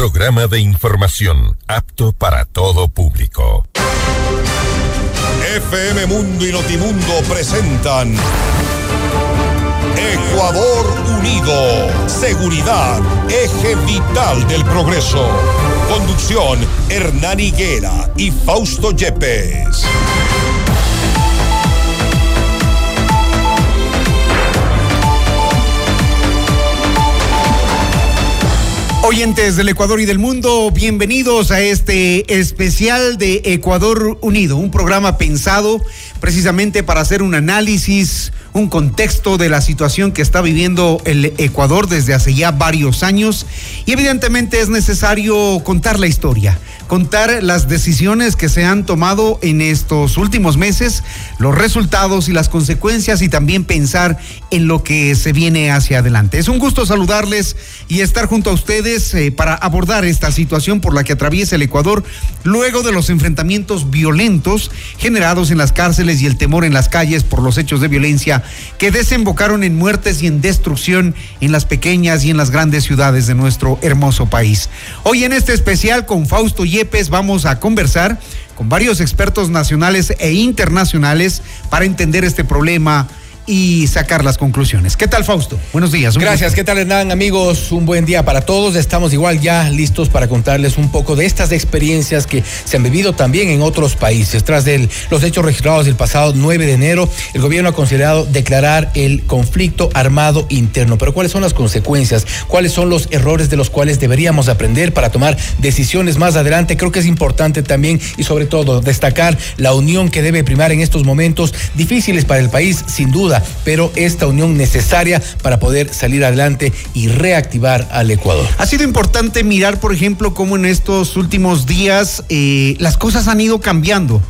programa de información apto para todo público. FM Mundo y Notimundo presentan Ecuador Unido. Seguridad, eje vital del progreso. Conducción, Hernán Higuera y Fausto Yepes. Oyentes del Ecuador y del mundo, bienvenidos a este especial de Ecuador Unido, un programa pensado precisamente para hacer un análisis, un contexto de la situación que está viviendo el Ecuador desde hace ya varios años. Y evidentemente es necesario contar la historia contar las decisiones que se han tomado en estos últimos meses, los resultados y las consecuencias y también pensar en lo que se viene hacia adelante. Es un gusto saludarles y estar junto a ustedes eh, para abordar esta situación por la que atraviesa el Ecuador luego de los enfrentamientos violentos generados en las cárceles y el temor en las calles por los hechos de violencia que desembocaron en muertes y en destrucción en las pequeñas y en las grandes ciudades de nuestro hermoso país. Hoy en este especial con Fausto y vamos a conversar con varios expertos nacionales e internacionales para entender este problema y sacar las conclusiones. ¿Qué tal, Fausto? Buenos días. Gracias. ¿Qué tal, Hernán? Amigos, un buen día para todos. Estamos igual ya listos para contarles un poco de estas experiencias que se han vivido también en otros países. Tras de los hechos registrados el pasado 9 de enero, el gobierno ha considerado declarar el conflicto armado interno. Pero ¿cuáles son las consecuencias? ¿Cuáles son los errores de los cuales deberíamos aprender para tomar decisiones más adelante? Creo que es importante también y sobre todo destacar la unión que debe primar en estos momentos difíciles para el país, sin duda pero esta unión necesaria para poder salir adelante y reactivar al Ecuador. Ha sido importante mirar, por ejemplo, cómo en estos últimos días eh, las cosas han ido cambiando.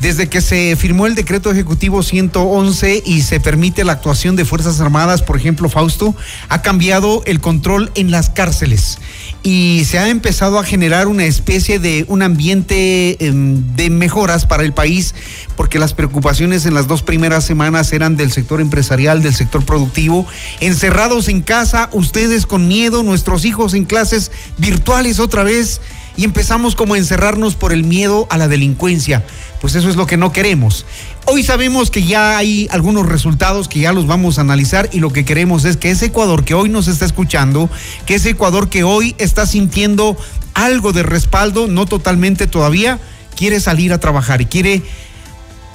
Desde que se firmó el decreto ejecutivo 111 y se permite la actuación de Fuerzas Armadas, por ejemplo, Fausto, ha cambiado el control en las cárceles y se ha empezado a generar una especie de un ambiente em, de mejoras para el país, porque las preocupaciones en las dos primeras semanas eran del sector empresarial, del sector productivo, encerrados en casa, ustedes con miedo, nuestros hijos en clases virtuales otra vez y empezamos como a encerrarnos por el miedo a la delincuencia. Pues eso es lo que no queremos. Hoy sabemos que ya hay algunos resultados que ya los vamos a analizar y lo que queremos es que ese Ecuador que hoy nos está escuchando, que ese Ecuador que hoy está sintiendo algo de respaldo, no totalmente todavía, quiere salir a trabajar y quiere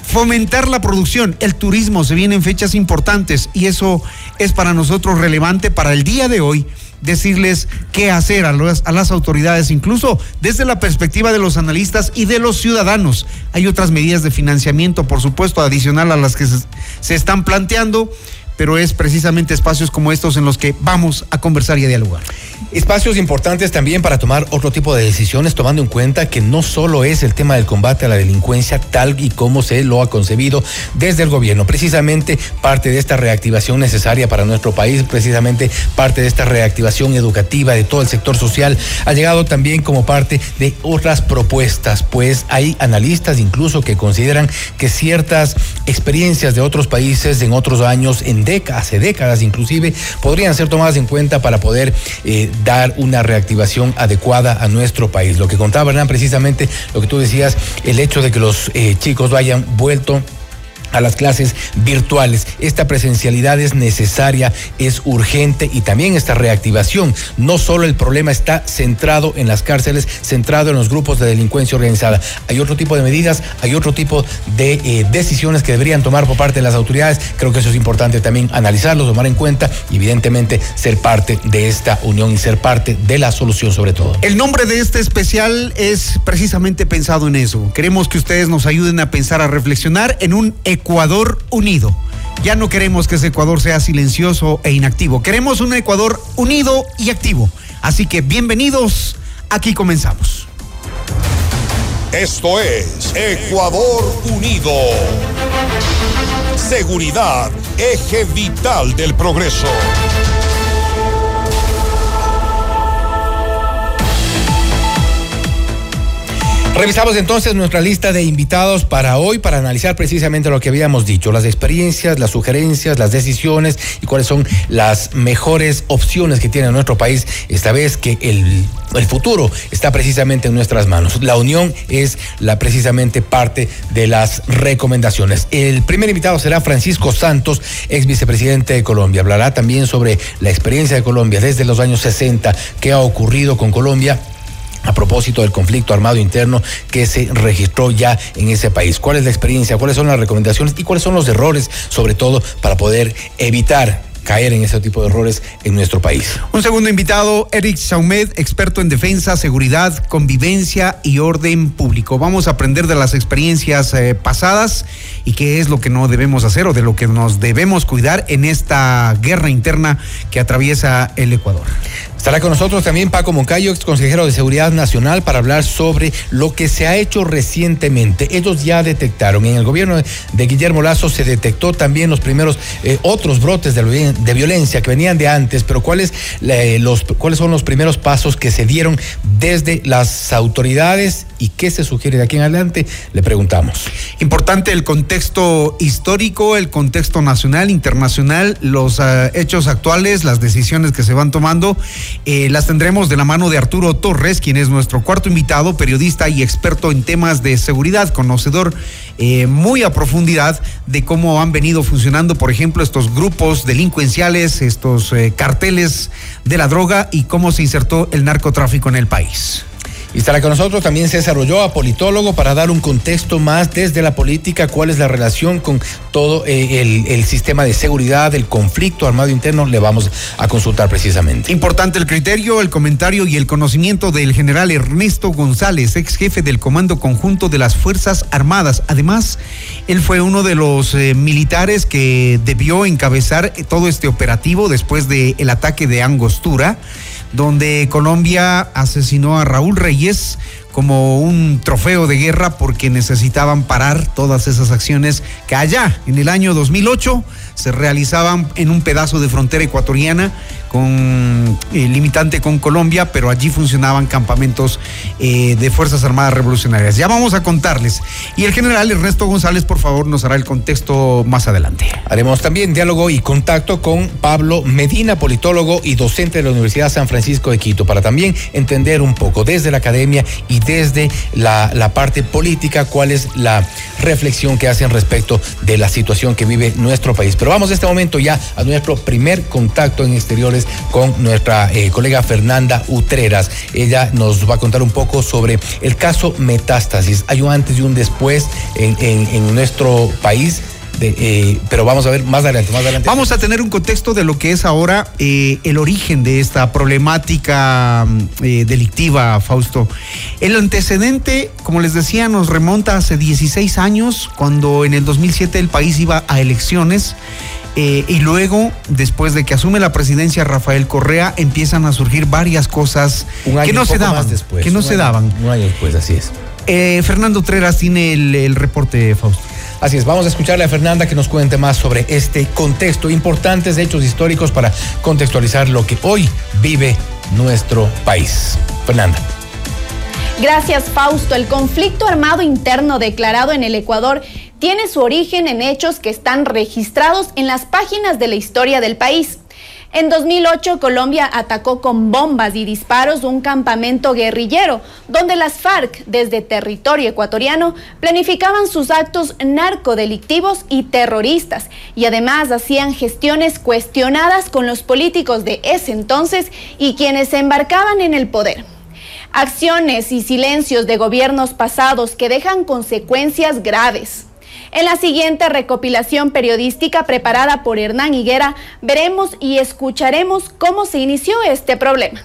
fomentar la producción, el turismo, se vienen fechas importantes y eso es para nosotros relevante para el día de hoy decirles qué hacer a, las autoridades, incluso desde la perspectiva de los analistas y de los ciudadanos. Hay otras medidas de financiamiento, por supuesto, adicional a las que se están planteando pero es precisamente espacios como estos en los que vamos a conversar y a dialogar. Espacios importantes también para tomar otro tipo de decisiones, tomando en cuenta que no solo es el tema del combate a la delincuencia tal y como se lo ha concebido desde el gobierno, precisamente parte de esta reactivación necesaria para nuestro país, precisamente parte de esta reactivación educativa de todo el sector social, ha llegado también como parte de otras propuestas, pues hay analistas incluso que consideran que ciertas experiencias de otros países en otros años en décadas, hace décadas inclusive, podrían ser tomadas en cuenta para poder eh, dar una reactivación adecuada a nuestro país. Lo que contaba Hernán, precisamente lo que tú decías, el hecho de que los eh, chicos vayan vuelto a las clases virtuales. Esta presencialidad es necesaria, es urgente y también esta reactivación. No solo el problema está centrado en las cárceles, centrado en los grupos de delincuencia organizada. Hay otro tipo de medidas, hay otro tipo de eh, decisiones que deberían tomar por parte de las autoridades. Creo que eso es importante también analizarlo, tomar en cuenta y evidentemente ser parte de esta unión y ser parte de la solución sobre todo. El nombre de este especial es precisamente pensado en eso. Queremos que ustedes nos ayuden a pensar, a reflexionar en un Ecuador unido. Ya no queremos que ese Ecuador sea silencioso e inactivo. Queremos un Ecuador unido y activo. Así que bienvenidos. Aquí comenzamos. Esto es Ecuador Unido. Seguridad, eje vital del progreso. Revisamos entonces nuestra lista de invitados para hoy para analizar precisamente lo que habíamos dicho, las experiencias, las sugerencias, las decisiones y cuáles son las mejores opciones que tiene nuestro país esta vez que el, el futuro está precisamente en nuestras manos. La unión es la precisamente parte de las recomendaciones. El primer invitado será Francisco Santos, ex vicepresidente de Colombia. Hablará también sobre la experiencia de Colombia desde los años 60, qué ha ocurrido con Colombia a propósito del conflicto armado interno que se registró ya en ese país. ¿Cuál es la experiencia? ¿Cuáles son las recomendaciones? ¿Y cuáles son los errores, sobre todo, para poder evitar caer en ese tipo de errores en nuestro país. Un segundo invitado, Eric Saumed, experto en defensa, seguridad, convivencia y orden público. Vamos a aprender de las experiencias eh, pasadas y qué es lo que no debemos hacer o de lo que nos debemos cuidar en esta guerra interna que atraviesa el Ecuador. Estará con nosotros también Paco Moncayo, ex consejero de Seguridad Nacional, para hablar sobre lo que se ha hecho recientemente. Ellos ya detectaron, en el gobierno de Guillermo Lazo se detectó también los primeros eh, otros brotes de, violencia que venían de antes, pero ¿cuáles, los, ¿cuáles son los primeros pasos que se dieron desde las autoridades y qué se sugiere de aquí en adelante? Le preguntamos. Importante el contexto histórico, el contexto nacional, internacional, los uh, hechos actuales, las decisiones que se van tomando eh, las tendremos de la mano de Arturo Torres, quien es nuestro cuarto invitado, periodista y experto en temas de seguridad, conocedor eh, muy a profundidad de cómo han venido funcionando, por ejemplo, estos grupos delincuenciales, estos eh, carteles de la droga y cómo se insertó el narcotráfico en el país. Y estará con nosotros también César Ulloa, politólogo, para dar un contexto más desde la política, cuál es la relación con todo eh, el, sistema de seguridad, el conflicto armado interno, le vamos a consultar precisamente. Importante el criterio, el comentario y el conocimiento del general Ernesto González, ex jefe del Comando Conjunto de las Fuerzas Armadas. Además, él fue uno de los eh, militares que debió encabezar todo este operativo después del el ataque de Angostura donde Colombia asesinó a Raúl Reyes como un trofeo de guerra porque necesitaban parar todas esas acciones que allá en el año 2008 se realizaban en un pedazo de frontera ecuatoriana con eh, limitante con Colombia, pero allí funcionaban campamentos eh, de Fuerzas Armadas Revolucionarias. Ya vamos a contarles. Y el general Ernesto González, por favor, nos hará el contexto más adelante. Haremos también diálogo y contacto con Pablo Medina, politólogo y docente de la Universidad San Francisco de Quito, para también entender un poco desde la academia y desde la, la parte política cuál es la reflexión que hacen respecto de la situación que vive nuestro país. Pero vamos en este momento ya a nuestro primer contacto en exteriores con nuestra eh, colega Fernanda Utreras. Ella nos va a contar un poco sobre el caso Metástasis. Hay un antes y un después en, en, en nuestro país. De, eh, pero vamos a ver más adelante, más adelante. Vamos a tener un contexto de lo que es ahora eh, el origen de esta problemática eh, delictiva, Fausto. El antecedente, como les decía, nos remonta hace 16 años, cuando en el 2007 el país iba a elecciones. Eh, y luego, después de que asume la presidencia Rafael Correa, empiezan a surgir varias cosas que no se daban. Después, que no se año, daban. Un año después, así es. Eh, Fernando Treras tiene el, el, reporte, Fausto. Así es, vamos a escucharle a Fernanda que nos cuente más sobre este contexto, importantes hechos históricos para contextualizar lo que hoy vive nuestro país. Fernanda. Gracias, Fausto. El conflicto armado interno declarado en el Ecuador tiene su origen en hechos que están registrados en las páginas de la historia del país. En 2008, Colombia atacó con bombas y disparos un campamento guerrillero, donde las FARC, desde territorio ecuatoriano, planificaban sus actos narcodelictivos y terroristas, y además hacían gestiones cuestionadas con los políticos de ese entonces y quienes se embarcaban en el poder. Acciones y silencios de gobiernos pasados que dejan consecuencias graves. En la siguiente recopilación periodística preparada por Hernán Higuera, veremos y escucharemos cómo se inició este problema.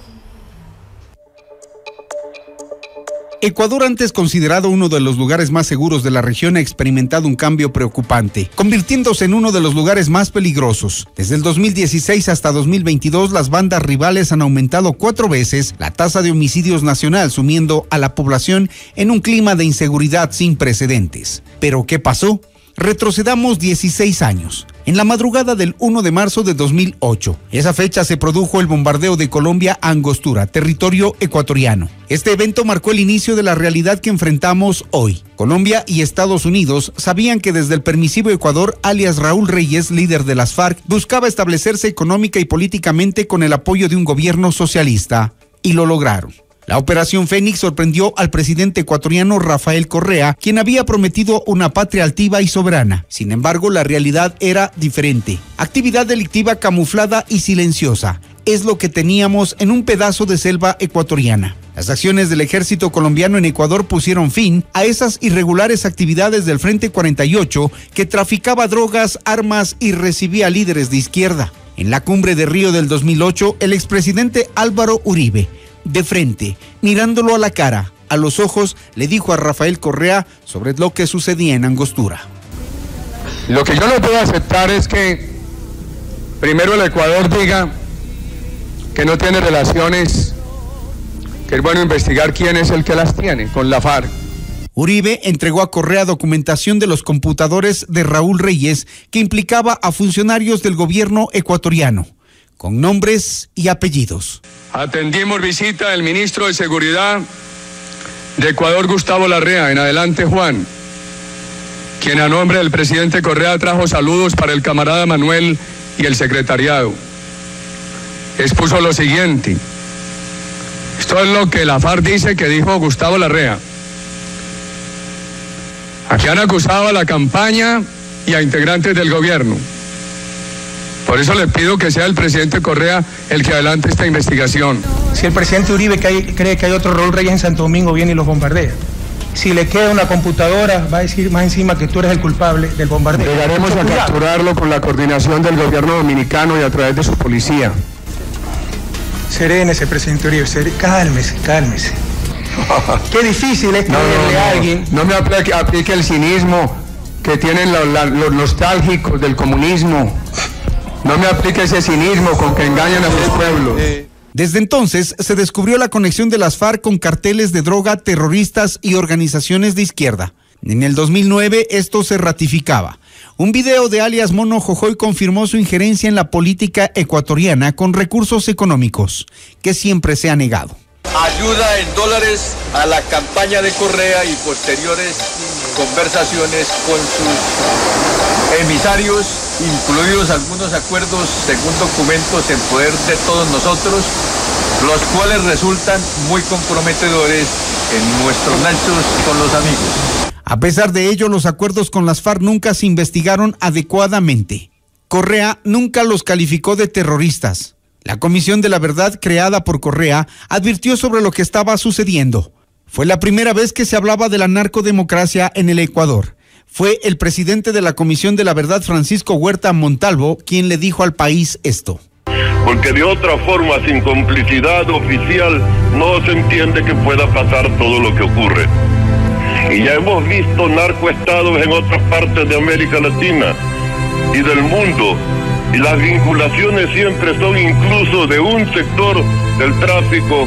Ecuador, antes considerado uno de los lugares más seguros de la región, ha experimentado un cambio preocupante, convirtiéndose en uno de los lugares más peligrosos. Desde el 2016 hasta 2022, las bandas rivales han aumentado cuatro veces la tasa de homicidios nacional, sumiendo a la población en un clima de inseguridad sin precedentes. ¿Pero qué pasó? Retrocedamos 16 años. En la madrugada del 1 de marzo de 2008. Esa fecha se produjo el bombardeo de Colombia a Angostura, territorio ecuatoriano. Este evento marcó el inicio de la realidad que enfrentamos hoy. Colombia y Estados Unidos sabían que desde el permisivo Ecuador, alias Raúl Reyes, líder de las FARC, buscaba establecerse económica y políticamente con el apoyo de un gobierno socialista. Y lo lograron. La operación Fénix sorprendió al presidente ecuatoriano Rafael Correa, quien había prometido una patria altiva y soberana. Sin embargo, la realidad era diferente. Actividad delictiva camuflada y silenciosa. Es lo que teníamos en un pedazo de selva ecuatoriana. Las acciones del ejército colombiano en Ecuador pusieron fin a esas irregulares actividades del Frente 48 que traficaba drogas, armas y recibía líderes de izquierda. En la cumbre de Río del 2008, el expresidente Álvaro Uribe de frente, mirándolo a la cara, a los ojos, le dijo a Rafael Correa sobre lo que sucedía en Angostura. Lo que yo no puedo aceptar es que primero el Ecuador diga que no tiene relaciones, que es bueno investigar quién es el que las tiene con la FARC. Uribe entregó a Correa documentación de los computadores de Raúl Reyes que implicaba a funcionarios del gobierno ecuatoriano con nombres y apellidos. Atendimos visita del ministro de Seguridad de Ecuador, Gustavo Larrea. En adelante, Juan, quien a nombre del presidente Correa trajo saludos para el camarada Manuel y el secretariado. Expuso lo siguiente. Esto es lo que la FARC dice que dijo Gustavo Larrea. Aquí han acusado a la campaña y a integrantes del gobierno por eso le pido que sea el presidente Correa el que adelante esta investigación. Si el presidente Uribe cree que hay otro Raúl Reyes en Santo Domingo, viene y los bombardea. Si le queda una computadora, va a decir más encima que tú eres el culpable del bombardeo. Llegaremos a capturarlo con la coordinación del gobierno dominicano y a través de su policía. Serénese, presidente Uribe, cálmese, cálmese. Qué difícil es creerle a alguien. No me aplique, el cinismo que tienen los nostálgicos del comunismo. No me aplique ese cinismo con que engañan a sus pueblos. Desde entonces se descubrió la conexión de las FARC con carteles de droga, terroristas y organizaciones de izquierda. En el 2009 esto se ratificaba. Un video de alias Mono Jojoy confirmó su injerencia en la política ecuatoriana con recursos económicos, que siempre se ha negado. Ayuda en dólares a la campaña de Correa y posteriores conversaciones con sus emisarios, incluidos algunos acuerdos según documentos en poder de todos nosotros, los cuales resultan muy comprometedores en nuestros nexos con los amigos. A pesar de ello, los acuerdos con las FARC nunca se investigaron adecuadamente. Correa nunca los calificó de terroristas. La Comisión de la Verdad creada por Correa advirtió sobre lo que estaba sucediendo fue la primera vez que se hablaba de la narcodemocracia en el Ecuador. Fue el presidente de la Comisión de la Verdad, Francisco Huerta Montalvo, quien le dijo al país esto. Porque de otra forma, sin complicidad oficial, no se entiende que pueda pasar todo lo que ocurre. Y ya hemos visto narcoestados en otras partes de América Latina y del mundo. Y las vinculaciones siempre son incluso de un sector del tráfico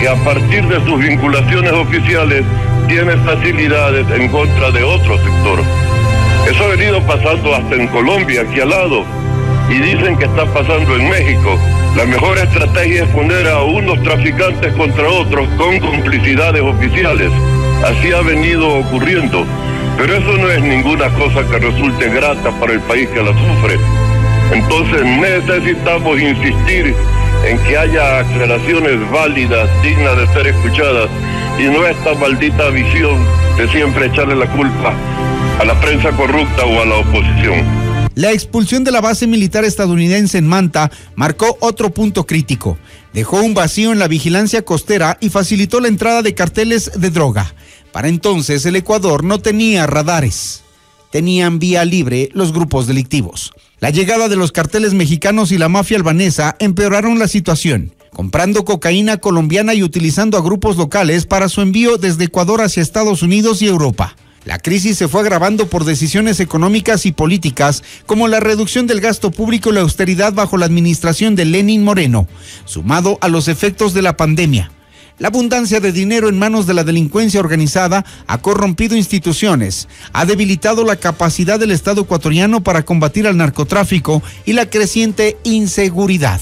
que a partir de sus vinculaciones oficiales tiene facilidades en contra de otro sector. Eso ha venido pasando hasta en Colombia, aquí al lado, y dicen que está pasando en México. La mejor estrategia es poner a unos traficantes contra otros con complicidades oficiales. Así ha venido ocurriendo. Pero eso no es ninguna cosa que resulte grata para el país que la sufre. Entonces necesitamos insistir en que haya aclaraciones válidas, dignas de ser escuchadas, y no esta maldita visión de siempre echarle la culpa a la prensa corrupta o a la oposición. La expulsión de la base militar estadounidense en Manta marcó otro punto crítico. Dejó un vacío en la vigilancia costera y facilitó la entrada de carteles de droga. Para entonces el Ecuador no tenía radares. Tenían vía libre los grupos delictivos. La llegada de los carteles mexicanos y la mafia albanesa empeoraron la situación, comprando cocaína colombiana y utilizando a grupos locales para su envío desde Ecuador hacia Estados Unidos y Europa. La crisis se fue agravando por decisiones económicas y políticas como la reducción del gasto público y la austeridad bajo la administración de Lenin Moreno, sumado a los efectos de la pandemia. La abundancia de dinero en manos de la delincuencia organizada ha corrompido instituciones, ha debilitado la capacidad del Estado ecuatoriano para combatir al narcotráfico y la creciente inseguridad.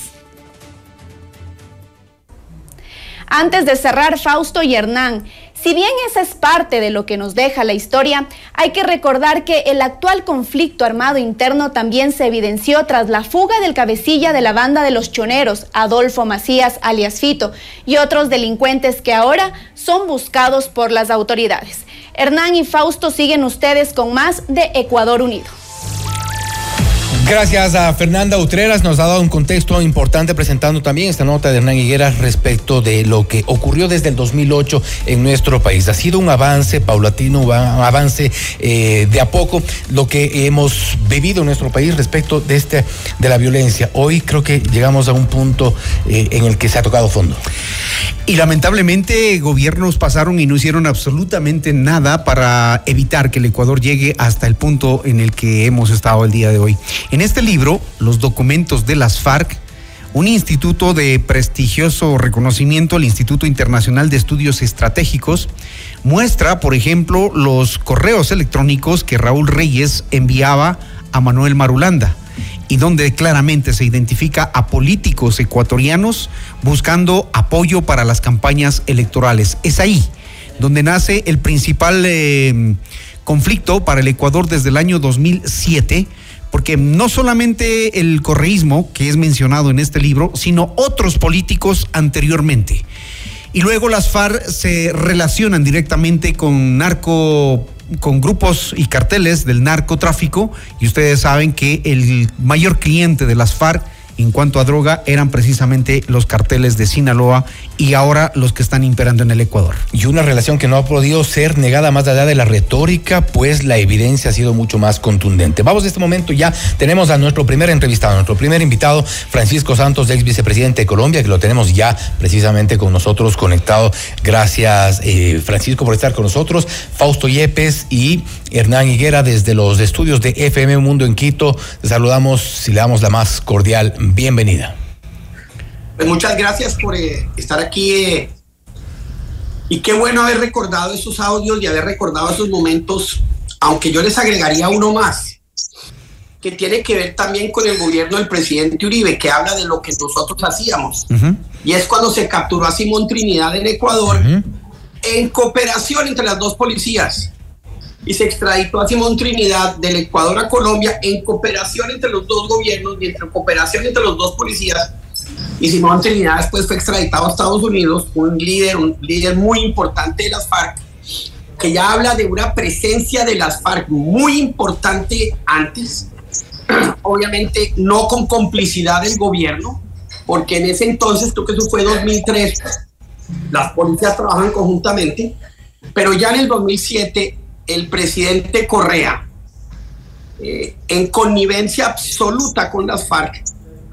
Antes de cerrar, Fausto y Hernán, si bien esa es parte de lo que nos deja la historia, hay que recordar que el actual conflicto armado interno también se evidenció tras la fuga del cabecilla de la banda de los choneros, Adolfo Macías alias Fito, y otros delincuentes que ahora son buscados por las autoridades. Hernán y Fausto siguen ustedes con más de Ecuador Unido. Gracias a Fernanda Utreras, nos ha dado un contexto importante presentando también esta nota de Hernán Higuera respecto de lo que ocurrió desde el 2008 en nuestro país. Ha sido un avance paulatino, un avance eh, de a poco lo que hemos vivido en nuestro país respecto de este de la violencia. Hoy creo que llegamos a un punto eh, en el que se ha tocado fondo. Y lamentablemente gobiernos pasaron y no hicieron absolutamente nada para evitar que el Ecuador llegue hasta el punto en el que hemos estado el día de hoy. En este libro, Los documentos de las FARC, un instituto de prestigioso reconocimiento, el Instituto Internacional de Estudios Estratégicos, muestra, por ejemplo, los correos electrónicos que Raúl Reyes enviaba a Manuel Marulanda y donde claramente se identifica a políticos ecuatorianos buscando apoyo para las campañas electorales. Es ahí donde nace el principal eh, conflicto para el Ecuador desde el año 2007 porque no solamente el correísmo, que es mencionado en este libro, sino otros políticos anteriormente. Y luego las FARC se relacionan directamente con narco con grupos y carteles del narcotráfico y ustedes saben que el mayor cliente de las FARC en cuanto a droga eran precisamente los carteles de Sinaloa y ahora los que están imperando en el Ecuador. Y una relación que no ha podido ser negada más allá de la retórica, pues la evidencia ha sido mucho más contundente. Vamos de este momento ya, tenemos a nuestro primer entrevistado, nuestro primer invitado, Francisco Santos, ex vicepresidente de Colombia, que lo tenemos ya precisamente con nosotros conectado. Gracias, eh, Francisco, por estar con nosotros. Fausto Yepes y Hernán Higuera desde los estudios de FM Mundo en Quito. Te saludamos y le damos la más cordial bienvenida. Pues muchas gracias por eh, estar aquí. Eh, y qué bueno haber recordado esos audios y haber recordado esos momentos, aunque yo les agregaría uno más, que tiene que ver también con el gobierno del presidente Uribe, que habla de lo que nosotros hacíamos. Y es cuando se capturó a Simón Trinidad en Ecuador, en cooperación entre las dos policías. Y se extraditó a Simón Trinidad del Ecuador a Colombia en cooperación entre los dos gobiernos y en cooperación entre los dos policías. Y Simón Trinidad después fue extraditado a Estados Unidos, un líder, un líder muy importante de las FARC, que ya habla de una presencia de las FARC muy importante antes, obviamente no con complicidad del gobierno, porque en ese entonces, creo que eso fue 2003, las policías trabajan conjuntamente, pero ya en el 2007 el presidente Correa, eh, en connivencia absoluta con las FARC,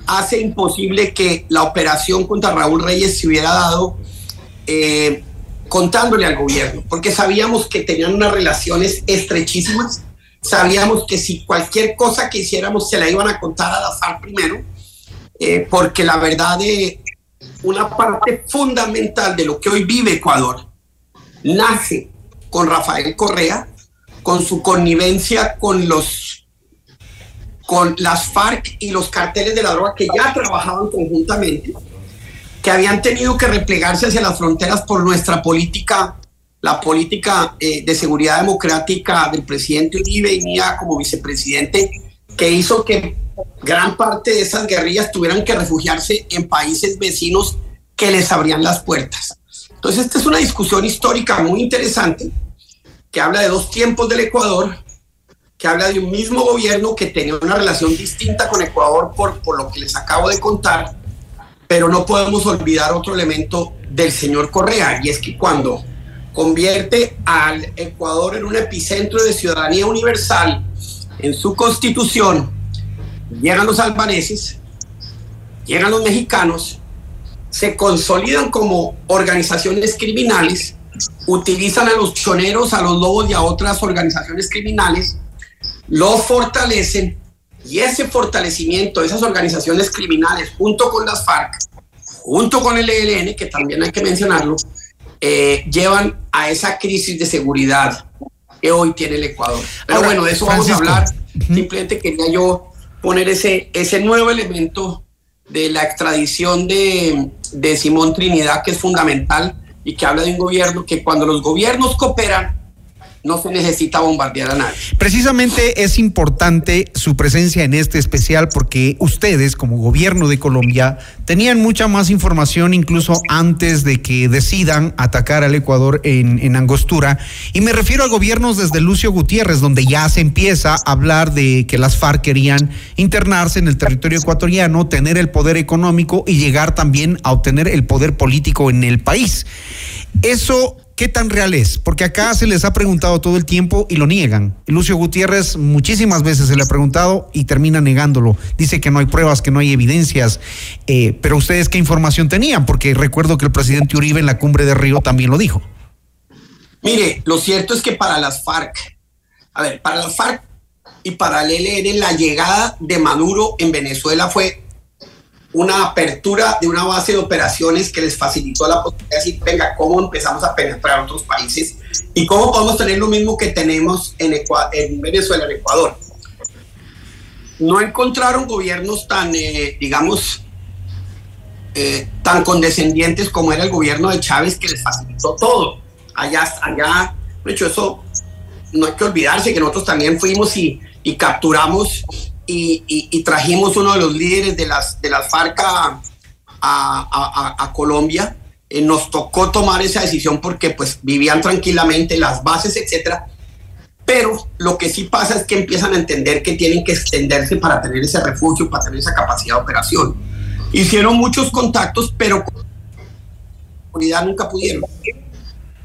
hace imposible que la operación contra Raúl Reyes se hubiera dado eh, contándole al gobierno, porque sabíamos que tenían unas relaciones estrechísimas, sabíamos que si cualquier cosa que hiciéramos se la iban a contar a la FARC primero, eh, porque la verdad de una parte fundamental de lo que hoy vive Ecuador nace con Rafael Correa, con su connivencia con los con las FARC y los carteles de la droga que ya trabajaban conjuntamente, que habían tenido que replegarse hacia las fronteras por nuestra política, la política eh, de seguridad democrática del presidente Uribe y mía como vicepresidente, que hizo que gran parte de esas guerrillas tuvieran que refugiarse en países vecinos que les abrían las puertas. Entonces, esta es una discusión histórica muy interesante que habla de dos tiempos del Ecuador, que habla de un mismo gobierno que tenía una relación distinta con Ecuador por, por lo que les acabo de contar, pero no podemos olvidar otro elemento del señor Correa, y es que cuando convierte al Ecuador en un epicentro de ciudadanía universal en su constitución, llegan los albaneses, llegan los mexicanos, se consolidan como organizaciones criminales, utilizan a los choneros, a los lobos y a otras organizaciones criminales lo fortalecen y ese fortalecimiento de esas organizaciones criminales junto con las FARC, junto con el ELN, que también hay que mencionarlo, eh, llevan a esa crisis de seguridad que hoy tiene el Ecuador. Pero bueno, de eso vamos a hablar. Simplemente quería yo poner ese, ese nuevo elemento de la extradición de, de Simón Trinidad, que es fundamental y que habla de un gobierno que cuando los gobiernos cooperan, no se necesita bombardear a nadie. Precisamente es importante su presencia en este especial porque ustedes como gobierno de Colombia tenían mucha más información incluso antes de que decidan atacar al Ecuador en, en Angostura. Y me refiero a gobiernos desde Lucio Gutiérrez, donde ya se empieza a hablar de que las FARC querían internarse en el territorio ecuatoriano, tener el poder económico y llegar también a obtener el poder político en el país. Eso ¿Qué tan real es? Porque acá se les ha preguntado todo el tiempo y lo niegan. Lucio Gutiérrez muchísimas veces se le ha preguntado y termina negándolo. Dice que no hay pruebas, que no hay evidencias. Eh, pero ustedes qué información tenían? Porque recuerdo que el presidente Uribe en la cumbre de Río también lo dijo. Mire, lo cierto es que para las FARC, a ver, para las FARC y para el ELN la llegada de Maduro en Venezuela fue una apertura de una base de operaciones que les facilitó la posibilidad de decir, venga, ¿cómo empezamos a penetrar otros países? ¿Y cómo podemos tener lo mismo que tenemos en, en Venezuela, en Ecuador? No encontraron gobiernos tan, eh, digamos, eh, tan condescendientes como era el gobierno de Chávez que les facilitó todo. Allá, allá, de hecho, eso no hay que olvidarse que nosotros también fuimos y, y capturamos y, trajimos uno de los líderes de las, de las FARC a, a, Colombia. Eh, nos tocó tomar esa decisión porque pues vivían tranquilamente las bases, etcétera. Pero lo que sí pasa es que empiezan a entender que tienen que extenderse para tener ese refugio, para tener esa capacidad de operación. Hicieron muchos contactos, pero con comunidad nunca pudieron.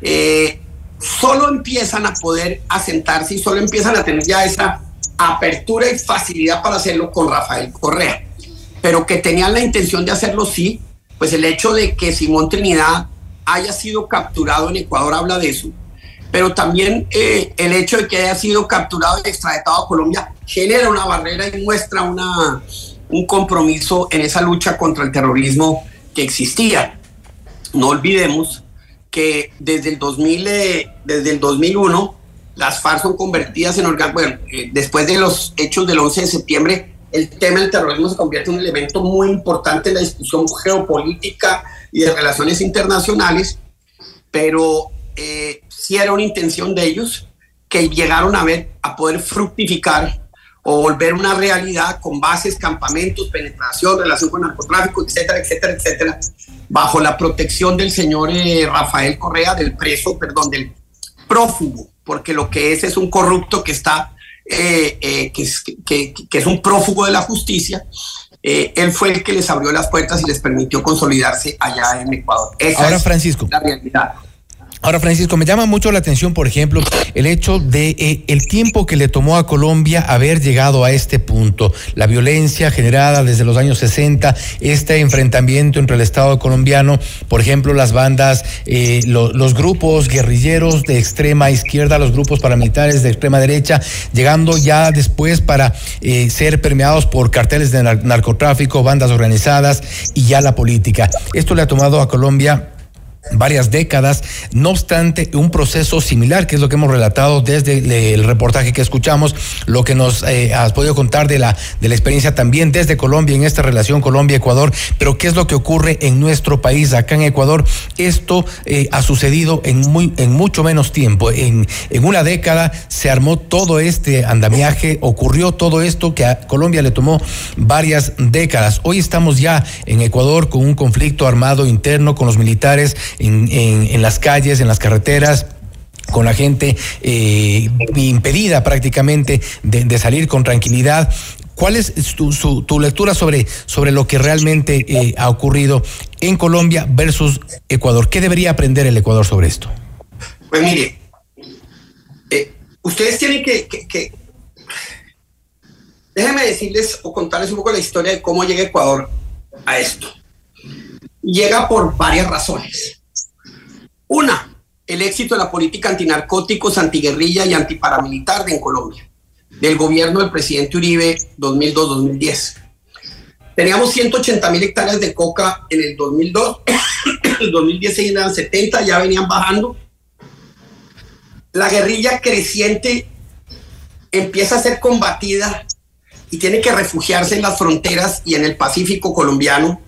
Eh, solo empiezan a poder asentarse y solo empiezan a tener ya esa apertura y facilidad para hacerlo con Rafael Correa, pero que tenían la intención de hacerlo sí, pues el hecho de que Simón Trinidad haya sido capturado en Ecuador habla de eso, pero también eh, el hecho de que haya sido capturado y extraditado a Colombia genera una barrera y muestra una, un compromiso en esa lucha contra el terrorismo que existía. No olvidemos que desde el, 2000, eh, desde el 2001 las FARC son convertidas en órganos. Bueno, eh, después de los hechos del 11 de septiembre, el tema del terrorismo se convierte en un elemento muy importante en la discusión geopolítica y de relaciones internacionales, pero eh, sí era una intención de ellos que llegaron a ver, a poder fructificar o volver una realidad con bases, campamentos, penetración, relación con narcotráfico, etcétera, etcétera, etcétera, bajo la protección del señor eh, Rafael Correa, del preso, perdón, del prófugo porque lo que es es un corrupto que está, eh, eh, que, es, que, que, es un prófugo de la justicia. Eh, él fue el que les abrió las puertas y les permitió consolidarse allá en Ecuador. Esa Ahora, Francisco. La realidad. Ahora, Francisco, me llama mucho la atención, por ejemplo, el hecho de eh, el tiempo que le tomó a Colombia haber llegado a este punto, la violencia generada desde los años 60, este enfrentamiento entre el Estado colombiano, por ejemplo, las bandas, eh, los grupos guerrilleros de extrema izquierda, los grupos paramilitares de extrema derecha, llegando ya después para eh, ser permeados por carteles de narcotráfico, bandas organizadas y ya la política. Esto le ha tomado a Colombia varias décadas. No obstante, un proceso similar, que es lo que hemos relatado desde el reportaje que escuchamos, lo que nos eh, has podido contar de la, de la experiencia también desde Colombia, en esta relación Colombia-Ecuador, pero qué es lo que ocurre en nuestro país, acá en Ecuador. Esto eh, ha sucedido en, muy, en mucho menos tiempo. En, en una década se armó todo este andamiaje, ocurrió todo esto que a Colombia le tomó varias décadas. Hoy estamos ya en Ecuador con un conflicto armado interno con los militares en, las calles, en las carreteras con la gente eh, impedida prácticamente de, salir con tranquilidad. ¿Cuál es tu, tu lectura sobre, sobre lo que realmente eh, ha ocurrido en Colombia versus Ecuador? ¿Qué debería aprender el Ecuador sobre esto? Pues mire, eh, ustedes tienen que, que, que, Déjenme decirles o contarles un poco la historia de cómo llega Ecuador a esto. Llega por varias razones. Una, el éxito de la política antinarcóticos, antiguerrilla y antiparamilitar de en Colombia, del gobierno del presidente Uribe 2002-2010. Teníamos 180 mil hectáreas de coca en el 2002, en el 2010 eran 70, ya venían bajando. La guerrilla creciente empieza a ser combatida y tiene que refugiarse en las fronteras y en el Pacífico colombiano,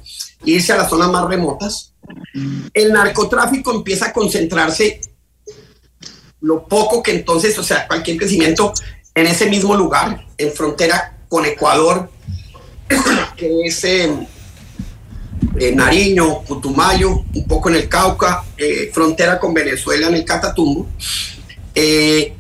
irse a las zonas más remotas. El narcotráfico empieza a concentrarse lo poco que entonces, o sea, cualquier crecimiento en ese mismo lugar, en frontera con Ecuador, que es en Nariño, Putumayo, un poco en el Cauca, eh, frontera con Venezuela en el Catatumbo. Eh,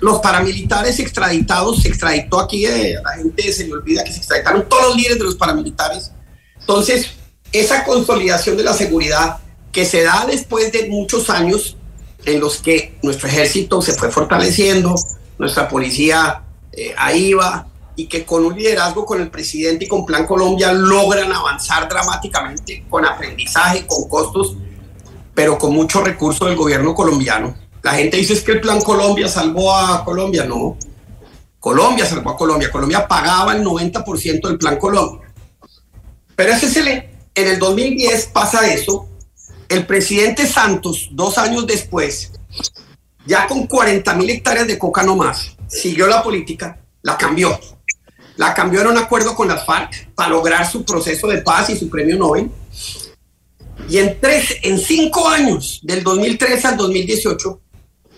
los paramilitares extraditados, se extraditó aquí, eh, la gente se le olvida que se extraditaron todos los líderes de los paramilitares. Entonces, esa consolidación de la seguridad que se da después de muchos años en los que nuestro ejército se fue fortaleciendo, nuestra policía eh, ahí va, y que con un liderazgo con el presidente y con Plan Colombia logran avanzar dramáticamente con aprendizaje, con costos, pero con mucho recurso del gobierno colombiano. La gente dice es que el Plan Colombia salvó a Colombia, no. Colombia salvó a Colombia. Colombia pagaba el 90% del Plan Colombia. Pero ese es el, en el 2010 pasa eso. El presidente Santos, dos años después, ya con 40 mil hectáreas de coca no más, siguió la política, la cambió la cambió en un acuerdo con las FARC para lograr su proceso de paz y su premio Nobel. Y en, tres, en cinco años, del 2013 al 2018,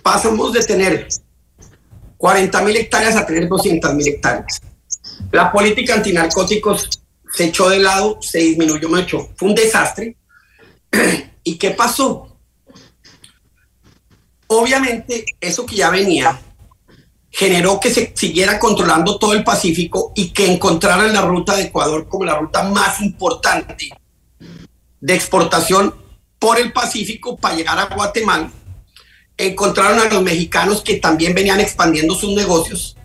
pasamos de tener 40 mil hectáreas a tener 200 mil hectáreas. La política antinarcóticos se echó de lado, se disminuyó mucho. Fue un desastre. ¿Y qué pasó? Obviamente, eso que ya venía generó que se siguiera controlando todo el Pacífico y que encontraran la ruta de Ecuador como la ruta más importante de exportación por el Pacífico para llegar a Guatemala. Encontraron a los mexicanos que también venían expandiendo sus negocios.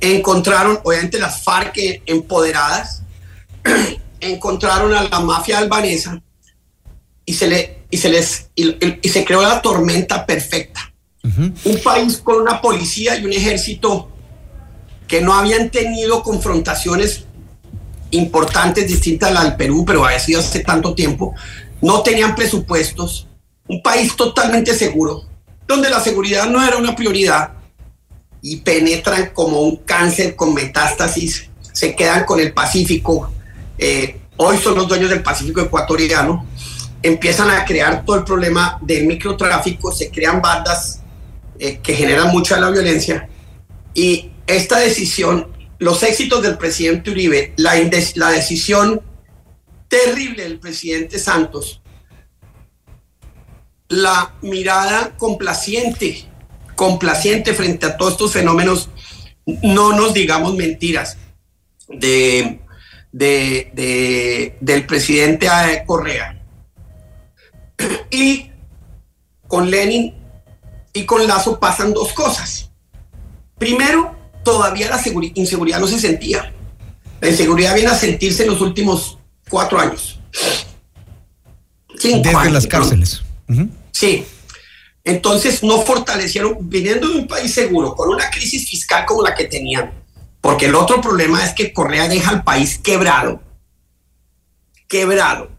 Encontraron, obviamente, las FARC empoderadas. Encontraron a la mafia albanesa y se, le, y se, les, y se creó la tormenta perfecta. Un país con una policía y un ejército que no habían tenido confrontaciones importantes distintas al Perú, pero había sido hace tanto tiempo, no tenían presupuestos, un país totalmente seguro, donde la seguridad no era una prioridad y penetran como un cáncer con metástasis, se quedan con el Pacífico, eh, hoy son los dueños del Pacífico ecuatoriano, empiezan a crear todo el problema del microtráfico, se crean bandas eh, que generan mucha la violencia. Y esta decisión, los éxitos del presidente Uribe, la, la decisión terrible del presidente Santos, la mirada complaciente, complaciente frente a todos estos fenómenos, no nos digamos mentiras, de, de, del presidente Correa. Y con Lenin y con Lazo pasan dos cosas. Primero, todavía la inseguridad no se sentía. La inseguridad viene a sentirse en los últimos cuatro años. Desde las cárceles. Sí. Entonces no fortalecieron, viniendo de un país seguro, con una crisis fiscal como la que tenían, porque el otro problema es que Correa deja al país quebrado, quebrado,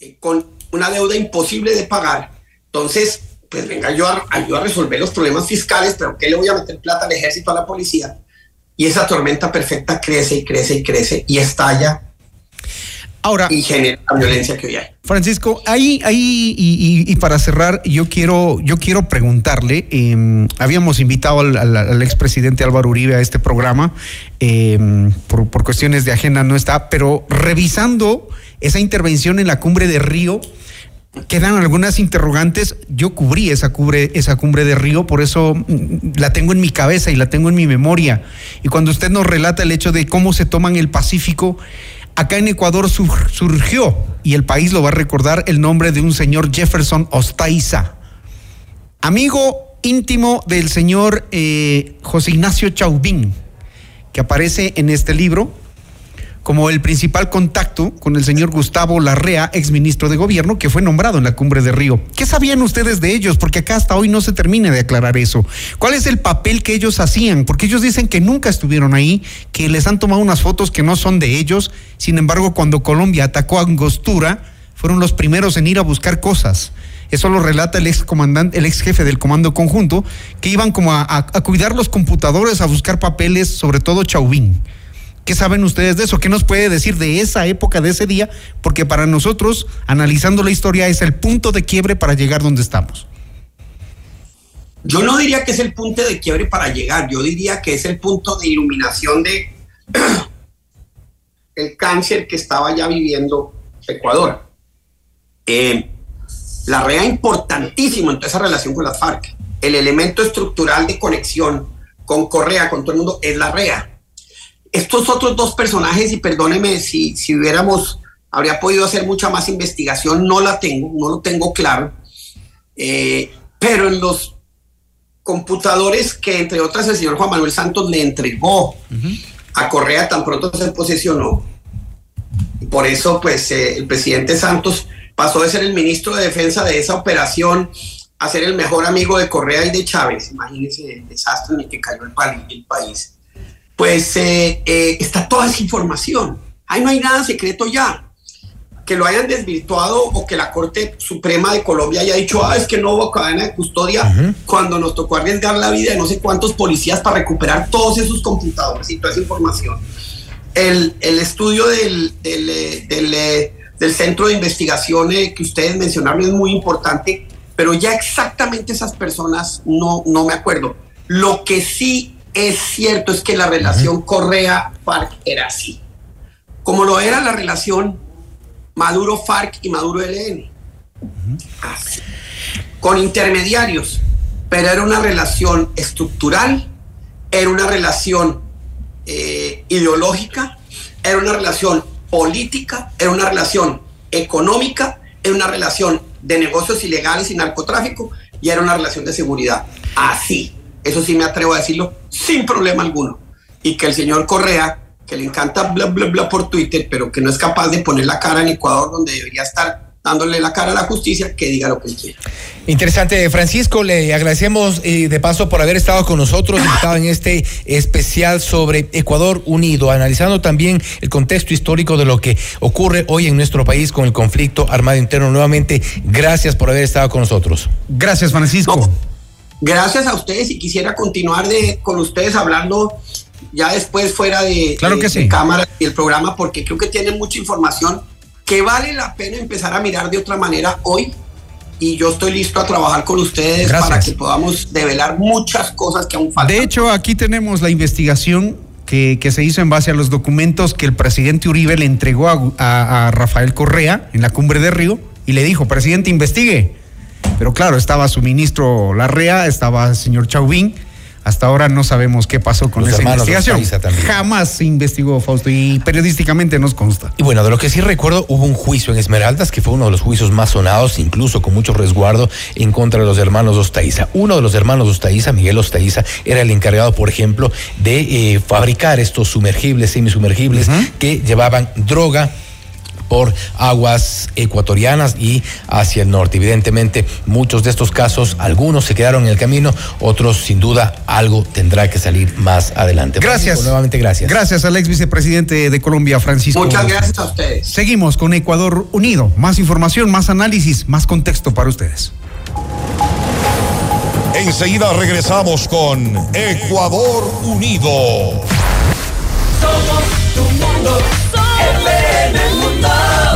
eh, con una deuda imposible de pagar. Entonces, pues venga yo a, a resolver los problemas fiscales, pero ¿qué le voy a meter plata al ejército, a la policía? Y esa tormenta perfecta crece y crece y crece y estalla. Ahora, y genera la violencia que hoy hay. Francisco, ahí, ahí y, para cerrar, yo quiero, yo quiero preguntarle, em, habíamos invitado al, expresidente Álvaro Uribe a este programa, em, por, por cuestiones de agenda no está, pero revisando esa intervención en la cumbre de Río, quedan algunas interrogantes. Yo cubrí esa, cubre, esa cumbre de Río, por eso mm, la tengo en mi cabeza y la tengo en mi memoria. Y cuando usted nos relata el hecho de cómo se toman el Pacífico, acá en Ecuador surgió, y el país lo va a recordar, el nombre de un señor Jefferson Ostaiza, amigo íntimo del señor eh, José Ignacio Chauvin, que aparece en este libro como el principal contacto con el señor Gustavo Larrea, exministro de Gobierno, que fue nombrado en la cumbre de Río. ¿Qué sabían ustedes de ellos? Porque acá hasta hoy no se termina de aclarar eso. ¿Cuál es el papel que ellos hacían? Porque ellos dicen que nunca estuvieron ahí, que les han tomado unas fotos que no son de ellos. Sin embargo, cuando Colombia atacó a Angostura, fueron los primeros en ir a buscar cosas. Eso lo relata el ex comandante, el ex jefe del comando conjunto, que iban como a, a- a cuidar los computadores, a buscar papeles, sobre todo Chauvin. ¿Qué saben ustedes de eso? ¿Qué nos puede decir de esa época, de ese día? Porque para nosotros, analizando la historia, es el punto de quiebre para llegar donde estamos. Yo no diría que es el punto de quiebre para llegar, yo diría que es el punto de iluminación de el cáncer que estaba ya viviendo Ecuador. Eh, la REA importantísimo en toda esa relación con las FARC. El elemento estructural de conexión con Correa, con todo el mundo, es la REA. Estos otros dos personajes, y perdóneme si, si hubiéramos, habría podido hacer mucha más investigación, no la tengo, no lo tengo claro. Eh, pero en los computadores que entre otras el señor Juan Manuel Santos le entregó a Correa tan pronto se posesionó. Por eso, pues, eh, el presidente Santos pasó de ser el ministro de Defensa de esa operación a ser el mejor amigo de Correa y de Chávez. Imagínense el desastre en el que cayó el país. Pues eh, eh, está toda esa información. Ahí no hay nada secreto ya. Que lo hayan desvirtuado o que la Corte Suprema de Colombia haya dicho, ah, es que no hubo cadena de custodia, cuando nos tocó arriesgar la vida de no sé cuántos policías para recuperar todos esos computadores y toda esa información el, el estudio del, del, eh, del, del centro de investigación que ustedes mencionaron es muy importante, pero ya exactamente esas personas no, no me acuerdo. Lo que sí es cierto es que la relación Correa-FARC era así, como lo era la relación Maduro-FARC y Maduro-LN. Así. Con intermediarios, pero era una relación estructural, era una relación eh, ideológica, era una relación política, era una relación económica, era una relación de negocios ilegales y narcotráfico y era una relación de seguridad. Así, eso sí me atrevo a decirlo sin problema alguno. Y que el señor Correa, que le encanta bla, bla, bla por Twitter, pero que no es capaz de poner la cara en Ecuador donde debería estar dándole la cara a la justicia, que diga lo que él quiera. Interesante, Francisco, le agradecemos eh, de paso por haber estado con nosotros, estado en este especial sobre Ecuador Unido, analizando también el contexto histórico de lo que ocurre hoy en nuestro país con el conflicto armado interno. Nuevamente, gracias por haber estado con nosotros. Gracias, Francisco. No, gracias a ustedes y quisiera continuar de, con ustedes hablando ya después fuera de, Claro de- que de sí. cámara y el programa porque creo que tienen mucha información que vale la pena empezar a mirar de otra manera hoy y yo estoy listo a trabajar con ustedes Gracias. para que podamos develar muchas cosas que aún faltan. De hecho, aquí tenemos la investigación que, que se hizo en base a los documentos que el presidente Uribe le entregó a, a- a Rafael Correa en la cumbre de Río y le dijo, presidente, investigue. Pero claro, estaba su ministro Larrea, estaba el señor Chauvin. Hasta ahora no sabemos qué pasó con Los esa investigación. Jamás se investigó, Fausto, y periodísticamente nos consta. Y bueno, de lo que sí recuerdo, hubo un juicio en Esmeraldas que fue uno de los juicios más sonados, incluso con mucho resguardo en contra de los hermanos Ostaiza. Uno de los hermanos Ostaiza, Miguel Ostaiza, era el encargado, por ejemplo, de eh, fabricar estos sumergibles, semisumergibles, que llevaban droga por aguas ecuatorianas y hacia el norte. Evidentemente, muchos de estos casos, algunos se quedaron en el camino, otros sin duda algo tendrá que salir más adelante. Gracias. Francisco, nuevamente gracias. Gracias al ex vicepresidente de Colombia, Francisco. Muchas gracias a ustedes. Seguimos con Ecuador Unido. Más información, más análisis, más contexto para ustedes. Enseguida regresamos con Ecuador Unido.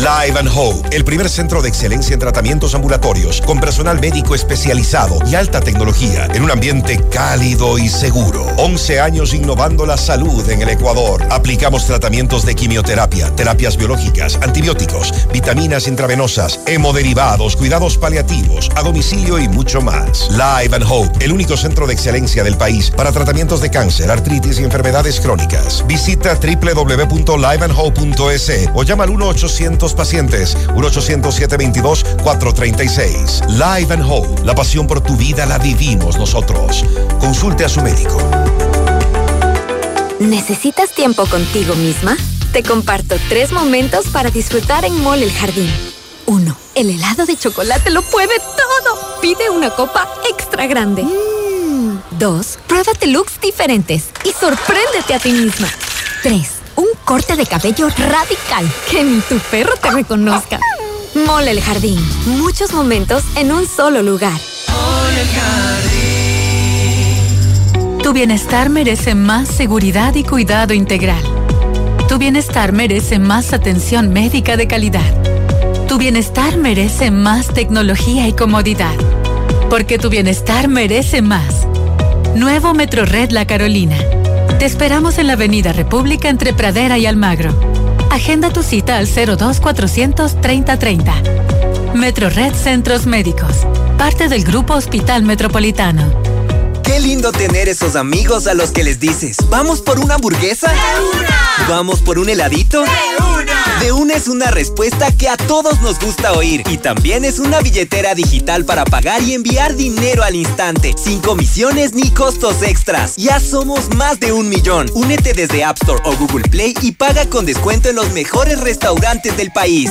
Live and Hope, el primer centro de excelencia en tratamientos ambulatorios, con personal médico especializado y alta tecnología, en un ambiente cálido y seguro. 11 años innovando la salud en el Ecuador. Aplicamos tratamientos de quimioterapia, terapias biológicas, antibióticos, vitaminas intravenosas, hemoderivados, cuidados paliativos, a domicilio y mucho más. Live and Hope, el único centro de excelencia del país para tratamientos de cáncer, artritis y enfermedades crónicas. Visita www.liveandhope.es o llama al 1-800 pacientes, 1-800-722-436. Live and Hope, la pasión por tu vida la vivimos nosotros. Consulte a su médico. ¿Necesitas tiempo contigo misma? Te comparto tres momentos para disfrutar en Mall El Jardín. 1. El helado de chocolate lo puede todo. Pide una copa extra grande. 2. Pruébate looks diferentes y sorpréndete a ti misma. 3. Un corte de cabello radical que ni tu perro te reconozca. Mole el Jardín. Muchos momentos en un solo lugar. Tu bienestar merece más seguridad y cuidado integral. Tu bienestar merece más atención médica de calidad. Tu bienestar merece más tecnología y comodidad. Porque tu bienestar merece más. Nuevo Metro Red La Carolina. Te esperamos en la Avenida República entre Pradera y Almagro. Agenda tu cita al 02 400 3030. Metro Red Centros Médicos. Parte del Grupo Hospital Metropolitano. Qué lindo tener esos amigos a los que les dices, ¿vamos por una hamburguesa? ¡De una! ¿Vamos por un heladito? ¡De una! De una es una respuesta que a todos nos gusta oír y también es una billetera digital para pagar y enviar dinero al instante, sin comisiones ni costos extras. Ya somos más de un millón. Únete desde App Store o Google Play y paga con descuento en los mejores restaurantes del país.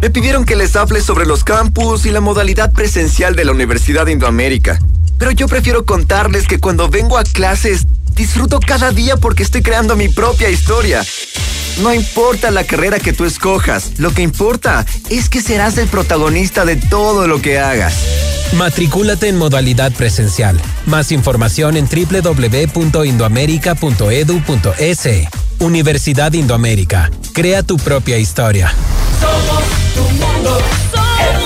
Me pidieron que les hable sobre los campus y la modalidad presencial de la Universidad de Indoamérica. Pero yo prefiero contarles que cuando vengo a clases disfruto cada día porque estoy creando mi propia historia. No importa la carrera que tú escojas, lo que importa es que serás el protagonista de todo lo que hagas. Matricúlate en modalidad presencial. Más información en www.indoamerica.edu.es. Universidad Indoamérica. Crea tu propia historia. Somos tu mundo.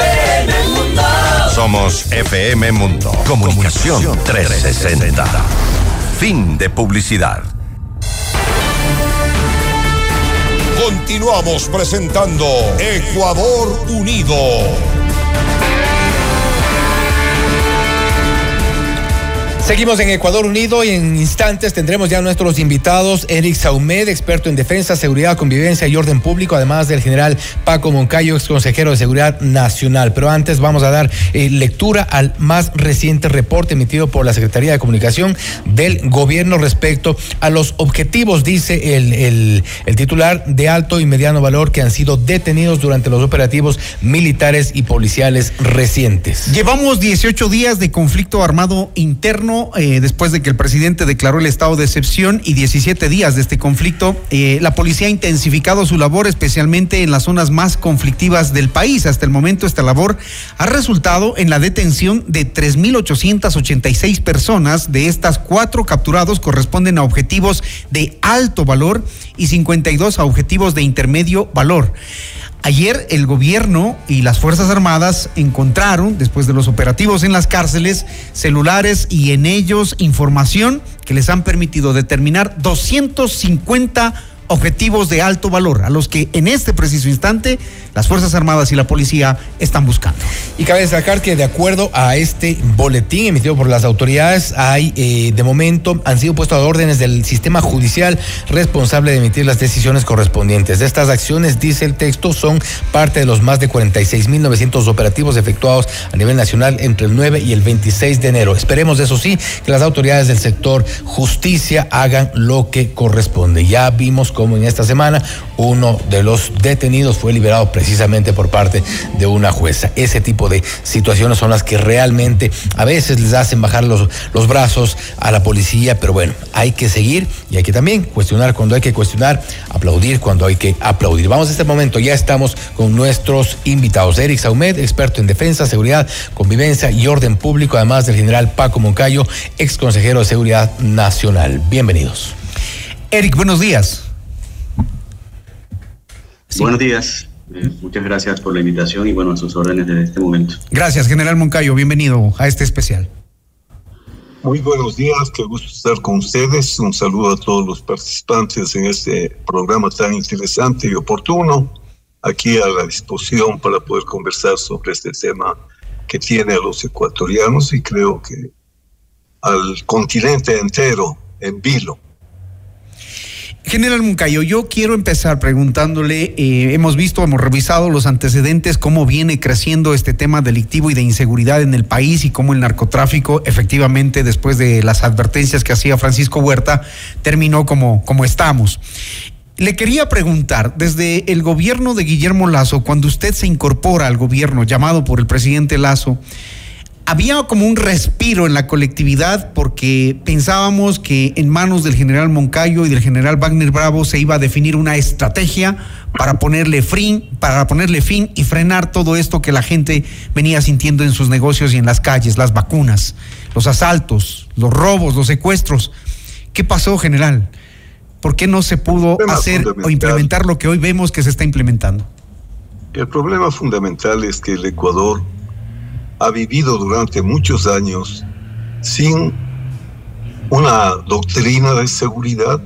FM Mundo. Somos FM Mundo. Comunicación 360. Fin de publicidad. Continuamos presentando Ecuador Unido. Seguimos en Ecuador Unido y en instantes tendremos ya nuestros invitados, Eric Saumed, experto en defensa, seguridad, convivencia y orden público, además del general Paco Moncayo, ex consejero de Seguridad Nacional. Pero antes vamos a dar eh, lectura al más reciente reporte emitido por la Secretaría de Comunicación del gobierno respecto a los objetivos, dice el, el, el titular, de alto y mediano valor que han sido detenidos durante los operativos militares y policiales recientes. Llevamos 18 días de conflicto armado interno eh, después de que el presidente declaró el estado de excepción y 17 días de este conflicto, eh, la policía ha intensificado su labor, especialmente en las zonas más conflictivas del país. Hasta el momento, esta labor ha resultado en la detención de 3.886 personas. De estas, cuatro capturados corresponden a objetivos de alto valor y 52 a objetivos de intermedio valor. Ayer el gobierno y las Fuerzas Armadas encontraron, después de los operativos en las cárceles, celulares y en ellos información que les han permitido determinar 250 objetivos de alto valor, a los que en este preciso instante las Fuerzas Armadas y la policía están buscando. Y cabe destacar que de acuerdo a este boletín emitido por las autoridades, hay eh, de momento han sido puestos a órdenes del sistema judicial responsable de emitir las decisiones correspondientes. Estas acciones, dice el texto, son parte de los más de 46.900 operativos efectuados a nivel nacional entre el 9 y el 26 de enero. Esperemos, eso sí, que las autoridades del sector justicia hagan lo que corresponde. Ya vimos como en esta semana uno de los detenidos fue liberado precisamente por parte de una jueza. Ese tipo de situaciones son las que realmente a veces les hacen bajar los, los brazos a la policía, pero bueno, hay que seguir y hay que también cuestionar cuando hay que cuestionar, aplaudir cuando hay que aplaudir. Vamos a este momento, ya estamos con nuestros invitados. Eric Saumed, experto en defensa, seguridad, convivencia y orden público, además del general Paco Moncayo, ex consejero de Seguridad Nacional. Bienvenidos. Eric, buenos días. Buenos días. Eh, muchas gracias por la invitación y bueno, a sus órdenes desde este momento. Gracias, general Moncayo. Bienvenido a este especial. Muy buenos días, qué gusto estar con ustedes. Un saludo a todos los participantes en este programa tan interesante y oportuno. Aquí a la disposición para poder conversar sobre este tema que tiene a los ecuatorianos y creo que al continente entero en vilo. General Muncayo, yo quiero empezar preguntándole, eh, hemos visto, hemos revisado los antecedentes, cómo viene creciendo este tema delictivo y de inseguridad en el país y cómo el narcotráfico, efectivamente, después de las advertencias que hacía Francisco Huerta, terminó como, como estamos. Le quería preguntar, desde el gobierno de Guillermo Lazo, cuando usted se incorpora al gobierno llamado por el presidente Lazo, había como un respiro en la colectividad porque pensábamos que en manos del general Moncayo y del general Wagner Bravo se iba a definir una estrategia para ponerle fin, para ponerle fin y frenar todo esto que la gente venía sintiendo en sus negocios y en las calles, las vacunas, los asaltos, los robos, los secuestros. ¿Qué pasó, general? ¿Por qué no se pudo hacer o implementar lo que hoy vemos que se está implementando? El problema fundamental es que el Ecuador ha vivido durante muchos años sin una doctrina de seguridad,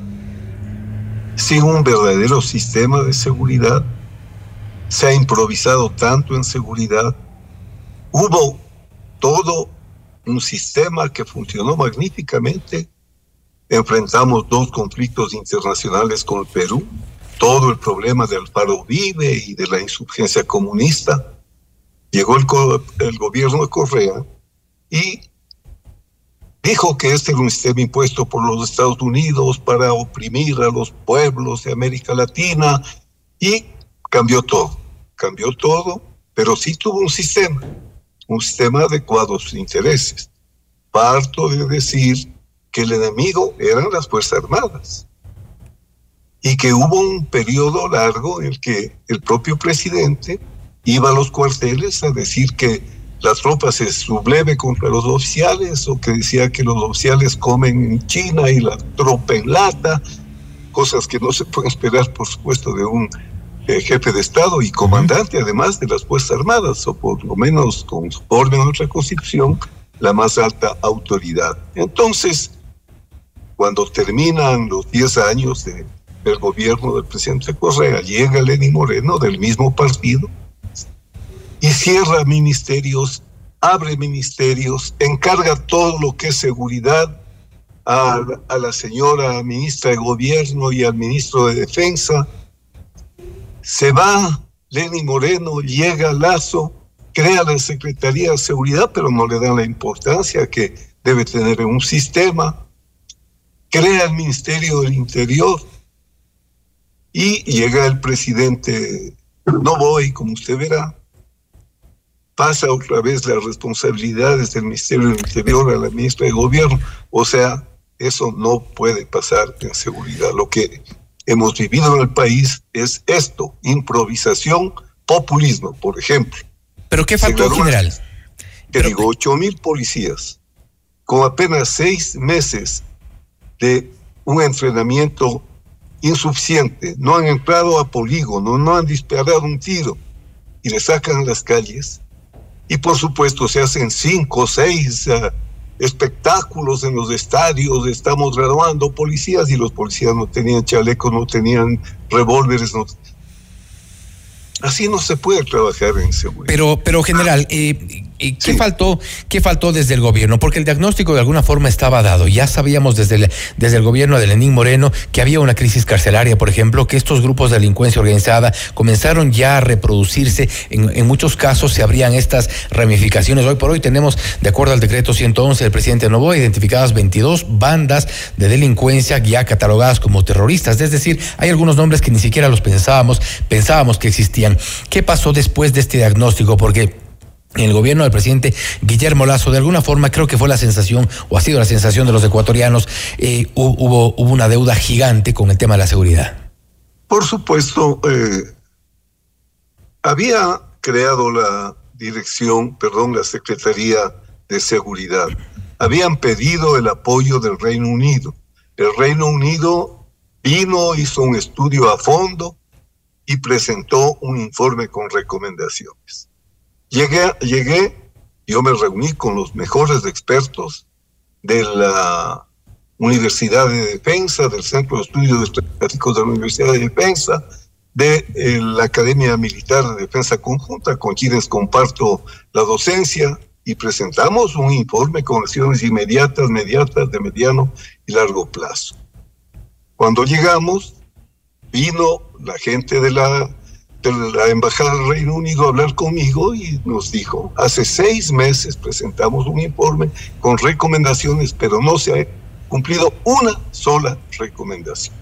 sin un verdadero sistema de seguridad. Se ha improvisado tanto en seguridad. Hubo todo un sistema que funcionó magníficamente. Enfrentamos dos conflictos internacionales con el Perú, todo el problema del paro vive y de la insurgencia comunista llegó el, gobierno de Correa y dijo que este era un sistema impuesto por los Estados Unidos para oprimir a los pueblos de América Latina y cambió todo, cambió todo, pero sí tuvo un sistema, un sistema adecuado a sus intereses. Parto de decir que el enemigo eran las Fuerzas Armadas y que hubo un periodo largo en el que el propio presidente iba a los cuarteles a decir que las tropas se subleve contra los oficiales o que decía que los oficiales comen en China y la tropa en lata, cosas que no se pueden esperar, por supuesto, de un eh, jefe de Estado y comandante, además de las Fuerzas Armadas, o por lo menos con orden de nuestra Constitución, la más alta autoridad. Entonces, cuando terminan los 10 años de, del gobierno del presidente Correa, llega Lenín Moreno del mismo partido, y cierra ministerios, abre ministerios, encarga todo lo que es seguridad a, la señora ministra de Gobierno y al ministro de Defensa. Se va Lenny Moreno, llega Lazo, crea la Secretaría de Seguridad, pero no le dan la importancia que debe tener un sistema. Crea el Ministerio del Interior y llega el presidente. No voy, como usted verá, pasa otra vez las responsabilidades del Ministerio del Interior a la ministra de Gobierno. O sea, eso no puede pasar en seguridad. Lo que hemos vivido en el país es esto, improvisación, populismo, por ejemplo. ¿Pero qué faltó, general? Que digo, ocho mil policías con apenas seis meses de un entrenamiento insuficiente, no han entrado a polígono, no han disparado un tiro y le sacan a las calles, y por supuesto se hacen cinco o seis uh, espectáculos en los estadios, estamos graduando policías y los policías no tenían chalecos, no tenían revólveres, no... Así no se puede trabajar en seguridad. Pero, pero general, eh, ¿Y qué faltó, qué faltó desde el gobierno? Porque el diagnóstico de alguna forma estaba dado. Ya sabíamos desde el, desde el gobierno de Lenín Moreno que había una crisis carcelaria, por ejemplo, que estos grupos de delincuencia organizada comenzaron ya a reproducirse. En, en muchos casos se abrían estas ramificaciones. Hoy por hoy tenemos, de acuerdo al decreto 111 del presidente Novoa, identificadas 22 bandas de delincuencia ya catalogadas como terroristas. Es decir, hay algunos nombres que ni siquiera los pensábamos, pensábamos que existían. ¿Qué pasó después de este diagnóstico? Porque el gobierno del presidente Guillermo Lazo, de alguna forma creo que fue la sensación, o ha sido la sensación de los ecuatorianos, eh, hubo, hubo una deuda gigante con el tema de la seguridad. Por supuesto, eh, había creado la dirección, perdón, la Secretaría de Seguridad. Habían pedido el apoyo del Reino Unido. El Reino Unido vino, hizo un estudio a fondo y presentó un informe con recomendaciones. Llegué, llegué, yo me reuní con los mejores expertos de la Universidad de Defensa, del Centro de Estudios Estratégicos de la Universidad de Defensa, de eh, la Academia Militar de Defensa Conjunta, con quienes comparto la docencia, y presentamos un informe con acciones inmediatas, mediatas, de mediano y largo plazo. Cuando llegamos, vino la gente de la, de la Embajada del Reino Unido a hablar conmigo y nos dijo, hace seis meses presentamos un informe con recomendaciones, pero no se ha cumplido una sola recomendación.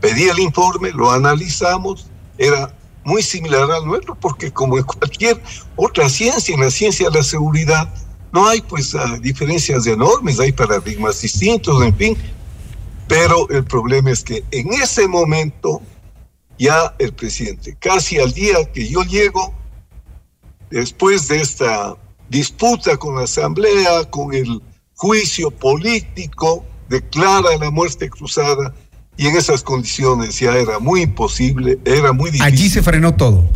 Pedí el informe, lo analizamos, era muy similar al nuestro, porque como en cualquier otra ciencia, en la ciencia de la seguridad, no hay pues uh, diferencias enormes, hay paradigmas distintos, en fin. Pero el problema es que en ese momento ya el presidente, casi al día que yo llego, después de esta disputa con la Asamblea, con el juicio político, declara la muerte cruzada y en esas condiciones ya era muy imposible, era muy difícil. Allí se frenó todo.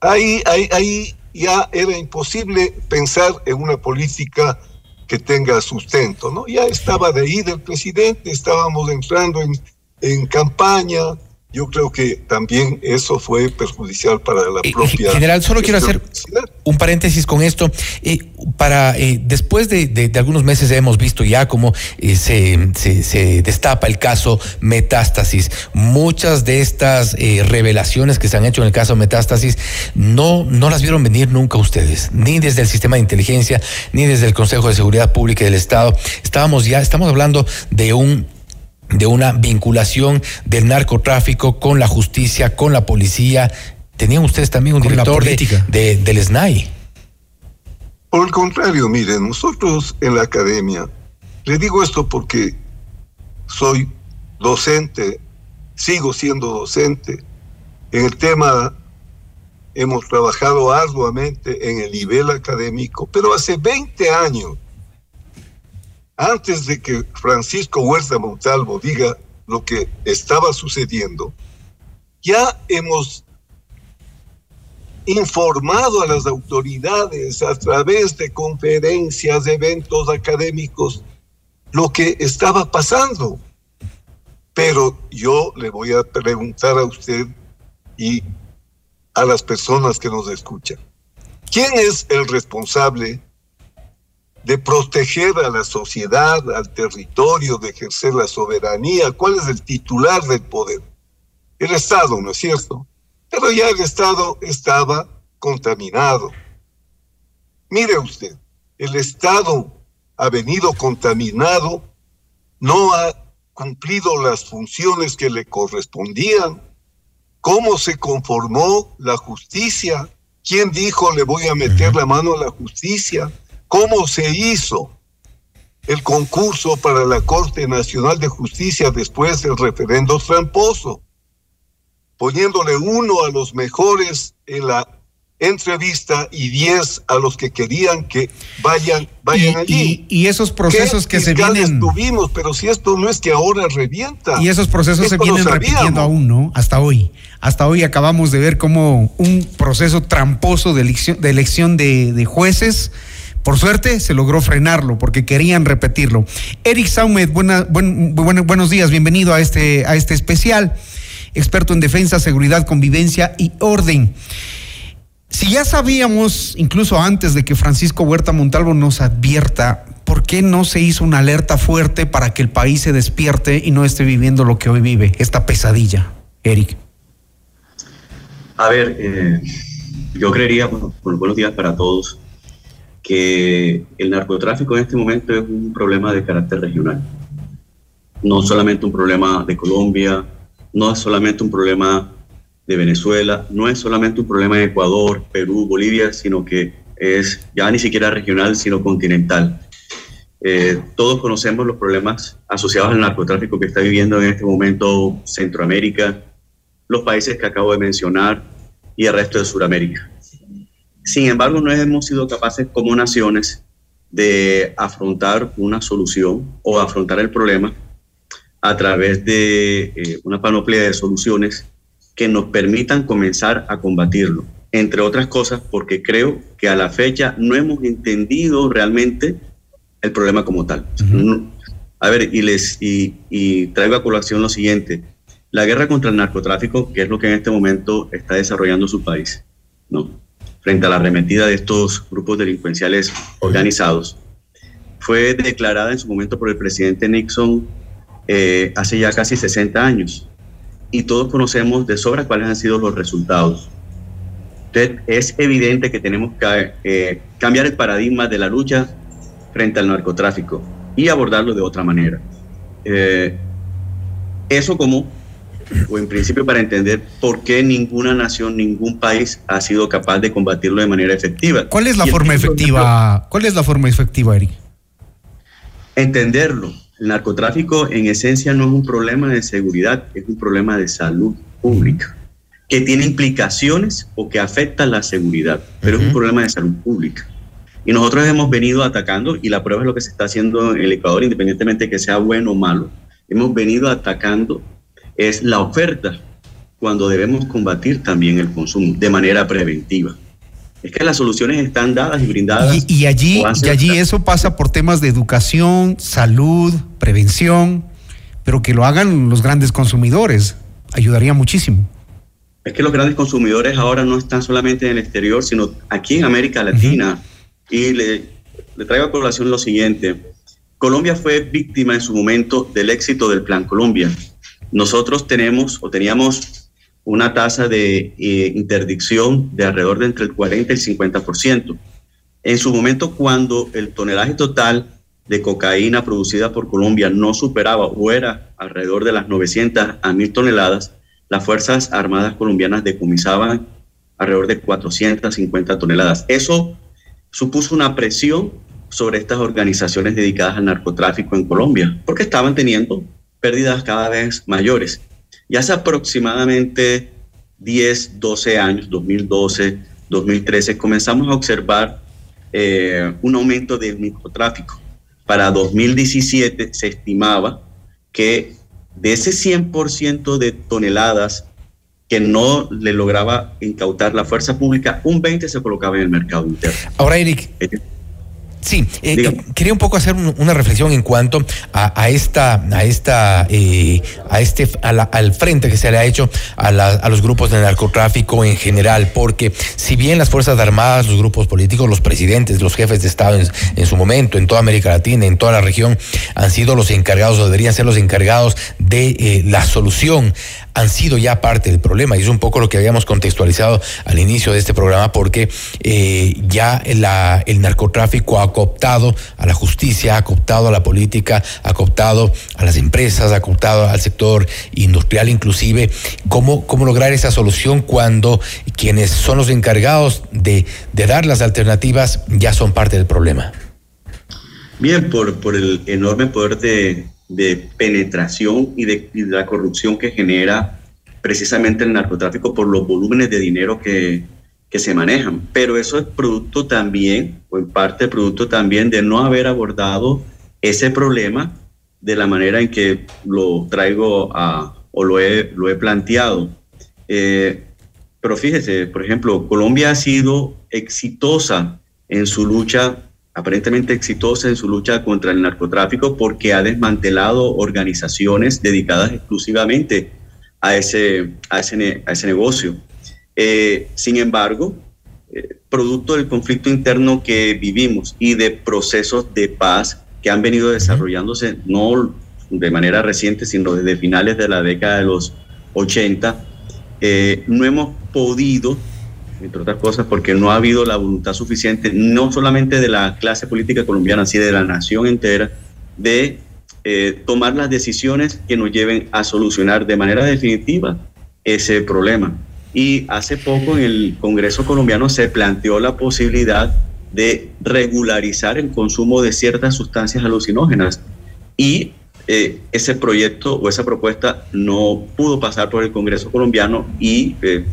Ahí, ahí, ahí ya era imposible pensar en una política que tenga sustento, ¿no? Ya estaba de ahí del presidente, estábamos entrando en, en campaña, yo creo que también eso fue perjudicial para la propia. Eh, general, solo quiero hacer un paréntesis con esto. Eh, para eh, después de, de, de, algunos meses hemos visto ya cómo eh, se, se, se, destapa el caso Metástasis. Muchas de estas revelaciones que se han hecho en el caso Metástasis no, no las vieron venir nunca ustedes, ni desde el sistema de inteligencia, ni desde el Consejo de Seguridad Pública del Estado. Estábamos ya, estamos hablando de un de una vinculación del narcotráfico con la justicia, con la policía. Tenían ustedes también un director de, de, del SNAI. Por el contrario, miren, nosotros en la academia, le digo esto porque soy docente, sigo siendo docente. En el tema hemos trabajado arduamente en el nivel académico, pero hace 20 años antes de que Francisco Huerta Montalvo diga lo que estaba sucediendo, ya hemos informado a las autoridades a través de conferencias, de eventos académicos, lo que estaba pasando. Pero yo le voy a preguntar a usted y a las personas que nos escuchan, ¿quién es el responsable de proteger a la sociedad, al territorio, de ejercer la soberanía. ¿Cuál es el titular del poder? El Estado, ¿no es cierto? Pero ya el Estado estaba contaminado. Mire usted, el Estado ha venido contaminado, no ha cumplido las funciones que le correspondían. ¿Cómo se conformó la justicia? ¿Quién dijo le voy a meter la mano a la justicia? Cómo se hizo el concurso para la Corte Nacional de Justicia después del referendo tramposo, poniéndole uno a los mejores en la entrevista y diez a los que querían que vayan vayan y, allí. Y, y esos procesos que se vienen tuvimos, pero si esto no es que ahora revienta. Y esos procesos se vienen repitiendo aún, ¿no? Hasta hoy. Hasta hoy acabamos de ver como un proceso tramposo de elección de, elección de, de jueces por suerte se logró frenarlo porque querían repetirlo. Eric Saumet, buenos días, bienvenido a este, a este especial. Experto en defensa, seguridad, convivencia y orden. Si ya sabíamos, incluso antes de que Francisco Huerta Montalvo nos advierta, ¿por qué no se hizo una alerta fuerte para que el país se despierte y no esté viviendo lo que hoy vive, esta pesadilla? Eric. A ver, eh, yo creería, bueno, buenos días para todos, que el narcotráfico en este momento es un problema de carácter regional. No solamente un problema de Colombia, no es solamente un problema de Venezuela, no es solamente un problema de Ecuador, Perú, Bolivia, sino que es ya ni siquiera regional, sino continental. Eh, todos conocemos los problemas asociados al narcotráfico que está viviendo en este momento Centroamérica, los países que acabo de mencionar y el resto de Sudamérica. Sin embargo, no hemos sido capaces como naciones de afrontar una solución o afrontar el problema a través de eh, una panoplia de soluciones que nos permitan comenzar a combatirlo. Entre otras cosas, porque creo que a la fecha no hemos entendido realmente el problema como tal. A ver, y, les, y, y traigo a colación lo siguiente. La guerra contra el narcotráfico, que es lo que en este momento está desarrollando su país, ¿no? Frente a la arremetida de estos grupos delincuenciales organizados, fue declarada en su momento por el presidente Nixon eh, hace ya casi 60 años. Y todos conocemos de sobra cuáles han sido los resultados. Entonces, es evidente que tenemos que eh, cambiar el paradigma de la lucha frente al narcotráfico y abordarlo de otra manera. Eh, eso como o en principio para entender por qué ninguna nación, ningún país ha sido capaz de combatirlo de manera efectiva. ¿Cuál es la forma efectiva? ¿Cuál es la forma efectiva, Eric? Entenderlo. El narcotráfico en esencia no es un problema de seguridad, es un problema de salud pública, que tiene implicaciones o que afecta la seguridad, pero es un problema de salud pública. Y nosotros hemos venido atacando, y la prueba es lo que se está haciendo en el Ecuador, independientemente de que sea bueno o malo, hemos venido atacando es la oferta cuando debemos combatir también el consumo de manera preventiva. Es que las soluciones están dadas y brindadas. Y, allí, y allí eso pasa por temas de educación, salud, prevención, pero que lo hagan los grandes consumidores. Ayudaría muchísimo. Es que los grandes consumidores ahora no están solamente en el exterior, sino aquí en América Latina. Y le, le traigo a colación lo siguiente. Colombia fue víctima en su momento del éxito del Plan Colombia nosotros tenemos o teníamos una tasa de eh, interdicción de alrededor de entre el 40 y el 50%. En su momento, cuando el tonelaje total de cocaína producida por Colombia no superaba o era alrededor de las 900 a 1000 toneladas, las Fuerzas Armadas colombianas decomisaban alrededor de 450 toneladas. Eso supuso una presión sobre estas organizaciones dedicadas al narcotráfico en Colombia, porque estaban teniendo pérdidas cada vez mayores. Y hace aproximadamente 10, 12 años, 2012, 2013, comenzamos a observar eh, un aumento del microtráfico. Para 2017 se estimaba que de ese 100% de toneladas que no le lograba incautar la fuerza pública, un 20 se colocaba en el mercado interno. Ahora, Eric, Sí, eh, quería un poco hacer una reflexión en cuanto a, esta, a esta, eh, a este, al frente que se le ha hecho a, los grupos de narcotráfico en general, porque si bien las fuerzas armadas, los grupos políticos, los presidentes, los jefes de Estado en, su momento, en toda América Latina, en toda la región, han sido los encargados o deberían ser los encargados de la solución han sido ya parte del problema. Y es un poco lo que habíamos contextualizado al inicio de este programa, porque eh, ya el narcotráfico ha cooptado a la justicia, ha cooptado a la política, ha cooptado a las empresas, ha cooptado al sector industrial inclusive. ¿Cómo, cómo lograr esa solución cuando quienes son los encargados de, de dar las alternativas ya son parte del problema? Bien, por, por el enorme poder de, de penetración y de, la corrupción que genera precisamente el narcotráfico por los volúmenes de dinero que, que se manejan. Pero eso es producto también, o en parte producto también de no haber abordado ese problema de la manera en que lo traigo a, o lo he, lo he planteado. Eh, pero fíjese, por ejemplo, Colombia ha sido exitosa en su lucha aparentemente exitosa en su lucha contra el narcotráfico porque ha desmantelado organizaciones dedicadas exclusivamente a ese, a ese, a ese negocio. Eh, sin embargo, producto del conflicto interno que vivimos y de procesos de paz que han venido desarrollándose no de manera reciente, sino desde finales de la década de los 80, eh, no hemos podido, entre otras cosas, porque no ha habido la voluntad suficiente, no solamente de la clase política colombiana, sino de la nación entera, de eh, tomar las decisiones que nos lleven a solucionar de manera definitiva ese problema. Y hace poco en el Congreso colombiano se planteó la posibilidad de regularizar el consumo de ciertas sustancias alucinógenas y eh, ese proyecto o esa propuesta no pudo pasar por el Congreso colombiano y eh,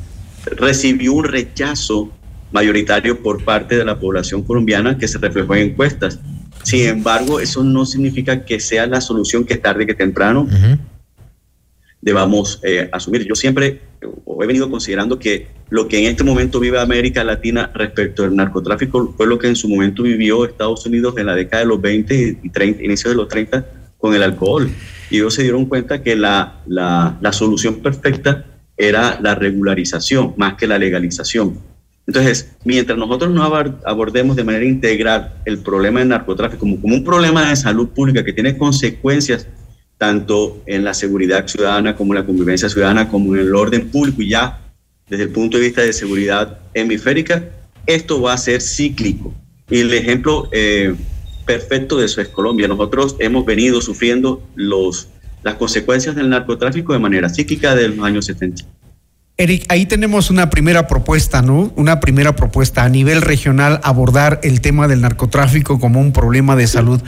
recibió un rechazo mayoritario por parte de la población colombiana que se reflejó en encuestas. Sin embargo, eso no significa que sea la solución que tarde que temprano debamos eh, asumir. Yo siempre he venido considerando que lo que en este momento vive América Latina respecto al narcotráfico fue lo que en su momento vivió Estados Unidos en la década de los 20 y 30, inicios de los 30 con el alcohol. Y ellos se dieron cuenta que la, la, la solución perfecta era la regularización más que la legalización. Entonces, mientras nosotros no abordemos de manera integral el problema del narcotráfico como, como un problema de salud pública que tiene consecuencias tanto en la seguridad ciudadana como en la convivencia ciudadana, como en el orden público y ya desde el punto de vista de seguridad hemisférica, esto va a ser cíclico. Y el ejemplo eh, perfecto de eso es Colombia. Nosotros hemos venido sufriendo los, las consecuencias del narcotráfico de manera cíclica desde los años 70. Eric, ahí tenemos una primera propuesta, ¿no? Una primera propuesta a nivel regional abordar el tema del narcotráfico como un problema de salud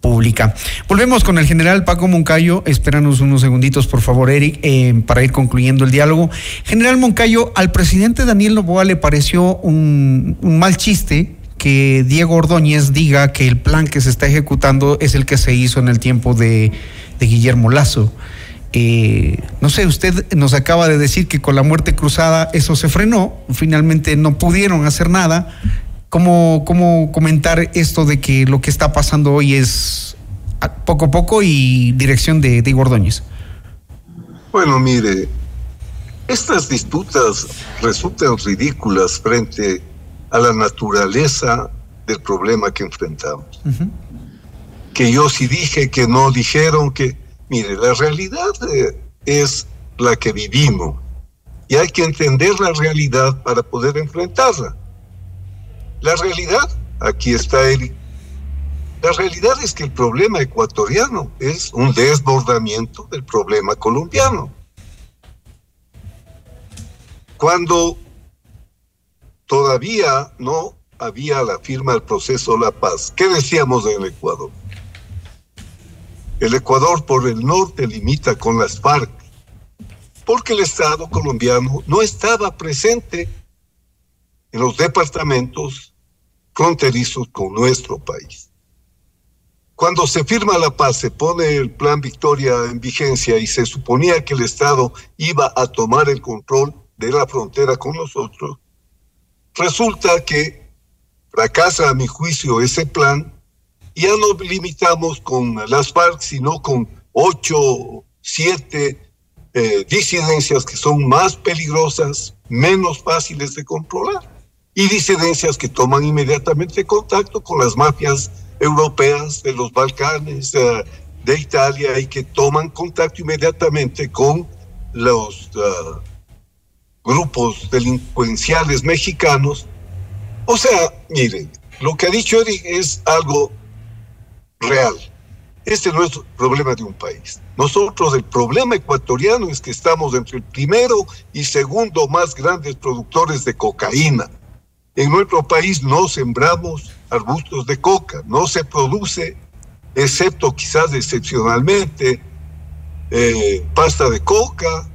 pública. Volvemos con el general Paco Moncayo. Espéranos unos segunditos, por favor, Eric, eh, para ir concluyendo el diálogo. General Moncayo, al presidente Daniel Novoa le pareció un, mal chiste que Diego Ordóñez diga que el plan que se está ejecutando es el que se hizo en el tiempo de, Guillermo Lazo. Eh, no sé, usted nos acaba de decir que con la muerte cruzada eso se frenó, finalmente no pudieron hacer nada. ¿Cómo, ¿Cómo comentar esto de que lo que está pasando hoy es poco a poco y dirección de, de Ordóñez? Bueno, mire, estas disputas resultan ridículas frente a la naturaleza del problema que enfrentamos. Que yo sí dije, que no dijeron, que... Mire, la realidad eh, es la que vivimos y hay que entender la realidad para poder enfrentarla. La realidad, aquí está Eric, la realidad es que el problema ecuatoriano es un desbordamiento del problema colombiano. Cuando todavía no había la firma del proceso La Paz, ¿qué decíamos en Ecuador? El Ecuador por el norte limita con las FARC, porque el Estado colombiano no estaba presente en los departamentos fronterizos con nuestro país. Cuando se firma la paz, se pone el plan Victoria en vigencia y se suponía que el Estado iba a tomar el control de la frontera con nosotros, resulta que fracasa a mi juicio ese plan ya no limitamos con las FARC, sino con ocho, siete eh, disidencias que son más peligrosas, menos fáciles de controlar y disidencias que toman inmediatamente contacto con las mafias europeas de los Balcanes, eh, de Italia, y que toman contacto inmediatamente con los eh, grupos delincuenciales mexicanos. O sea, miren, lo que ha dicho Eric es algo real. Este no es el problema de un país. Nosotros el problema ecuatoriano es que estamos entre el primero y segundo más grandes productores de cocaína. En nuestro país no sembramos arbustos de coca, no se produce, excepto quizás excepcionalmente, eh, pasta de coca,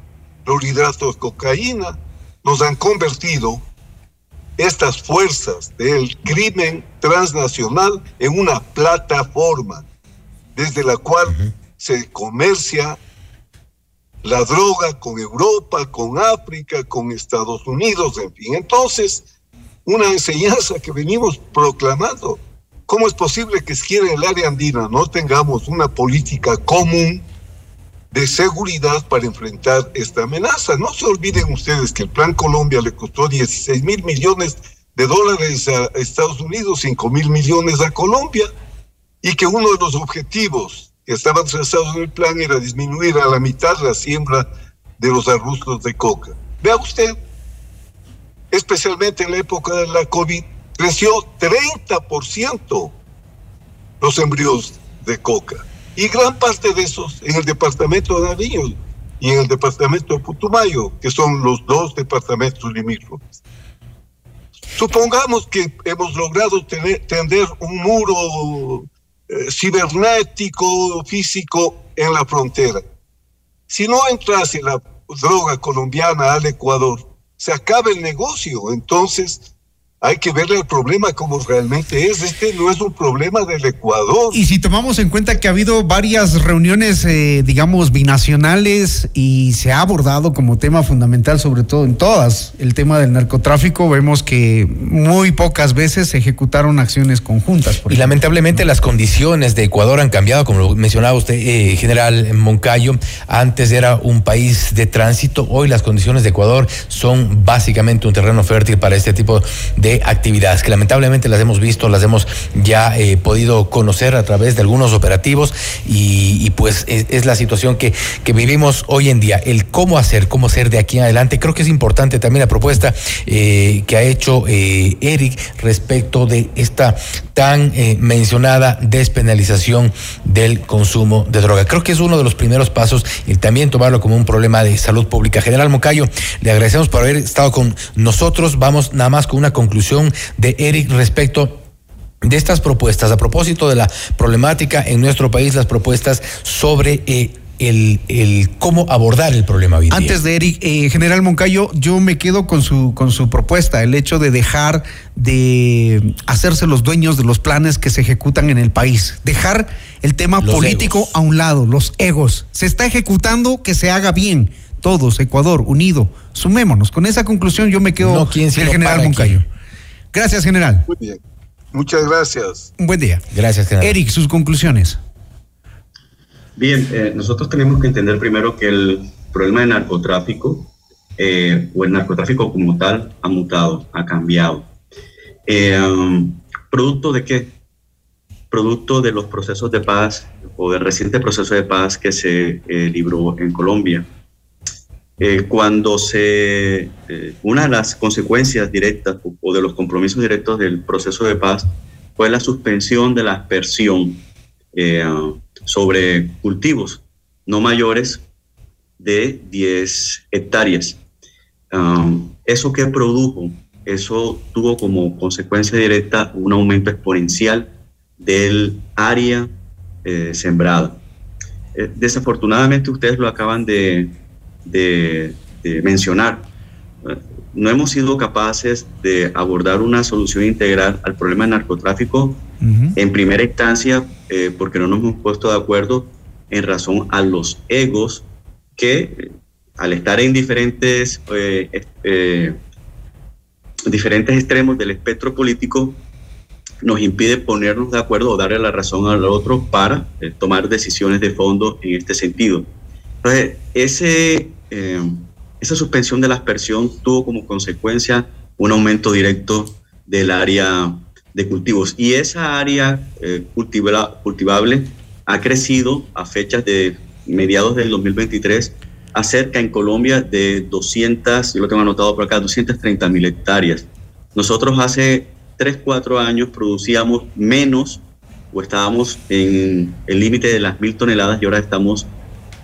clorhidratos de cocaína. Nos han convertido estas fuerzas del crimen transnacional en una plataforma desde la cual se comercia la droga con Europa, con África, con Estados Unidos, en fin. Entonces, una enseñanza que venimos proclamando. ¿Cómo es posible que si en el área andina no tengamos una política común de seguridad para enfrentar esta amenaza? No se olviden ustedes que el Plan Colombia le costó 16 mil millones de dólares a Estados Unidos, 5 mil millones a Colombia, y que uno de los objetivos que estaban trazados en el plan era disminuir a la mitad la siembra de los arbustos de coca. Vea usted, especialmente en la época de la COVID, creció 30% los embrios de coca. Y gran parte de esos en el departamento de Nariño y en el departamento de Putumayo, que son los dos departamentos limítrofes. Supongamos que hemos logrado tener, tender un muro eh, cibernético, físico en la frontera. Si no entrase la droga colombiana al Ecuador, se acaba el negocio. Entonces, hay que verle el problema como realmente es. Este no es un problema del Ecuador. Y si tomamos en cuenta que ha habido varias reuniones, eh, digamos, binacionales y se ha abordado como tema fundamental, sobre todo en todas, el tema del narcotráfico, vemos que muy pocas veces se ejecutaron acciones conjuntas. Y lamentablemente las condiciones de Ecuador han cambiado, como lo mencionaba usted, eh, general Moncayo. Antes era un país de tránsito, hoy las condiciones de Ecuador son básicamente un terreno fértil para este tipo de actividades que lamentablemente las hemos visto, las hemos ya eh, podido conocer a través de algunos operativos y, pues es, la situación que, que, vivimos hoy en día. El cómo hacer, cómo hacer de aquí en adelante. Creo que es importante también la propuesta eh, que ha hecho eh, Eric respecto de esta tan mencionada despenalización del consumo de droga. Creo que es uno de los primeros pasos y también tomarlo como un problema de salud pública. General Mocayo, le agradecemos por haber estado con nosotros. Vamos nada más con una conclusión de Eric respecto de estas propuestas, a propósito de la problemática en nuestro país, las propuestas sobre eh, el, el, cómo abordar el problema hoy Antes de Eric, eh, General Moncayo, yo me quedo con su, con su propuesta, el hecho de dejar de hacerse los dueños de los planes que se ejecutan en el país, dejar el tema político a un lado, los egos. Se está ejecutando, que se haga bien. Todos, Ecuador, unido, sumémonos. Con esa conclusión yo me quedo con el general Moncayo. Gracias, general. Muy bien. Muchas gracias. Un buen día. Gracias, general. Eric, sus conclusiones. Bien, eh, nosotros tenemos que entender primero que el problema de narcotráfico eh, o el narcotráfico como tal ha mutado, ha cambiado. Eh, um, ¿Producto de qué? Producto de los procesos de paz o del reciente proceso de paz que se libró en Colombia eh, cuando se, eh, una de las consecuencias directas o, de los compromisos directos del proceso de paz fue la suspensión de la aspersión eh, sobre cultivos no mayores de 10 hectáreas. Um, ¿Eso qué produjo? Eso tuvo como consecuencia directa un aumento exponencial del área sembrada. desafortunadamente ustedes lo acaban de, de, mencionar. No hemos sido capaces de abordar una solución integral al problema del narcotráfico en primera instancia eh, porque no nos hemos puesto de acuerdo en razón a los egos que al estar en diferentes, eh, eh, diferentes extremos del espectro político nos impide ponernos de acuerdo o darle la razón al otro para tomar decisiones de fondo en este sentido. Entonces, ese, eh, esa suspensión de la aspersión tuvo como consecuencia un aumento directo del área de cultivos. Y esa área eh, cultivable ha crecido a fechas de mediados del 2023 a cerca en Colombia de 200, yo lo tengo anotado por acá, 230 mil hectáreas. Nosotros hace 3, 4 años producíamos menos o estábamos en el límite de las mil toneladas y ahora estamos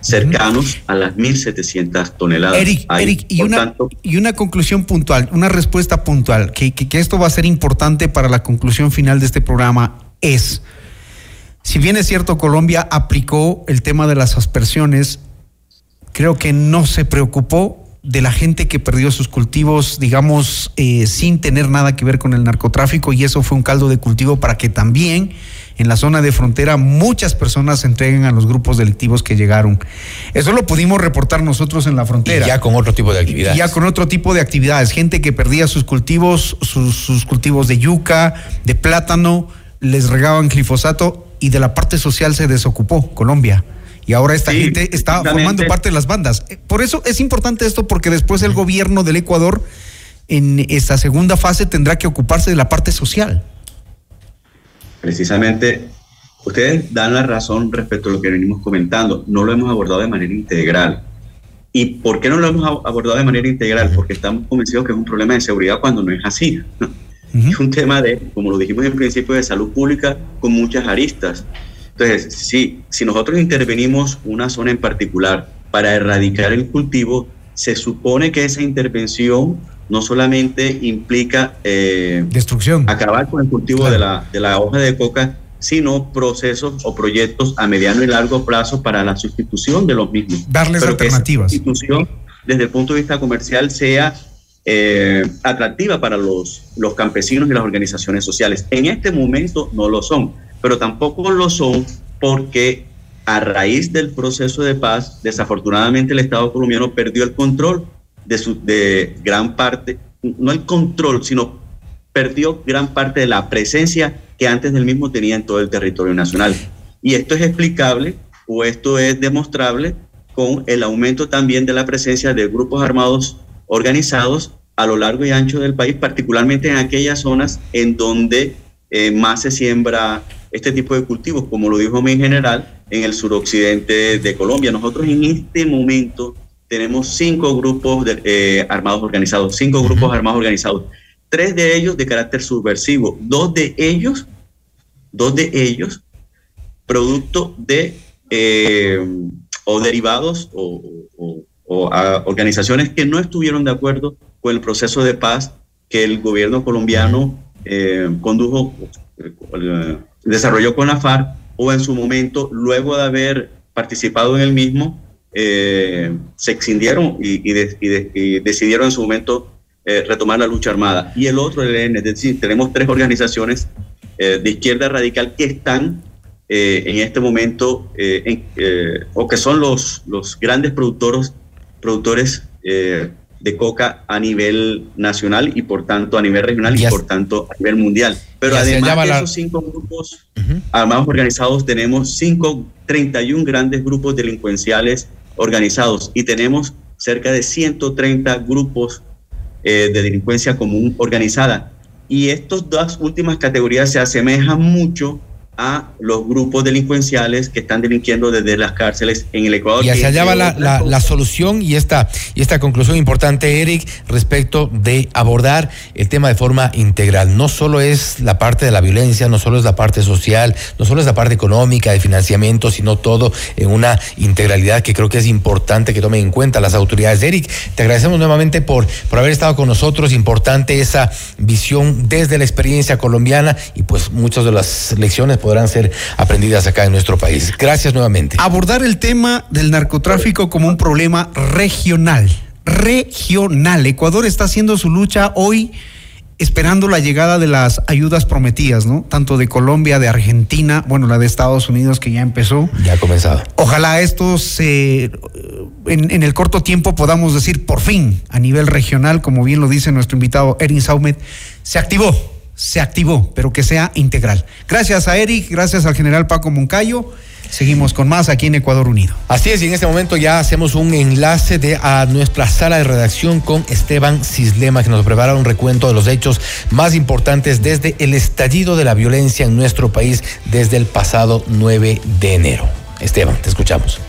cercanos a las 1.700 toneladas. Eric, Eric y, una, y una conclusión puntual, una respuesta puntual, que, que, esto va a ser importante para la conclusión final de este programa, es, si bien es cierto, Colombia aplicó el tema de las aspersiones, creo que no se preocupó de la gente que perdió sus cultivos, digamos, eh, sin tener nada que ver con el narcotráfico, y eso fue un caldo de cultivo para que también en la zona de frontera muchas personas se entreguen a los grupos delictivos que llegaron. Eso lo pudimos reportar nosotros en la frontera. Y ya con otro tipo de actividades. ya con otro tipo de actividades. Gente que perdía sus cultivos, sus, cultivos de yuca, de plátano, les regaban glifosato y de la parte social se desocupó Colombia. Y ahora esta gente está formando parte de las bandas. Por eso es importante esto porque después el gobierno del Ecuador en esta segunda fase tendrá que ocuparse de la parte social. Precisamente, ustedes dan la razón respecto a lo que venimos comentando. No lo hemos abordado de manera integral. ¿Y por qué no lo hemos abordado de manera integral? Porque estamos convencidos que es un problema de seguridad cuando no es así. Es un tema de, como lo dijimos en principio, de salud pública con muchas aristas. Entonces, si, si nosotros intervenimos una zona en particular para erradicar el cultivo, se supone que esa intervención no solamente implica eh, destrucción, acabar con el cultivo de, la, de la hoja de coca, sino procesos o proyectos a mediano y largo plazo para la sustitución de los mismos. Darles Pero alternativas. Que esa sustitución, desde el punto de vista comercial, sea eh, atractiva para los, los campesinos y las organizaciones sociales. En este momento no lo son, pero tampoco lo son porque a raíz del proceso de paz, desafortunadamente el Estado colombiano perdió el control de, su, de gran parte, no el control, sino perdió gran parte de la presencia que antes del mismo tenía en todo el territorio nacional. Y esto es explicable o esto es demostrable con el aumento también de la presencia de grupos armados organizados a lo largo y ancho del país, particularmente en aquellas zonas en donde eh, más se siembra este tipo de cultivos, como lo dijo mi general, en el suroccidente de Colombia. Nosotros en este momento tenemos cinco grupos de, eh, armados organizados, cinco grupos armados organizados, tres de ellos de carácter subversivo, dos de ellos, dos de ellos, producto de eh, o derivados o, o, o a organizaciones que no estuvieron de acuerdo con el proceso de paz que el gobierno colombiano eh, condujo, desarrolló con la FARC o en su momento, luego de haber participado en el mismo, eh, se extendieron y, y, de, y, de, y, decidieron en su momento eh, retomar la lucha armada. Y el otro, el ELN, es decir, tenemos tres organizaciones eh, de izquierda radical que están en este momento, en, o que son los, grandes productores de coca a nivel nacional y por tanto a nivel regional y, y por tanto a nivel mundial. Pero además de esos cinco grupos uh -huh. armados organizados, tenemos cinco, 31 grandes grupos delincuenciales organizados y tenemos cerca de 130 grupos eh, de delincuencia común organizada. Y estas dos últimas categorías se asemejan mucho a los grupos delincuenciales que están delinquiendo desde las cárceles en el Ecuador. Y hacia allá va la, la, la, solución y esta, y esta conclusión importante, Eric, respecto de abordar el tema de forma integral. No solo es la parte de la violencia, no solo es la parte social, no solo es la parte económica, de financiamiento, sino todo en una integralidad que creo que es importante que tomen en cuenta las autoridades. Eric, te agradecemos nuevamente por, por haber estado con nosotros. Importante esa visión desde la experiencia colombiana y pues muchas de las lecciones podrán ser aprendidas acá en nuestro país. Gracias nuevamente. Abordar el tema del narcotráfico como un problema regional. Regional. Ecuador está haciendo su lucha hoy esperando la llegada de las ayudas prometidas, ¿no? Tanto de Colombia, de Argentina, bueno, la de Estados Unidos que ya empezó. Ya ha comenzado. Ojalá esto se, en, en, el corto tiempo podamos decir, por fin, a nivel regional, como bien lo dice nuestro invitado Erin Saumet, se activó se activó, pero que sea integral. Gracias a Eric, gracias al general Paco Moncayo. Seguimos con más aquí en Ecuador Unido. Así es, y en este momento ya hacemos un enlace de a nuestra sala de redacción con Esteban Cislema, que nos prepara un recuento de los hechos más importantes desde el estallido de la violencia en nuestro país desde el pasado 9 de enero. Esteban, te escuchamos.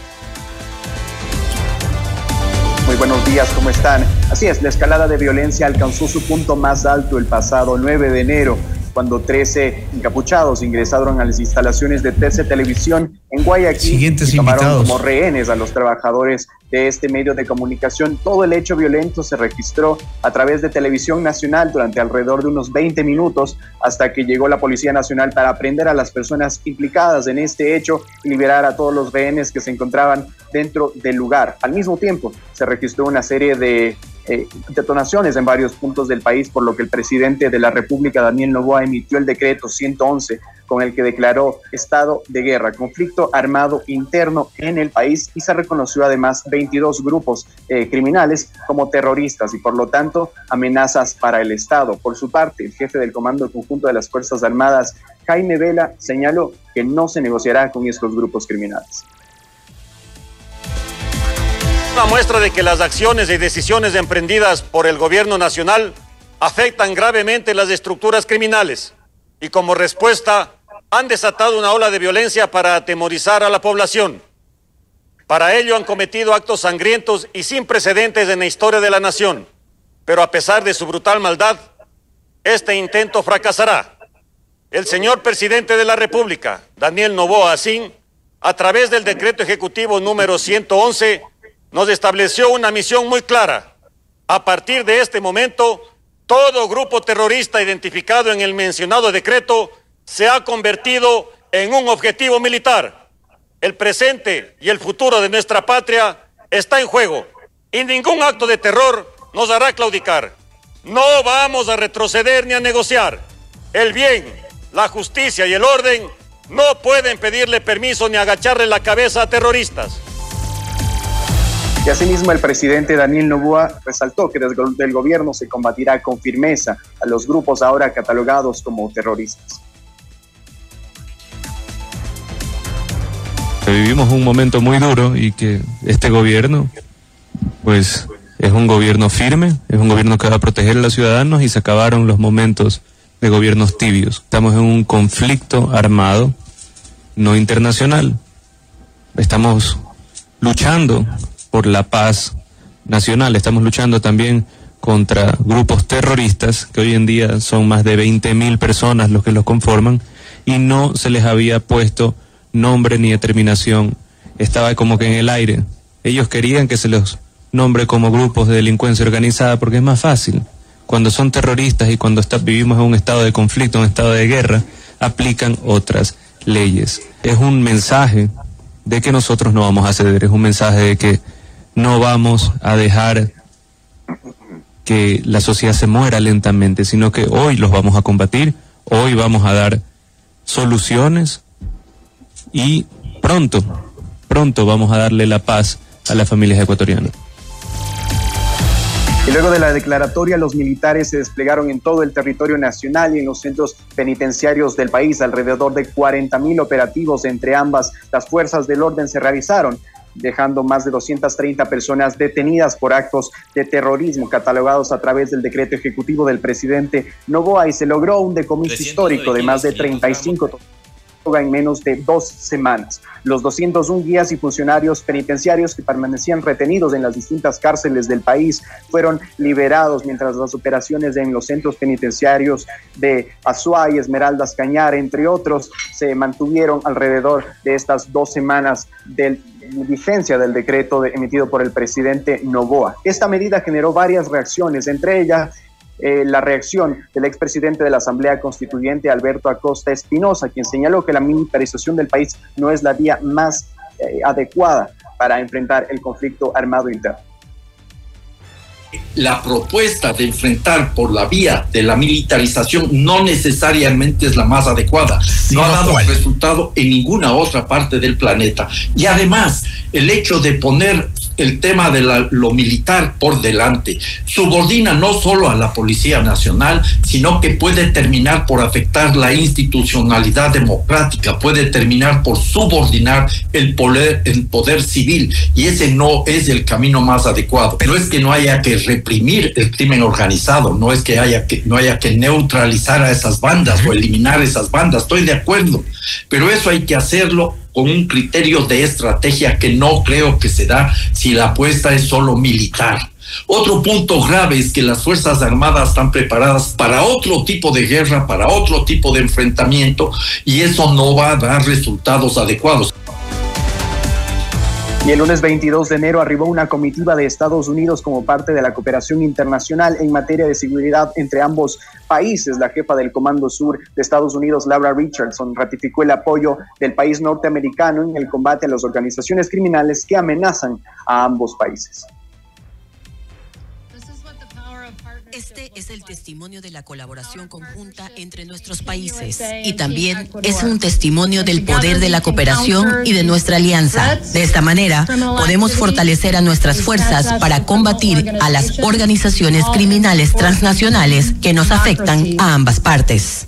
Muy buenos días, ¿cómo están? Así es, la escalada de violencia alcanzó su punto más alto el pasado 9 de enero, cuando 13 encapuchados ingresaron a las instalaciones de TC Televisión en Guayaquil Siguientes y tomaron invitados. como rehenes a los trabajadores de este medio de comunicación. Todo el hecho violento se registró a través de Televisión Nacional durante alrededor de unos 20 minutos hasta que llegó la Policía Nacional para aprender a las personas implicadas en este hecho y liberar a todos los rehenes que se encontraban dentro del lugar. Al mismo tiempo, se registró una serie de eh, detonaciones en varios puntos del país, por lo que el presidente de la República, Daniel Novoa, emitió el decreto 111 con el que declaró estado de guerra, conflicto armado interno en el país y se reconoció además 22 grupos eh, criminales como terroristas y por lo tanto amenazas para el Estado. Por su parte, el jefe del Comando Conjunto de las Fuerzas Armadas, Jaime Vela, señaló que no se negociará con estos grupos criminales una muestra de que las acciones y decisiones emprendidas por el gobierno nacional afectan gravemente las estructuras criminales y como respuesta han desatado una ola de violencia para atemorizar a la población. Para ello han cometido actos sangrientos y sin precedentes en la historia de la nación. Pero a pesar de su brutal maldad, este intento fracasará. El señor presidente de la República, Daniel Novoa Asín, a través del decreto ejecutivo número 111, nos estableció una misión muy clara. A partir de este momento, todo grupo terrorista identificado en el mencionado decreto se ha convertido en un objetivo militar. El presente y el futuro de nuestra patria está en juego y ningún acto de terror nos hará claudicar. No vamos a retroceder ni a negociar. El bien, la justicia y el orden no pueden pedirle permiso ni agacharle la cabeza a terroristas. Y asimismo el presidente Daniel Novoa resaltó que desde el gobierno se combatirá con firmeza a los grupos ahora catalogados como terroristas. Vivimos un momento muy duro y que este gobierno, pues, es un gobierno firme, es un gobierno que va a proteger a los ciudadanos y se acabaron los momentos de gobiernos tibios. Estamos en un conflicto armado, no internacional. Estamos luchando por la paz nacional, estamos luchando también contra grupos terroristas, que hoy en día son más de 20 mil personas los que los conforman, y no se les había puesto nombre ni determinación, estaba como que en el aire. Ellos querían que se los nombre como grupos de delincuencia organizada porque es más fácil. Cuando son terroristas y cuando está, vivimos en un estado de conflicto, un estado de guerra, aplican otras leyes. Es un mensaje de que nosotros no vamos a ceder, es un mensaje de que no vamos a dejar que la sociedad se muera lentamente, sino que hoy los vamos a combatir, hoy vamos a dar soluciones y pronto, pronto vamos a darle la paz a las familias ecuatorianas. Y luego de la declaratoria, los militares se desplegaron en todo el territorio nacional y en los centros penitenciarios del país. Alrededor de 40 mil operativos entre ambas las fuerzas del orden se realizaron dejando más de 230 personas detenidas por actos de terrorismo catalogados a través del decreto ejecutivo del presidente Novoa y se logró un decomiso histórico de más de 35 en menos de dos semanas. Los 201 guías y funcionarios penitenciarios que permanecían retenidos en las distintas cárceles del país fueron liberados mientras las operaciones en los centros penitenciarios de Azuay, Esmeraldas, Cañar, entre otros, se mantuvieron alrededor de estas dos semanas de vigencia del decreto emitido por el presidente Novoa. Esta medida generó varias reacciones, entre ellas eh, la reacción del expresidente de la Asamblea Constituyente, Alberto Acosta Espinosa, quien señaló que la militarización del país no es la vía más eh, adecuada para enfrentar el conflicto armado interno la propuesta de enfrentar por la vía de la militarización no necesariamente es la más adecuada. No ha dado resultado en ninguna otra parte del planeta. Y además, el hecho de poner el tema de lo militar por delante subordina no solo a la Policía Nacional, sino que puede terminar por afectar la institucionalidad democrática, puede terminar por subordinar el poder, el poder civil. Y ese no es el camino más adecuado. Pero es que no haya que reprimir el crimen organizado, no es que haya que, no haya que neutralizar a esas bandas o eliminar esas bandas, estoy de acuerdo, pero eso hay que hacerlo con un criterio de estrategia que no creo que se da si la apuesta es solo militar. Otro punto grave es que las Fuerzas Armadas están preparadas para otro tipo de guerra, para otro tipo de enfrentamiento, y eso no va a dar resultados adecuados. Y el lunes 22 de enero arribó una comitiva de Estados Unidos como parte de la cooperación internacional en materia de seguridad entre ambos países. La jefa del Comando Sur de Estados Unidos, Laura Richardson, ratificó el apoyo del país norteamericano en el combate a las organizaciones criminales que amenazan a ambos países. Este es el testimonio de la colaboración conjunta entre nuestros países y también es un testimonio del poder de la cooperación y de nuestra alianza. De esta manera, podemos fortalecer a nuestras fuerzas para combatir a las organizaciones criminales transnacionales que nos afectan a ambas partes.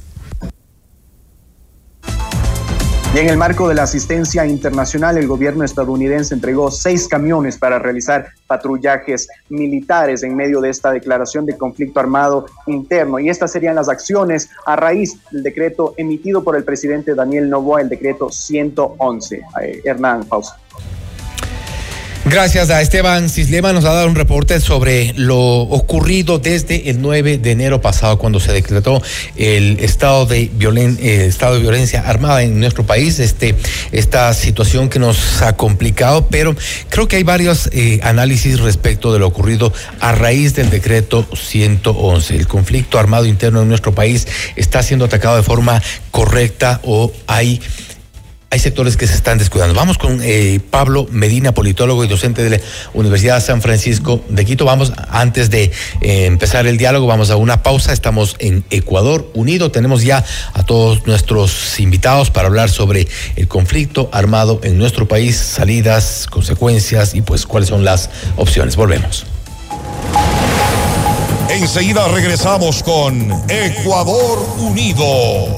Y en el marco de la asistencia internacional, el gobierno estadounidense entregó seis camiones para realizar patrullajes militares en medio de esta declaración de conflicto armado interno. Y estas serían las acciones a raíz del decreto emitido por el presidente Daniel Novoa, el decreto 111. Eh, Hernán, pausa. Gracias a Esteban Cislema nos ha dado un reporte sobre lo ocurrido desde el 9 de enero pasado cuando se decretó el estado de, violen, eh, estado de violencia armada en nuestro país, este, esta situación que nos ha complicado, pero creo que hay varios eh, análisis respecto de lo ocurrido a raíz del decreto 111. El conflicto armado interno en nuestro país está siendo atacado de forma correcta o hay hay sectores que se están descuidando. Vamos con eh, Pablo Medina, politólogo y docente de la Universidad San Francisco de Quito. Vamos, antes de eh, empezar el diálogo, vamos a una pausa. Estamos en Ecuador Unido. Tenemos ya a todos nuestros invitados para hablar sobre el conflicto armado en nuestro país, salidas, consecuencias y pues cuáles son las opciones. Volvemos. Enseguida regresamos con Ecuador Unido.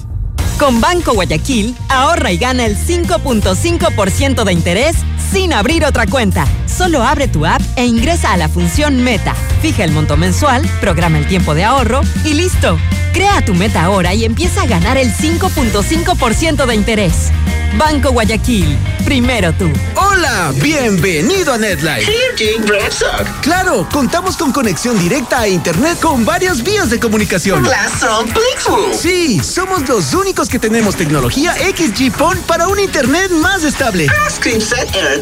Con Banco Guayaquil, ahorra y gana el 5.5% de interés sin abrir otra cuenta. Solo abre tu app e ingresa a la función Meta. Fija el monto mensual, programa el tiempo de ahorro y listo. Crea tu meta ahora y empieza a ganar el 5.5% de interés. Banco Guayaquil, primero tú. Hola, bienvenido a NetLife. Claro, contamos con conexión directa a Internet con varias vías de comunicación. Sí, somos los únicos que tenemos tecnología XG PON para un Internet más estable.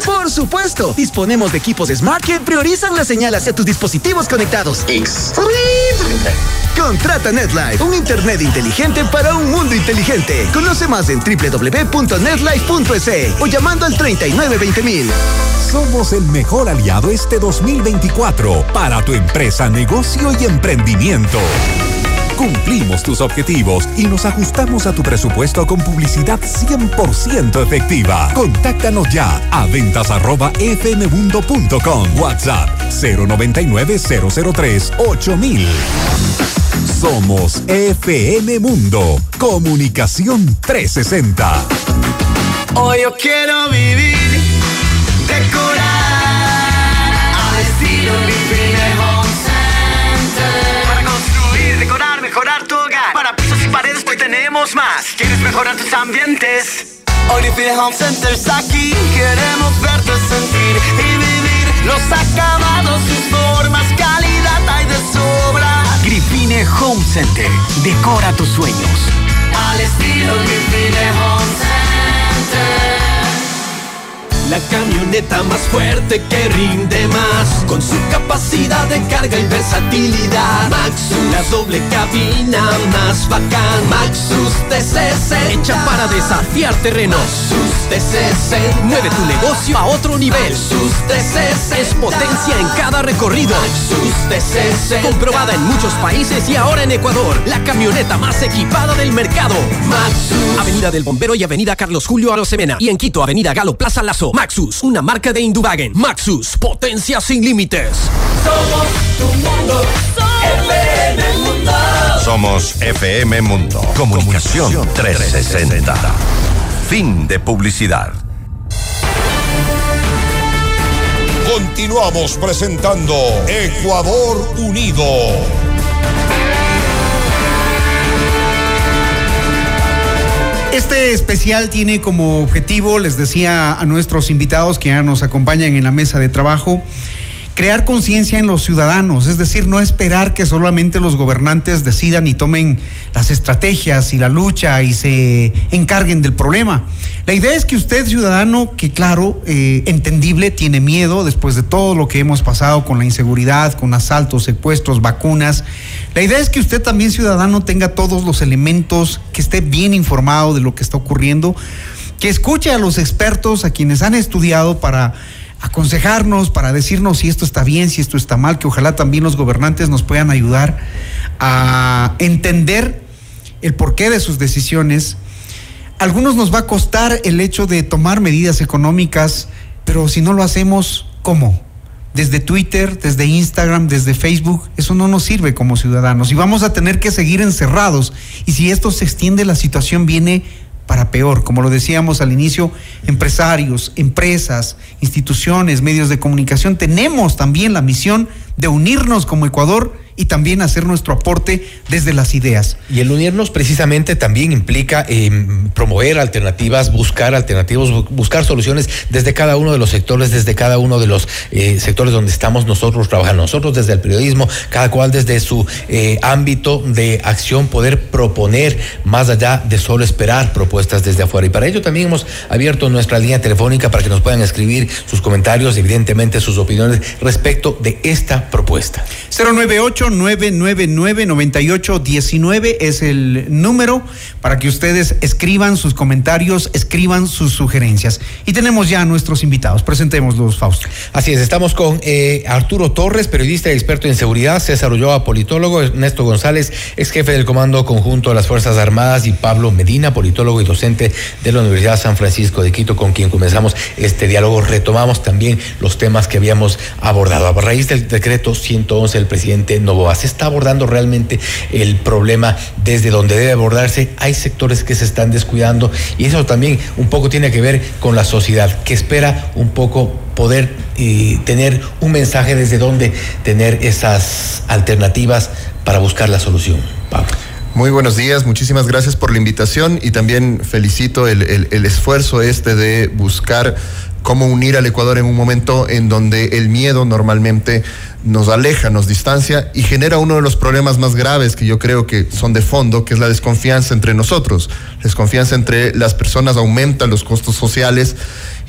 Por supuesto, disponemos de equipos Smart que priorizan la señal hacia tus dispositivos conectados. Contrata NetLife, un Internet inteligente para un mundo inteligente. Conoce más en www.netlife.es o llamando al 392000. Somos el mejor aliado este 2024 para tu empresa, negocio y emprendimiento. Cumplimos tus objetivos y nos ajustamos a tu presupuesto con publicidad 100% efectiva. Contáctanos ya a ventas arroba fmmundo.com. WhatsApp 099 003 8000. Somos FM Mundo. Comunicación 360. Hoy yo quiero vivir, más. ¿Quieres mejorar tus ambientes? Living Home Center está aquí. Queremos verte sentir y vivir los acabados, sus formas, calidad hay de sobra. Grifine Home Center. Decora tus sueños. Al estilo Grifine Home Center. La camioneta más fuerte que rinde más Con su capacidad de carga y versatilidad Maxus, la doble cabina más bacán Maxus TC60 Hecha para desafiar terrenos. Maxus TC60 Mueve tu negocio a otro nivel. Maxus TC60 Es potencia en cada recorrido. Maxus TC60 Comprobada en muchos países y ahora en Ecuador. La camioneta más equipada del mercado. Maxus Avenida del Bombero y Avenida Carlos Julio Arosemena. Y en Quito, Avenida Galo Plaza Lazo. Maxus, una marca de Indubagen. Maxus, potencia sin límites. Somos tu mundo. FM Mundo. Somos FM Mundo. Comunicación 360. Fin de publicidad. Continuamos presentando Ecuador Unido. Este especial tiene como objetivo, les decía a nuestros invitados que ya nos acompañan en la mesa de trabajo, crear conciencia en los ciudadanos, es decir, no esperar que solamente los gobernantes decidan y tomen las estrategias y la lucha y se encarguen del problema. La idea es que usted, ciudadano, que claro, eh, entendible, tiene miedo después de todo lo que hemos pasado con la inseguridad, con asaltos, secuestros, vacunas. La idea es que usted también, ciudadano, tenga todos los elementos, que esté bien informado de lo que está ocurriendo, que escuche a los expertos, a quienes han estudiado para aconsejarnos, para decirnos si esto está bien, si esto está mal, que ojalá también los gobernantes nos puedan ayudar a entender el porqué de sus decisiones. algunos nos va a costar el hecho de tomar medidas económicas, pero si no lo hacemos, ¿cómo? Desde Twitter, desde Instagram, desde Facebook, eso no nos sirve como ciudadanos y vamos a tener que seguir encerrados. Y si esto se extiende, la situación viene para peor. Como lo decíamos al inicio, empresarios, empresas, instituciones, medios de comunicación, tenemos también la misión de unirnos como Ecuador y también hacer nuestro aporte desde las ideas. Y el unirnos precisamente también implica eh, promover alternativas, buscar alternativas, buscar soluciones desde cada uno de los sectores, desde cada uno de los eh, sectores donde estamos nosotros trabajando. Nosotros desde el periodismo, cada cual desde su eh, ámbito de acción, poder proponer más allá de solo esperar propuestas desde afuera. Y para ello también hemos abierto nuestra línea telefónica para que nos puedan escribir sus comentarios, evidentemente sus opiniones respecto de esta propuesta. 098 999-9819 es el número para que ustedes escriban sus comentarios, escriban sus sugerencias. Y tenemos ya a nuestros invitados. Presentémoslos, Fausto. Así es, estamos con eh, Arturo Torres, periodista y experto en seguridad, César Ulloa, politólogo, Ernesto González, ex jefe del Comando Conjunto de las Fuerzas Armadas, y Pablo Medina, politólogo y docente de la Universidad San Francisco de Quito, con quien comenzamos este diálogo. Retomamos también los temas que habíamos abordado. A raíz del decreto 111 del presidente Novo ¿Se está abordando realmente el problema desde donde debe abordarse? Hay sectores que se están descuidando y eso también un poco tiene que ver con la sociedad, que espera un poco poder eh, tener un mensaje desde donde tener esas alternativas para buscar la solución. Pablo. Muy buenos días, muchísimas gracias por la invitación y también felicito el, el esfuerzo este de buscar cómo unir al Ecuador en un momento en donde el miedo normalmente nos aleja, nos distancia y genera uno de los problemas más graves que yo creo que son de fondo, que es la desconfianza entre nosotros. La desconfianza entre las personas aumenta los costos sociales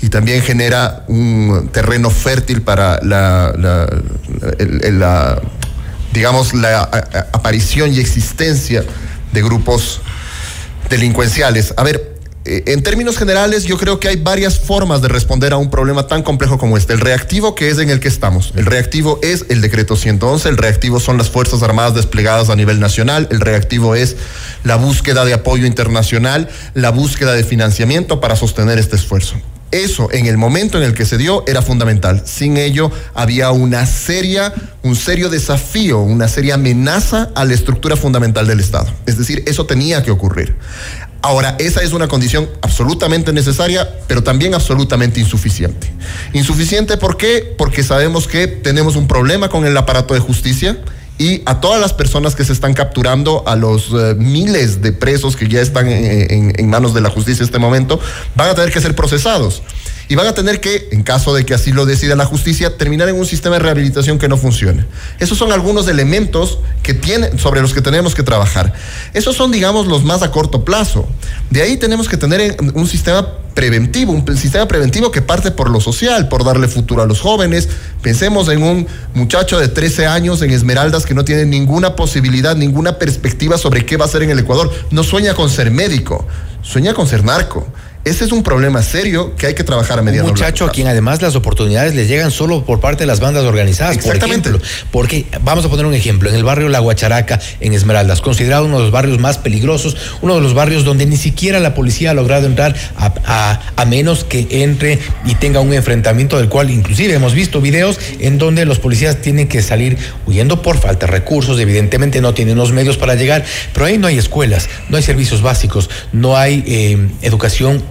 y también genera un terreno fértil para la, la digamos, la aparición y existencia de grupos delincuenciales. A ver, en términos generales, yo creo que hay varias formas de responder a un problema tan complejo como este. El reactivo que es en el que estamos. El reactivo es el decreto 111, el reactivo son las Fuerzas Armadas desplegadas a nivel nacional, el reactivo es la búsqueda de apoyo internacional, la búsqueda de financiamiento para sostener este esfuerzo. Eso en el momento en el que se dio era fundamental. Sin ello había una seria, un serio desafío, una seria amenaza a la estructura fundamental del Estado. Es decir, eso tenía que ocurrir. Ahora, esa es una condición absolutamente necesaria, pero también absolutamente insuficiente. Insuficiente, ¿por qué? Porque sabemos que tenemos un problema con el aparato de justicia y a todas las personas que se están capturando, a los eh, miles de presos que ya están en, manos de la justicia en este momento, van a tener que ser procesados y van a tener que, en caso de que así lo decida la justicia, terminar en un sistema de rehabilitación que no funcione. Esos son algunos elementos que sobre los que tenemos que trabajar. Esos son, digamos, los más a corto plazo. De ahí tenemos que tener un sistema preventivo, un sistema preventivo que parte por lo social, por darle futuro a los jóvenes. Pensemos en un muchacho de 13 años en Esmeraldas que no tiene ninguna posibilidad, ninguna perspectiva sobre qué va a hacer en el Ecuador. No sueña con ser médico, sueña con ser narco. Ese es un problema serio que hay que trabajar a mediano Un muchacho a quien además las oportunidades le llegan solo por parte de las bandas organizadas. Exactamente. Por ejemplo, porque vamos a poner un ejemplo, en el barrio La Guacharaca, en Esmeraldas, considerado uno de los barrios más peligrosos, uno de los barrios donde ni siquiera la policía ha logrado entrar a, menos que entre y tenga un enfrentamiento del cual inclusive hemos visto videos en donde los policías tienen que salir huyendo por falta de recursos, evidentemente no tienen los medios para llegar, pero ahí no hay escuelas, no hay servicios básicos, no hay eh, educación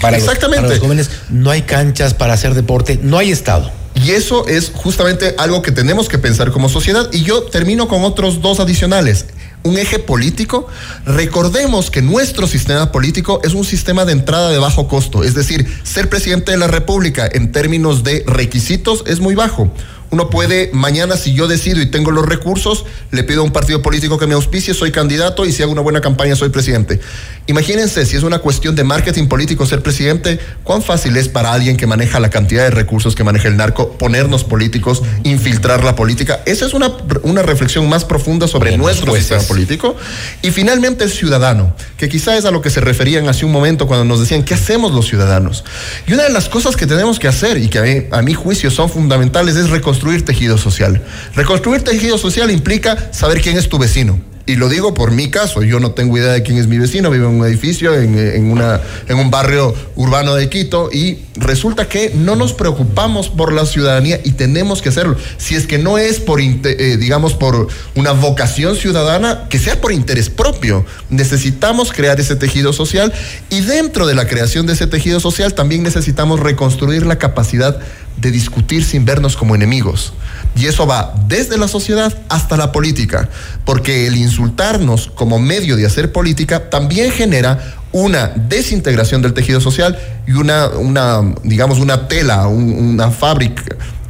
para Exactamente. Los, jóvenes no hay canchas para hacer deporte, no hay Estado. Y eso es justamente algo que tenemos que pensar como sociedad. Y yo termino con otros dos adicionales. Un eje político. Recordemos que nuestro sistema político es un sistema de entrada de bajo costo. Es decir, ser presidente de la República en términos de requisitos es muy bajo. Uno puede, mañana si yo decido y tengo los recursos, le pido a un partido político que me auspicie, soy candidato y si hago una buena campaña soy presidente. Imagínense si es una cuestión de marketing político ser presidente, cuán fácil es para alguien que maneja la cantidad de recursos que maneja el narco ponernos políticos, infiltrar la política. Esa es una, una reflexión más profunda sobre nuestro sistema político. Y finalmente el ciudadano, que quizá es a lo que se referían hace un momento cuando nos decían, ¿qué hacemos los ciudadanos? Y una de las cosas que tenemos que hacer y que a mi juicio son fundamentales es reconstruir reconstruir tejido social. Reconstruir tejido social implica saber quién es tu vecino. Y lo digo por mi caso, yo no tengo idea de quién es mi vecino, vivo en un edificio, en, en una, en un barrio urbano de Quito y resulta que no nos preocupamos por la ciudadanía y tenemos que hacerlo. Si es que no es por, eh, digamos, por una vocación ciudadana, que sea por interés propio. Necesitamos crear ese tejido social y dentro de la creación de ese tejido social también necesitamos reconstruir la capacidad de discutir sin vernos como enemigos. Y eso va desde la sociedad hasta la política, porque el insultarnos como medio de hacer política también genera una desintegración del tejido social y una, una digamos, una tela, una fábrica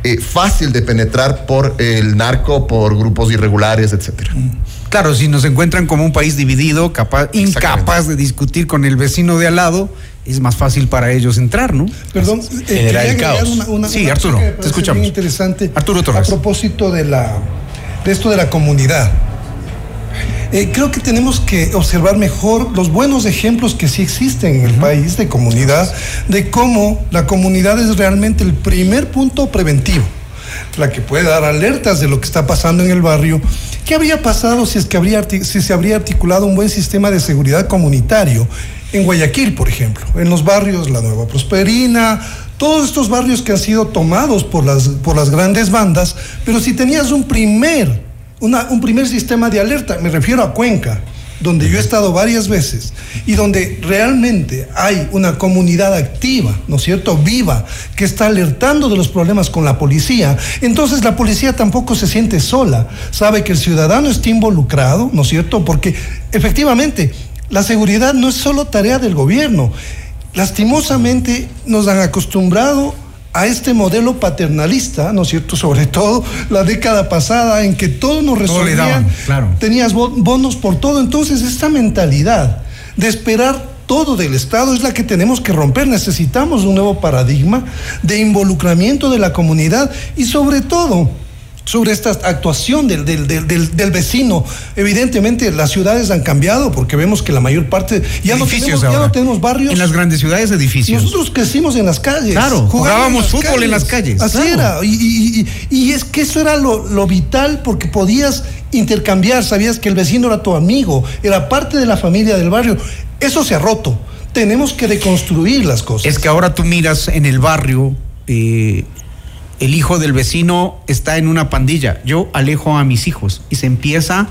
eh, fácil de penetrar por el narco, por grupos irregulares, etcétera. Claro, si nos encuentran como un país dividido, capaz, incapaz de discutir con el vecino de al lado, es más fácil para ellos entrar, ¿no? Perdón, eh, generar el caos. Una, una, sí, una Arturo, te escuchamos. Muy interesante. Arturo A Torres. propósito de la de esto de la comunidad. Eh, creo que tenemos que observar mejor los buenos ejemplos que sí existen en el país de comunidad, de cómo la comunidad es realmente el primer punto preventivo, la que puede dar alertas de lo que está pasando en el barrio. ¿Qué habría pasado si, es que habría, si se habría articulado un buen sistema de seguridad comunitario en Guayaquil, por ejemplo, en los barrios La Nueva Prosperina, todos estos barrios que han sido tomados por las, por las grandes bandas, pero si tenías un primer, un primer sistema de alerta, me refiero a Cuenca, donde yo he estado varias veces y donde realmente hay una comunidad activa, ¿no es cierto?, viva, que está alertando de los problemas con la policía, entonces la policía tampoco se siente sola, sabe que el ciudadano está involucrado, ¿no es cierto?, porque efectivamente la seguridad no es solo tarea del gobierno, lastimosamente nos han acostumbrado a este modelo paternalista, ¿no es cierto? Sobre todo la década pasada en que todo nos Todo resolvían, daban, claro. tenías bo- bonos por todo, entonces esta mentalidad de esperar todo del Estado es la que tenemos que romper. Necesitamos un nuevo paradigma de involucramiento de la comunidad y sobre todo sobre esta actuación del, del, del, del- vecino. Evidentemente las ciudades han cambiado porque vemos que la mayor parte ya, no tenemos, ya no tenemos barrios. En las grandes ciudades, edificios. Nosotros crecimos en las calles. Claro, jugábamos en fútbol en las calles, Así claro. era. Y, y- y- y es que eso era lo, lo vital porque podías intercambiar, sabías que el vecino era tu amigo, era parte de la familia del barrio. Eso se ha roto. Tenemos que reconstruir las cosas. Es que ahora tú miras en el barrio, eh, el hijo del vecino está en una pandilla. Yo alejo a mis hijos y se empieza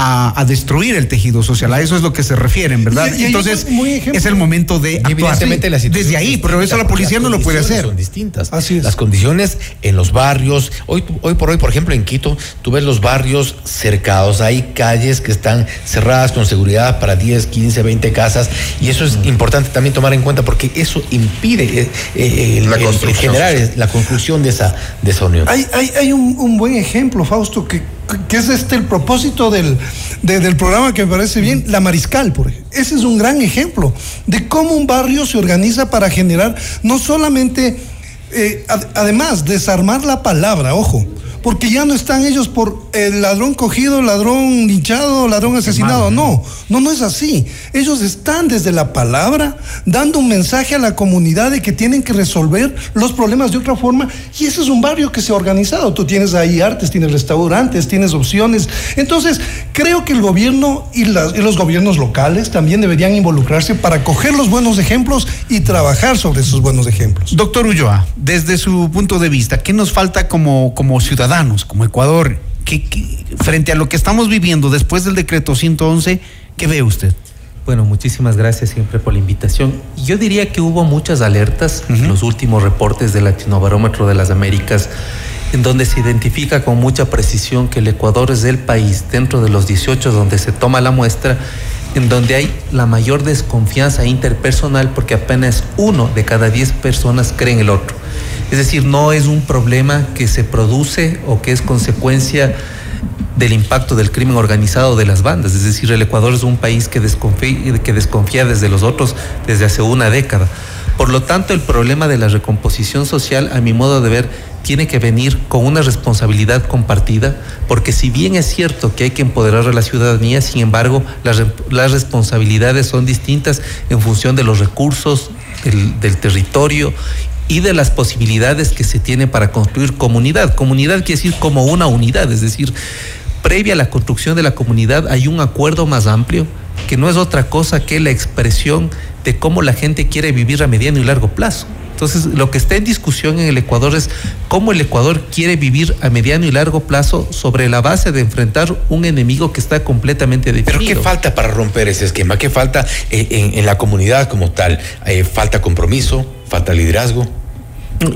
a, a destruir el tejido social. A eso es lo que se refieren, ¿verdad? Y- Entonces, es el momento de actuar. evidentemente la situación Desde ahí, es pero eso la policía no lo puede condiciones hacer. Son distintas. Las condiciones en los barrios, hoy, hoy por hoy, por ejemplo, en Quito, tú ves los barrios cercados, hay calles que están cerradas con seguridad para 10, 15, 20 casas, y eso es importante también tomar en cuenta porque eso impide eh, eh, La el- el construcción generar social. la construcción de esa, de esa unión. Hay, hay, hay un, un buen ejemplo, Fausto, que, que es este el propósito del, de- del programa que me parece bien, la Mariscal, por ejemplo. Ese es un gran ejemplo de cómo un barrio se organiza para generar no solamente, eh, ad- además, desarmar la palabra, ojo, porque ya no están ellos por el ladrón cogido, ladrón linchado, ladrón asesinado. No, no, no es así. Ellos están desde la palabra dando un mensaje a la comunidad de que tienen que resolver los problemas de otra forma. Y ese es un barrio que se ha organizado. Tú tienes ahí artes, tienes restaurantes, tienes opciones. Entonces, creo que el gobierno y, las- y los gobiernos locales también deberían involucrarse para coger los buenos ejemplos y trabajar sobre esos buenos ejemplos. Doctor Ulloa, desde su punto de vista, ¿qué nos falta como, como ciudadanos, como Ecuador? ¿Qué- qué- frente a lo que estamos viviendo después del decreto 111, ¿qué ve usted? Bueno, muchísimas gracias siempre por la invitación. Yo diría que hubo muchas alertas en los últimos reportes del Latinobarómetro de las Américas, en donde se identifica con mucha precisión que el Ecuador es el país dentro de los 18 donde se toma la muestra, en donde hay la mayor desconfianza interpersonal porque apenas uno de cada 10 personas cree en el otro. Es decir, no es un problema que se produce o que es consecuencia del impacto del crimen organizado de las bandas. Es decir, el Ecuador es un país que desconfía, desde los otros desde hace una década. Por lo tanto, el problema de la recomposición social, a mi modo de ver, tiene que venir con una responsabilidad compartida, porque si bien es cierto que hay que empoderar a la ciudadanía, sin embargo, las, re- las responsabilidades son distintas en función de los recursos, del territorio y de las posibilidades que se tiene para construir comunidad. Comunidad quiere decir como una unidad, es decir, previa a la construcción de la comunidad hay un acuerdo más amplio que no es otra cosa que la expresión de cómo la gente quiere vivir a mediano y largo plazo. Entonces, lo que está en discusión en el Ecuador es cómo el Ecuador quiere vivir a mediano y largo plazo sobre la base de enfrentar un enemigo que está completamente definido. Pero ¿qué falta para romper ese esquema? ¿Qué falta eh, en, en la comunidad como tal? Eh, ¿Falta compromiso? ¿Falta liderazgo?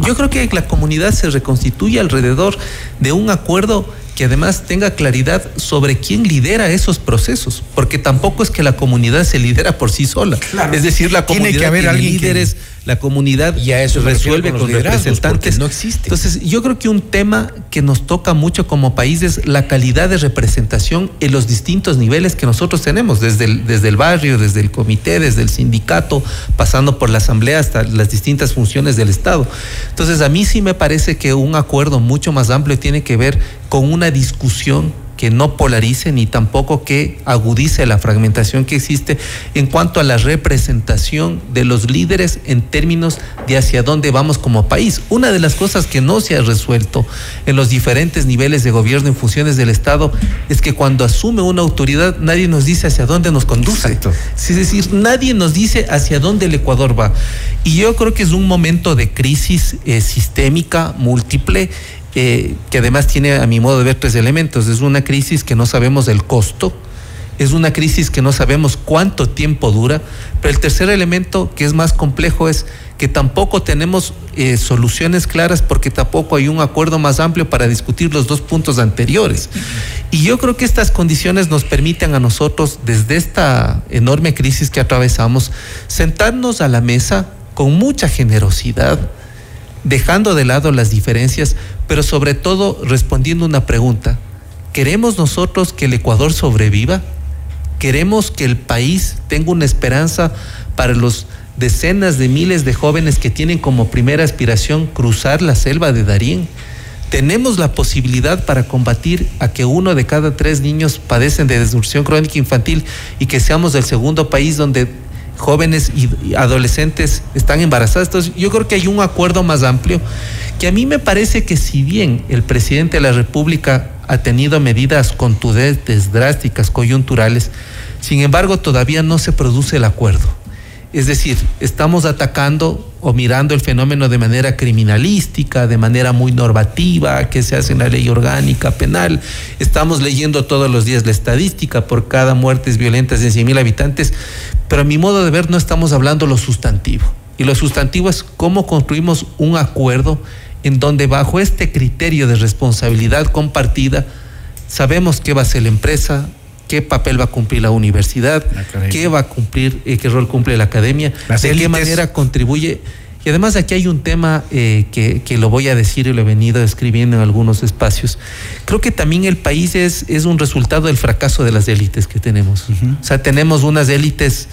Yo creo que la comunidad se reconstituye alrededor de un acuerdo que además tenga claridad sobre quién lidera esos procesos, porque tampoco es que la comunidad se lidera por sí sola. Es decir, la Tiene comunidad que haber tiene alguien que- líderes, la comunidad Y a eso resuelve con con, representantes. no existe. Entonces, yo creo que un tema que nos toca mucho como país es la calidad de representación en los distintos niveles que nosotros tenemos, desde el, desde el barrio, desde el comité, desde el sindicato, pasando por la asamblea hasta las distintas funciones del Estado. Entonces, a mí sí me parece que un acuerdo mucho más amplio tiene que ver con una discusión que no polarice ni tampoco que agudice la fragmentación que existe en cuanto a la representación de los líderes en términos de hacia dónde vamos como país. Una de las cosas que no se ha resuelto en los diferentes niveles de gobierno en funciones del Estado es que cuando asume una autoridad nadie nos dice hacia dónde nos conduce. Es decir, nadie nos dice hacia dónde el Ecuador va. Y yo creo que es un momento de crisis eh, sistémica múltiple eh, que además tiene, a mi modo de ver, tres elementos. Es una crisis que no sabemos el costo, es una crisis que no sabemos cuánto tiempo dura, pero el tercer elemento, que es más complejo, es que tampoco tenemos eh, soluciones claras porque tampoco hay un acuerdo más amplio para discutir los dos puntos anteriores. Y yo creo que estas condiciones nos permiten a nosotros, desde esta enorme crisis que atravesamos, sentarnos a la mesa con mucha generosidad, dejando de lado las diferencias, pero sobre todo respondiendo una pregunta. ¿Queremos nosotros que el Ecuador sobreviva? ¿Queremos que el país tenga una esperanza para los decenas de miles de jóvenes que tienen como primera aspiración cruzar la selva de Darién? ¿Tenemos la posibilidad para combatir a que uno de cada tres niños padecen de desnutrición crónica infantil y que seamos el segundo país donde jóvenes y adolescentes están embarazadas. Entonces, yo creo que hay un acuerdo más amplio que a mí me parece que si bien el presidente de la República ha tenido medidas contundentes, drásticas, coyunturales, sin embargo todavía no se produce el acuerdo. Es decir, estamos atacando o mirando el fenómeno de manera criminalística, de manera muy normativa, que se hace en la ley orgánica penal. Estamos leyendo todos los días la estadística por cada muertes violentas de 100 mil habitantes, pero a mi modo de ver no estamos hablando lo sustantivo. Y lo sustantivo es cómo construimos un acuerdo en donde bajo este criterio de responsabilidad compartida sabemos qué va a hacer la empresa, qué papel va a cumplir la universidad, qué va a cumplir, eh, qué rol cumple la academia, Las de qué manera contribuye. Y además aquí hay un tema eh, que, que lo voy a decir y lo he venido escribiendo en algunos espacios. Creo que también el país es, es un resultado del fracaso de las élites que tenemos. O sea, tenemos unas élites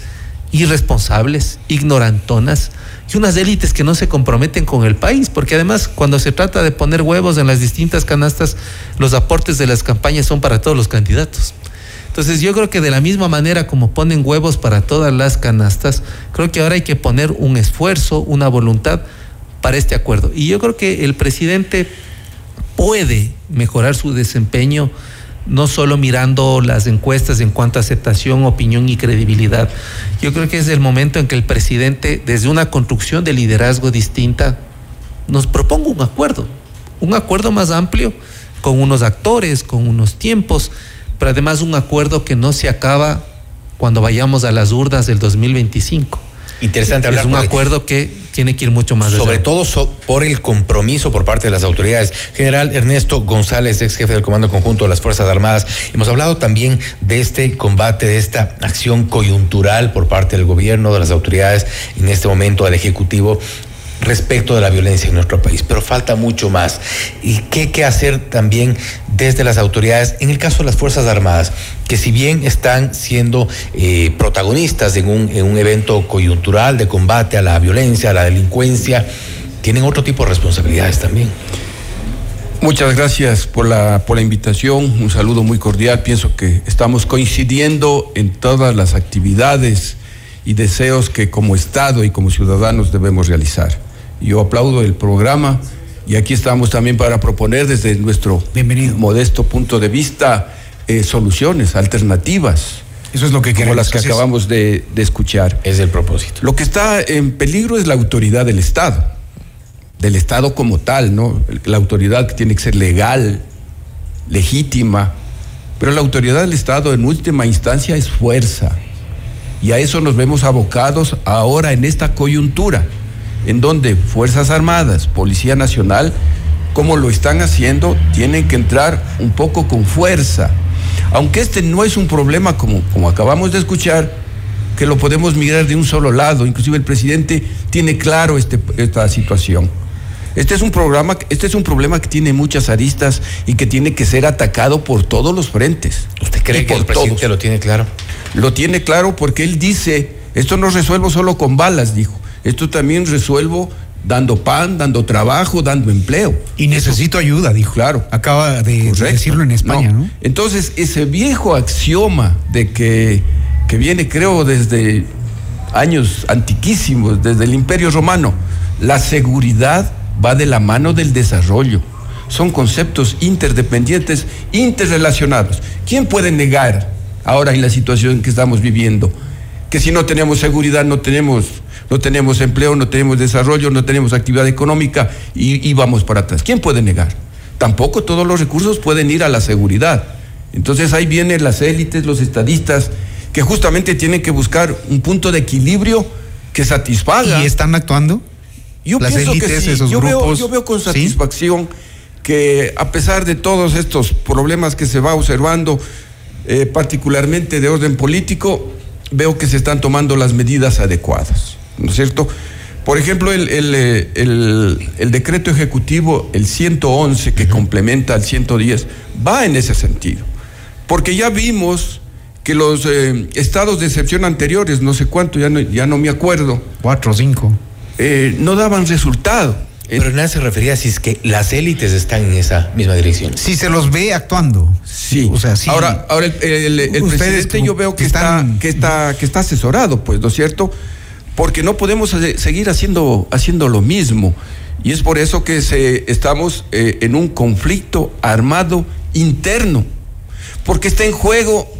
irresponsables, ignorantonas, y unas élites que no se comprometen con el país, porque además cuando se trata de poner huevos en las distintas canastas, los aportes de las campañas son para todos los candidatos. Entonces yo creo que de la misma manera como ponen huevos para todas las canastas, creo que ahora hay que poner un esfuerzo, una voluntad para este acuerdo. Y yo creo que el presidente puede mejorar su desempeño no solo mirando las encuestas en cuanto a aceptación, opinión y credibilidad. Yo creo que es el momento en que el presidente, desde una construcción de liderazgo distinta, nos proponga un acuerdo, un acuerdo más amplio, con unos actores, con unos tiempos, pero además un acuerdo que no se acaba cuando vayamos a las urnas del 2025. Interesante es hablar un porque- acuerdo que tiene que ir mucho más Sobre allá. todo so- por el compromiso por parte de las autoridades. General Ernesto González, ex jefe del Comando Conjunto de las Fuerzas Armadas. Hemos hablado también de este combate, de esta acción coyuntural por parte del gobierno, de las autoridades, en este momento del Ejecutivo respecto de la violencia en nuestro país, pero falta mucho más. ¿Y qué que hacer también desde las autoridades? En el caso de las Fuerzas Armadas, que si bien están siendo eh, protagonistas en un, en un evento coyuntural de combate a la violencia, a la delincuencia, tienen otro tipo de responsabilidades también. Muchas gracias por la, por la invitación, un saludo muy cordial. Pienso que estamos coincidiendo en todas las actividades y deseos que como Estado y como ciudadanos debemos realizar. Yo aplaudo el programa y aquí estamos también para proponer desde nuestro modesta punto de vista eh, soluciones, alternativas. Eso es lo que Como queremos. las que acabamos de, de escuchar. Es el propósito. Lo que está en peligro es la autoridad del Estado, del Estado como tal, ¿no? La autoridad que tiene que ser legal, legítima, pero la autoridad del Estado en última instancia es fuerza. Y a eso nos vemos abocados ahora en esta coyuntura, en donde Fuerzas Armadas, Policía Nacional, como lo están haciendo, tienen que entrar un poco con fuerza. Aunque este no es un problema como, como acabamos de escuchar, que lo podemos mirar de un solo lado, inclusive el presidente tiene claro este, esta situación. Este es un programa, este es un problema que tiene muchas aristas y que tiene que ser atacado por todos los frentes. ¿Usted cree que el presidente todos. lo tiene claro? Lo tiene claro porque él dice, esto no resuelvo solo con balas, dijo. Esto también resuelvo dando pan, dando trabajo, dando empleo. Y necesito ayuda, dijo. Claro. Acaba de Correcto. decirlo en España, ¿no? Entonces, ese viejo axioma de que, que viene, creo, desde años antiquísimos, desde el Imperio Romano, la seguridad va de la mano del desarrollo. Son conceptos interdependientes, interrelacionados. ¿Quién puede negar ahora en la situación que estamos viviendo que si no tenemos seguridad no tenemos no tenemos empleo, no tenemos desarrollo, no tenemos actividad económica y, y vamos para atrás? ¿Quién puede negar? Tampoco todos los recursos pueden ir a la seguridad. Entonces ahí vienen las élites, los estadistas, que justamente tienen que buscar un punto de equilibrio que satisfaga. ¿Y están actuando? Yo Las pienso que élites, sí. esos yo, veo, grupos, yo veo con ¿sí? satisfacción que a pesar de todos estos problemas que se va observando, eh, particularmente de orden político, veo que se están tomando las medidas adecuadas, ¿no es cierto? Por ejemplo, el, el, eh, el- el decreto ejecutivo, el 111, que complementa al 110, va en ese sentido. Porque ya vimos que los eh, estados de excepción anteriores, no sé cuánto, ya no, ya no me acuerdo, Cuatro o cinco. eh, no daban resultado. Pero nada se refería si es que las élites están en esa misma dirección. Si se los ve actuando. Sí. O sea, sí. Ahora, ahora el, el- el Ustedes presidente yo veo que, que están- está, que está, que está asesorado, pues, ¿no es cierto? Porque no podemos seguir haciendo, haciendo lo mismo. Y es por eso que se, estamos eh, en un conflicto armado interno. Porque está en juego,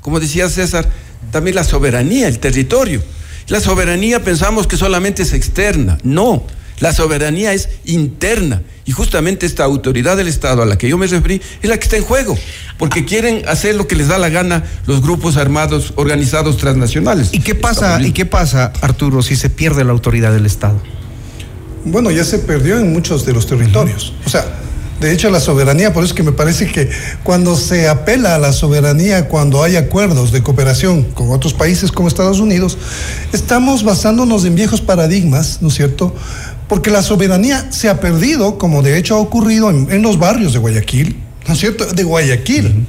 como decía César, también la soberanía, el territorio. La soberanía pensamos que solamente es externa. No, la soberanía es interna. Y justamente esta autoridad del Estado a la que yo me referí es la que está en juego. Porque quieren hacer lo que les da la gana los grupos armados organizados transnacionales. ¿Y qué pasa, ¿Y qué pasa, Arturo, si se pierde la autoridad del Estado? Bueno, ya se perdió en muchos de los territorios. O sea, de hecho la soberanía, por eso es que me parece que cuando se apela a la soberanía, cuando hay acuerdos de cooperación con otros países como Estados Unidos, estamos basándonos en viejos paradigmas, ¿no es cierto? Porque la soberanía se ha perdido, como de hecho ha ocurrido en, en los barrios de Guayaquil, ¿no es cierto? De Guayaquil.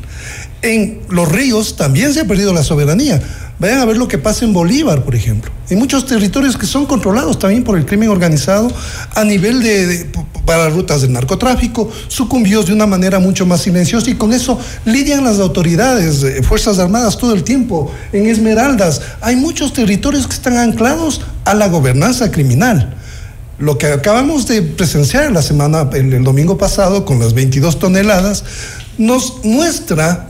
En los ríos también se ha perdido la soberanía. Vayan a ver lo que pasa en Bolívar, por ejemplo. En muchos territorios que son controlados también por el crimen organizado a nivel de, para rutas del narcotráfico, sucumbió de una manera mucho más silenciosa y con eso lidian las autoridades, eh, Fuerzas Armadas todo el tiempo. En Esmeraldas hay muchos territorios que están anclados a la gobernanza criminal. Lo que acabamos de presenciar la semana, el, domingo pasado, con las 22 toneladas, nos muestra,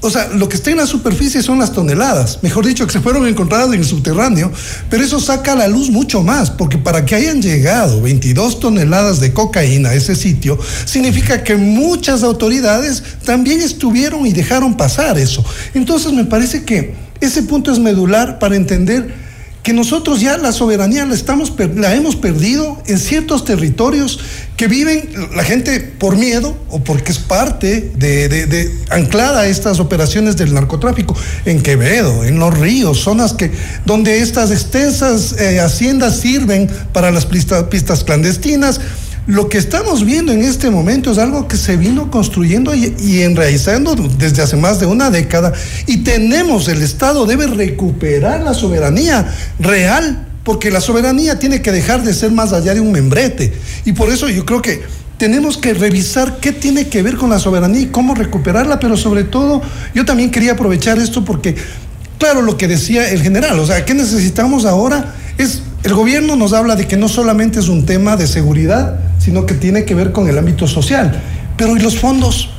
o sea, lo que está en la superficie son las toneladas, mejor dicho, que se fueron encontradas en el subterráneo, pero eso saca a la luz mucho más, porque para que hayan llegado 22 toneladas de cocaína a ese sitio, significa que muchas autoridades también estuvieron y dejaron pasar eso. Entonces me parece que ese punto es medular para entender que nosotros ya la soberanía la, estamos, la hemos perdido en ciertos territorios que viven la gente por miedo o porque es parte de, de- de- anclada a estas operaciones del narcotráfico en Quevedo, en los ríos, zonas que donde estas extensas eh, haciendas sirven para las pista- pistas clandestinas. Lo que estamos viendo en este momento es algo que se vino construyendo y, y enraizando desde hace más de una década y tenemos, el Estado debe recuperar la soberanía real, porque la soberanía tiene que dejar de ser más allá de un membrete. Y por eso yo creo que tenemos que revisar qué tiene que ver con la soberanía y cómo recuperarla, pero sobre todo yo también quería aprovechar esto porque, claro, lo que decía el general, o sea, ¿qué necesitamos ahora? Es, el gobierno nos habla de que no solamente es un tema de seguridad, sino que tiene que ver con el ámbito social. Pero ¿y los fondos?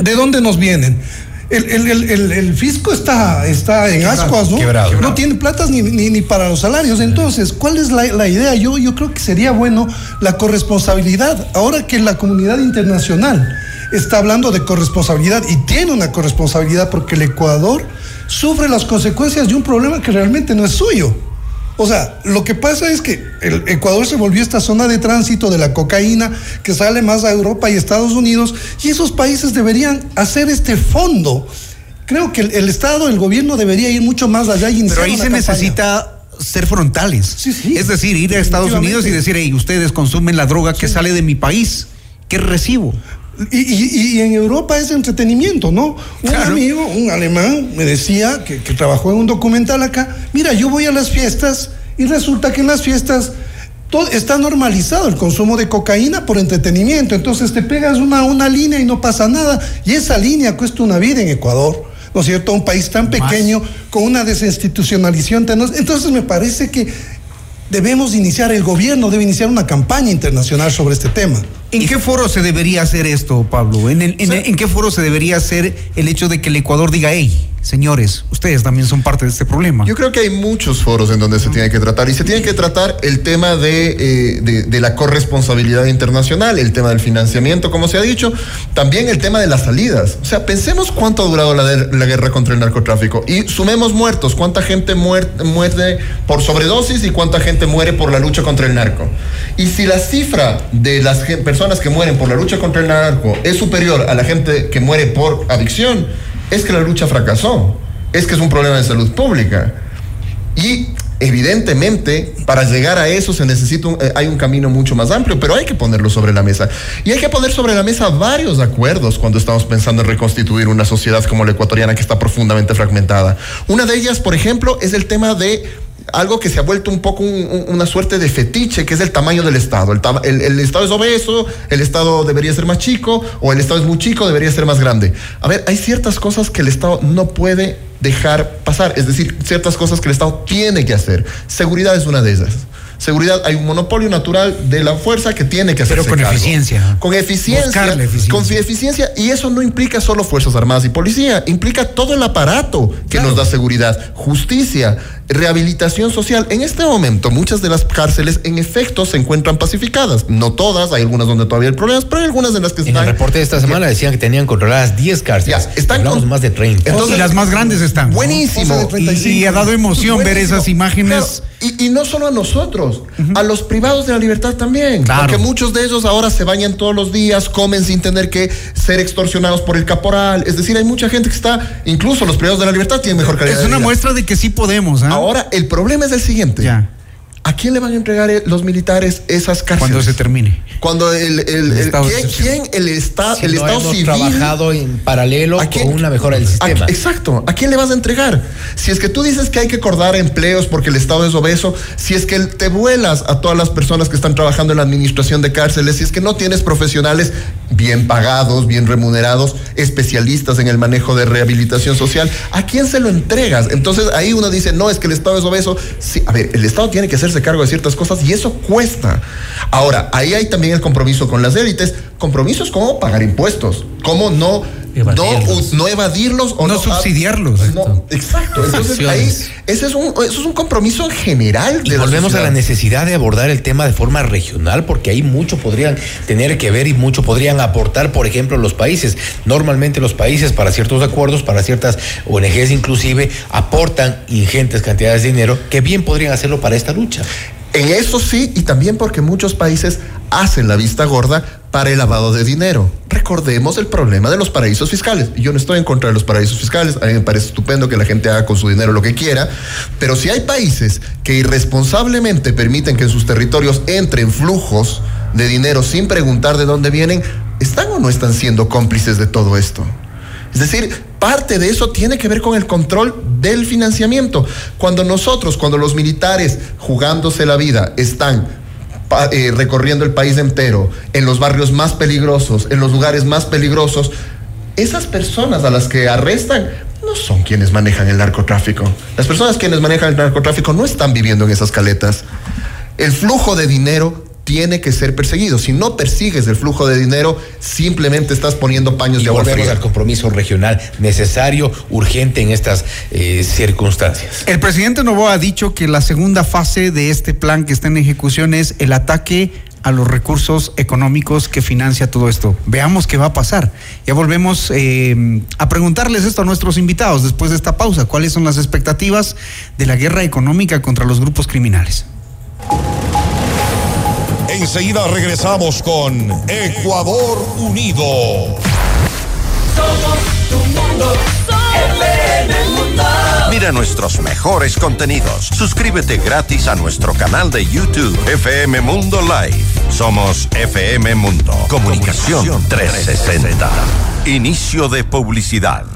¿De dónde nos vienen? El, el- el- fisco está, está en Quebrado, ascuas, ¿no? quebrado. No tiene platas ni, ni, ni para los salarios. Entonces, ¿cuál es la, la idea? Yo, yo creo que sería bueno la corresponsabilidad. Ahora que la comunidad internacional está hablando de corresponsabilidad y tiene una corresponsabilidad porque el Ecuador sufre las consecuencias de un problema que realmente no es suyo. O sea, lo que pasa es que el Ecuador se volvió esta zona de tránsito de la cocaína que sale más a Europa y Estados Unidos y esos países deberían hacer este fondo. Creo que el, el Estado, el gobierno debería ir mucho más allá y Pero ahí se campaña. necesita ser frontales. Es decir, ir a Estados Unidos y decir, hey, ustedes consumen la droga que sale de mi país. ¿Qué recibo? Y, y- y en Europa es entretenimiento, ¿no? Un amigo, un alemán, me decía que, que trabajó en un documental acá. Mira, yo voy a las fiestas y resulta que en las fiestas todo, está normalizado el consumo de cocaína por entretenimiento. Entonces te pegas una, una línea y no pasa nada. Y esa línea cuesta una vida en Ecuador. ¿No es cierto? Un país tan pequeño, con una desinstitucionalización. Entonces me parece que debemos iniciar, el gobierno debe iniciar una campaña internacional sobre este tema. ¿En qué foro se debería hacer esto, Pablo? ¿En, el- en, el- en qué foro se debería hacer el hecho de que el Ecuador diga, hey, señores, ustedes también son parte de este problema? Yo creo que hay muchos foros en donde se tiene que tratar y se tiene que tratar el tema de, eh, de, la corresponsabilidad internacional, el tema del financiamiento, como se ha dicho, también el tema de las salidas. O sea, pensemos cuánto ha durado la, la guerra contra el narcotráfico y sumemos muertos, cuánta gente muer- muere por sobredosis y cuánta gente muere por la lucha contra el narco. Y si la cifra de las personas que mueren por la lucha contra el narco es superior a la gente que muere por adicción, es que la lucha fracasó, es que es un problema de salud pública. Y evidentemente, para llegar a eso se necesita un- eh, hay un camino mucho más amplio, pero hay que ponerlo sobre la mesa. Y hay que poner sobre la mesa varios acuerdos cuando estamos pensando en reconstituir una sociedad como la ecuatoriana que está profundamente fragmentada. Una de ellas, por ejemplo, es el tema de algo que se ha vuelto un poco un- un- una suerte de fetiche, que es el tamaño del Estado. El, tama- el- el Estado es obeso, el Estado debería ser más chico, o el Estado es muy chico, debería ser más grande. A ver, hay ciertas cosas que el Estado no puede dejar pasar, es decir, ciertas cosas que el Estado tiene que hacer. Seguridad es una de esas. Seguridad, hay un monopolio natural de la fuerza que tiene que hacerse Pero con cargo. eficiencia. Con eficiencia. Eficiencia. Con eficiencia. Y eso no implica solo Fuerzas Armadas y Policía, implica todo el aparato que nos da seguridad, justicia, rehabilitación social. En este momento, muchas de las cárceles en efecto se encuentran pacificadas. No todas, hay algunas donde todavía hay problemas, pero hay algunas en las que En están. el reporte de esta semana decían que tenían controladas 10 cárceles. están Hablamos con- más de 30. y las más grandes están. ¿no? Buenísimo. Y, y ha dado emoción ver esas imágenes. Claro, y, y no solo a nosotros, a los privados de la libertad también. Porque muchos de ellos ahora se bañan todos los días, comen sin tener que ser extorsionados por el caporal. Es decir, hay mucha gente que está, incluso los privados de la libertad tienen mejor calidad Es de una vida. muestra de que sí podemos. ¿ah? Ahora, el problema es el siguiente. ¿A quién le van a entregar eh, los militares esas cárceles? Cuando se termine. Cuando el, el- el- estado ¿quién, quién? el, esta- Si el no Estado hemos civil trabajado en paralelo ¿A quién? con una mejora del ¿A- sistema. exacto. ¿A quién le vas a entregar? Si es que tú dices que hay que acordar empleos porque el Estado es obeso, si es que te vuelas a todas las personas que están trabajando en la administración de cárceles, si es que no tienes profesionales bien pagados, bien remunerados, especialistas en el manejo de rehabilitación social, ¿a quién se lo entregas? Entonces ahí uno dice, no, es que el Estado es obeso. Sí, a ver, el Estado tiene que hacerse cargo de ciertas cosas y eso cuesta. Ahora, ahí hay también el compromiso con las élites. Compromisos como pagar impuestos, como no no, no evadirlos o No no, subsidiarlos. No, exacto. Entonces ahí ese es un, eso es un compromiso general de Y la volvemos a la necesidad de abordar el tema de forma regional, porque ahí mucho podrían tener que ver y mucho podrían aportar, por ejemplo, los países. Normalmente los países para ciertos acuerdos, para ciertas ONGs inclusive, aportan ingentes cantidades de dinero que bien podrían hacerlo para esta lucha. En eso sí, y también porque muchos países hacen la vista gorda para el lavado de dinero. Recordemos el problema de los paraísos fiscales. Yo no estoy en contra de los paraísos fiscales, a mí me parece estupendo que la gente haga con su dinero lo que quiera, pero si hay países que irresponsablemente permiten que en sus territorios entren flujos de dinero sin preguntar de dónde vienen, ¿están o no están siendo cómplices de todo esto? Es decir, parte de eso tiene que ver con el control del financiamiento. Cuando nosotros, cuando los militares jugándose la vida están eh, recorriendo el país entero, en los barrios más peligrosos, en los lugares más peligrosos, esas personas a las que arrestan no son quienes manejan el narcotráfico. Las personas quienes manejan el narcotráfico no están viviendo en esas caletas. El flujo de dinero tiene que ser perseguido. Si no persigues el flujo de dinero, simplemente estás poniendo paños Y de agua volvemos fría. al compromiso regional necesario, urgente en estas eh, circunstancias. El presidente Novoa ha dicho que la segunda fase de este plan que está en ejecución es el ataque a los recursos económicos que financia todo esto. Veamos qué va a pasar. Ya volvemos eh, a preguntarles esto a nuestros invitados después de esta pausa. ¿Cuáles son las expectativas de la guerra económica contra los grupos criminales? Enseguida regresamos con Ecuador Unido. Somos tu mundo, FM Mundo. Mira nuestros mejores contenidos. Suscríbete gratis a nuestro canal de YouTube FM Mundo Live. Somos FM Mundo. Comunicación 360. Inicio de publicidad.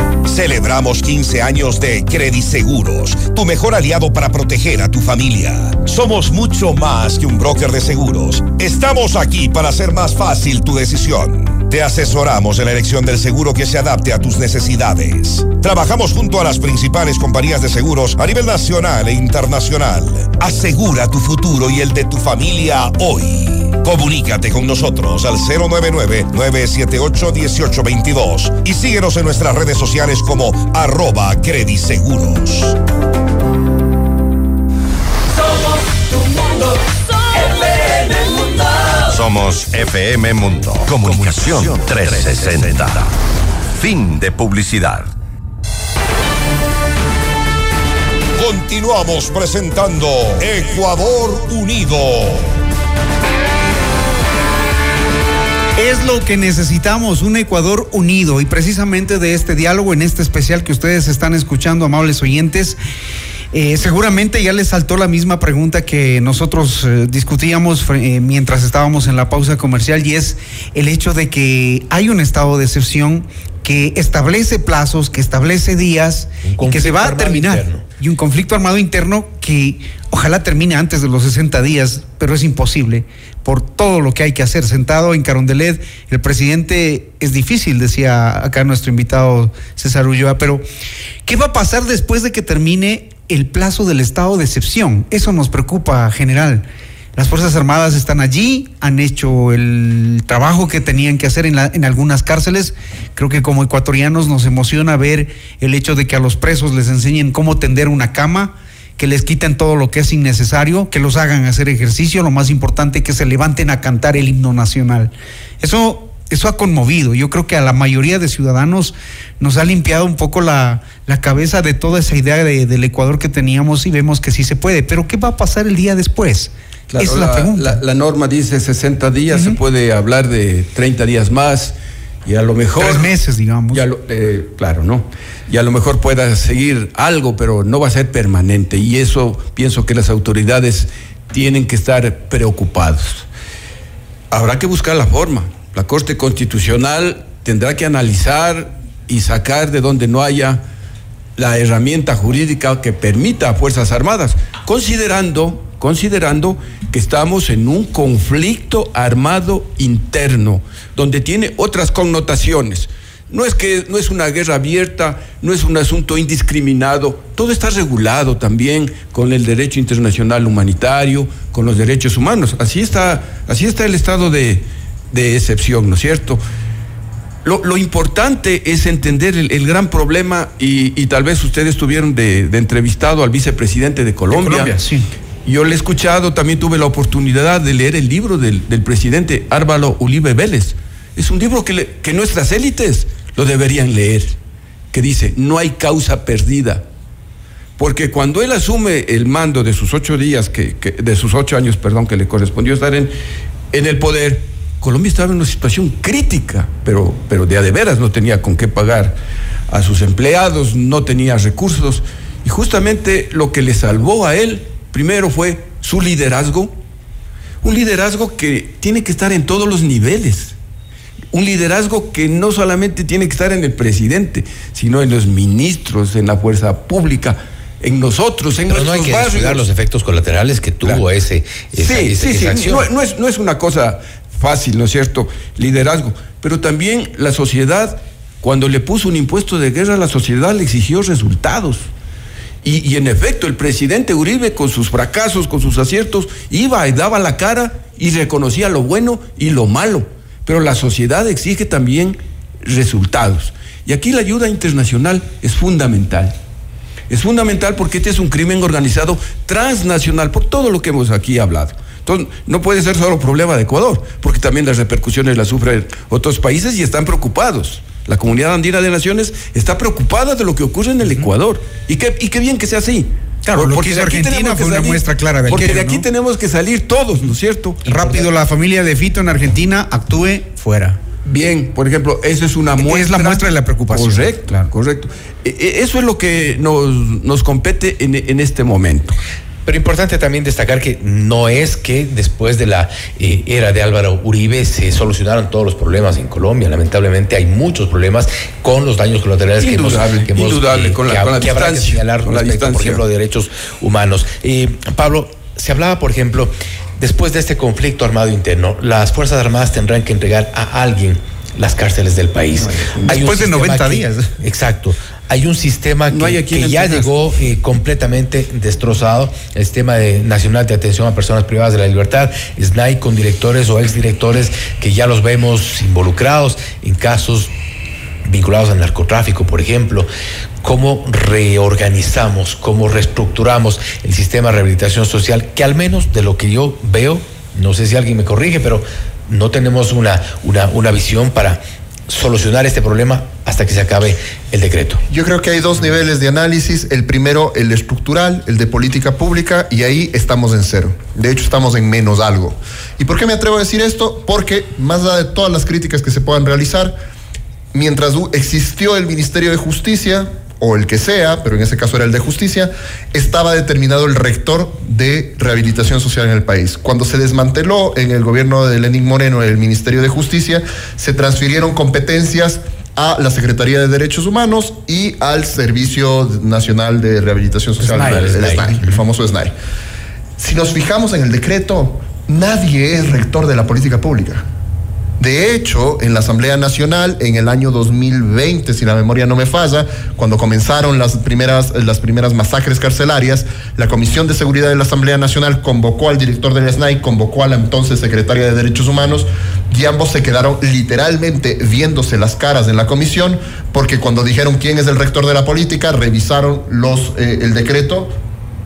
Celebramos 15 años de Credit Seguros, tu mejor aliado para proteger a tu familia. Somos mucho más que un broker de seguros. Estamos aquí para hacer más fácil tu decisión. Te asesoramos en la elección del seguro que se adapte a tus necesidades. Trabajamos junto a las principales compañías de seguros a nivel nacional e internacional. Asegura tu futuro y el de tu familia hoy. Comunícate con nosotros al 099-978-1822 y síguenos en nuestras redes sociales como arroba crediseguros. Somos FM Mundo. Comunicación 360. Fin de publicidad. Continuamos presentando Ecuador Unido. Es lo que necesitamos, un Ecuador unido y precisamente de este diálogo en este especial que ustedes están escuchando, amables oyentes. Eh, seguramente ya les saltó la misma pregunta que nosotros eh, discutíamos eh, mientras estábamos en la pausa comercial y es el hecho de que hay un estado de excepción que establece plazos, que establece días y que se va a terminar. interno. Y un conflicto armado interno que ojalá termine antes de los 60 días, pero es imposible por todo lo que hay que hacer. Sentado en Carondelet, el presidente es difícil, decía acá nuestro invitado César Ulloa, pero ¿qué va a pasar después de que termine el plazo del estado de excepción? Eso nos preocupa, general. Las Fuerzas Armadas están allí, han hecho el trabajo que tenían que hacer en, la- en algunas cárceles. Creo que como ecuatorianos nos emociona ver el hecho de que a los presos les enseñen cómo tender una cama, que les quiten todo lo que es innecesario, que los hagan hacer ejercicio, lo más importante que se levanten a cantar el himno nacional. Eso eso ha conmovido. Yo creo que a la mayoría de ciudadanos nos ha limpiado un poco la, la cabeza de toda esa idea de- del Ecuador que teníamos y vemos que sí se puede. Pero ¿qué va a pasar el día después? Claro, es la, pregunta. La, norma dice 60 días, se puede hablar de 30 días más y a lo mejor... Tres meses, digamos. Lo- eh, claro, ¿no? Y a lo mejor pueda seguir algo, pero no va a ser permanente. Y eso pienso que las autoridades tienen que estar preocupados. Habrá que buscar la forma. La Corte Constitucional tendrá que analizar y sacar de donde no haya la herramienta jurídica que permita a Fuerzas Armadas, considerando, considerando que estamos en un conflicto armado interno, donde tiene otras connotaciones. No es que no es una guerra abierta, no es un asunto indiscriminado, todo está regulado también con el derecho internacional humanitario, con los derechos humanos. Así está, así está el estado de, de excepción, ¿no es cierto? Lo, lo importante es entender el, el gran problema y, y tal vez ustedes tuvieron de, de entrevistado al vicepresidente de Colombia. Colombia, sí. Yo le he escuchado, también tuve la oportunidad de leer el libro del, del presidente Álvaro Uribe Vélez. Es un libro que, le- que nuestras élites lo deberían leer, que dice, no hay causa perdida. Porque cuando él asume el mando de sus ocho días, que, que- de sus ocho años, perdón, que le correspondió estar en, en el poder, Colombia estaba en una situación crítica, pero, pero de a de veras no tenía con qué pagar a sus empleados, no tenía recursos. Y justamente lo que le salvó a él, primero fue su liderazgo, un liderazgo que tiene que estar en todos los niveles. Un liderazgo que no solamente tiene que estar en el presidente, sino en los ministros, en la fuerza pública, en nosotros, en Pero no nuestros hay que barrios. los efectos colaterales que tuvo ese, esa, sí, esa- sí, esa sí. acción. No, no es, no es una cosa fácil, ¿no es cierto? Liderazgo. Pero también la sociedad, cuando le puso un impuesto de guerra, la sociedad le exigió resultados. Y, en efecto, el presidente Uribe, con sus fracasos, con sus aciertos, iba y daba la cara y reconocía lo bueno y lo malo. Pero la sociedad exige también resultados. Y aquí la ayuda internacional es fundamental. Es fundamental porque este es un crimen organizado transnacional, por todo lo que hemos aquí hablado. Entonces, no puede ser solo problema de Ecuador, porque también las repercusiones las sufren otros países y están preocupados. La comunidad andina de naciones está preocupada de lo que ocurre en el Ecuador. Y qué, y qué bien que sea así. Claro, lo que Porque hizo de aquí Argentina tenemos que fue una muestra clara de Porque de aquí ¿no? tenemos que salir todos, ¿no es cierto? Rápido, la familia de Fito en Argentina actúe fuera. Bien, por ejemplo, eso es una muestra. Es la muestra de la preocupación. Correcto, correcto. E- e- Eso es lo que nos, nos compete en, en este momento. Pero importante también destacar que no es que después de la eh, era de Álvaro Uribe se solucionaron todos los problemas en Colombia. Lamentablemente hay muchos problemas con los daños colaterales que hemos, que hemos, indudable, con la- que, con la que habrá que señalar con la respecto, por ejemplo, de derechos humanos. Eh, Pablo, se hablaba, por ejemplo, después de este conflicto armado interno, las Fuerzas Armadas tendrán que entregar a alguien las cárceles del país. Hay un Después de sistema 90 que- días. Exacto. Hay un sistema que, hay ya llegó eh, completamente destrozado, el sistema de, nacional de atención a personas privadas de la libertad, SNAI con directores o exdirectores que ya los vemos involucrados en casos vinculados al narcotráfico, por ejemplo. ¿Cómo reorganizamos, cómo reestructuramos el sistema de rehabilitación social? Que al menos de lo que yo veo, no sé si alguien me corrige, pero no tenemos una, una, una visión para solucionar este problema hasta que se acabe el decreto. Yo creo que hay dos niveles de análisis. El primero, el estructural, el de política pública, y ahí estamos en cero. De hecho, estamos en menos algo. ¿Y por qué me atrevo a decir esto? Porque más allá de todas las críticas que se puedan realizar, mientras existió el Ministerio de Justicia, o el que sea, pero en ese caso era el de Justicia, estaba determinado el rector de rehabilitación social en el país. Cuando se desmanteló en el gobierno de Lenín Moreno el Ministerio de Justicia, se transfirieron competencias a la Secretaría de Derechos Humanos y al Servicio Nacional de Rehabilitación Social, SNAI, el, el SNAI. SNAI, el famoso SNAI. Si nos fijamos en el decreto, nadie es rector de la política pública. De hecho, en la Asamblea Nacional, en el año 2020, si la memoria no me falla, cuando comenzaron las primeras, las primeras masacres carcelarias, la Comisión de Seguridad de la Asamblea Nacional convocó al director del SNAI, convocó a la entonces secretaria de Derechos Humanos, y ambos se quedaron literalmente viéndose las caras en la comisión, porque cuando dijeron quién es el rector de la política, revisaron los, eh, el decreto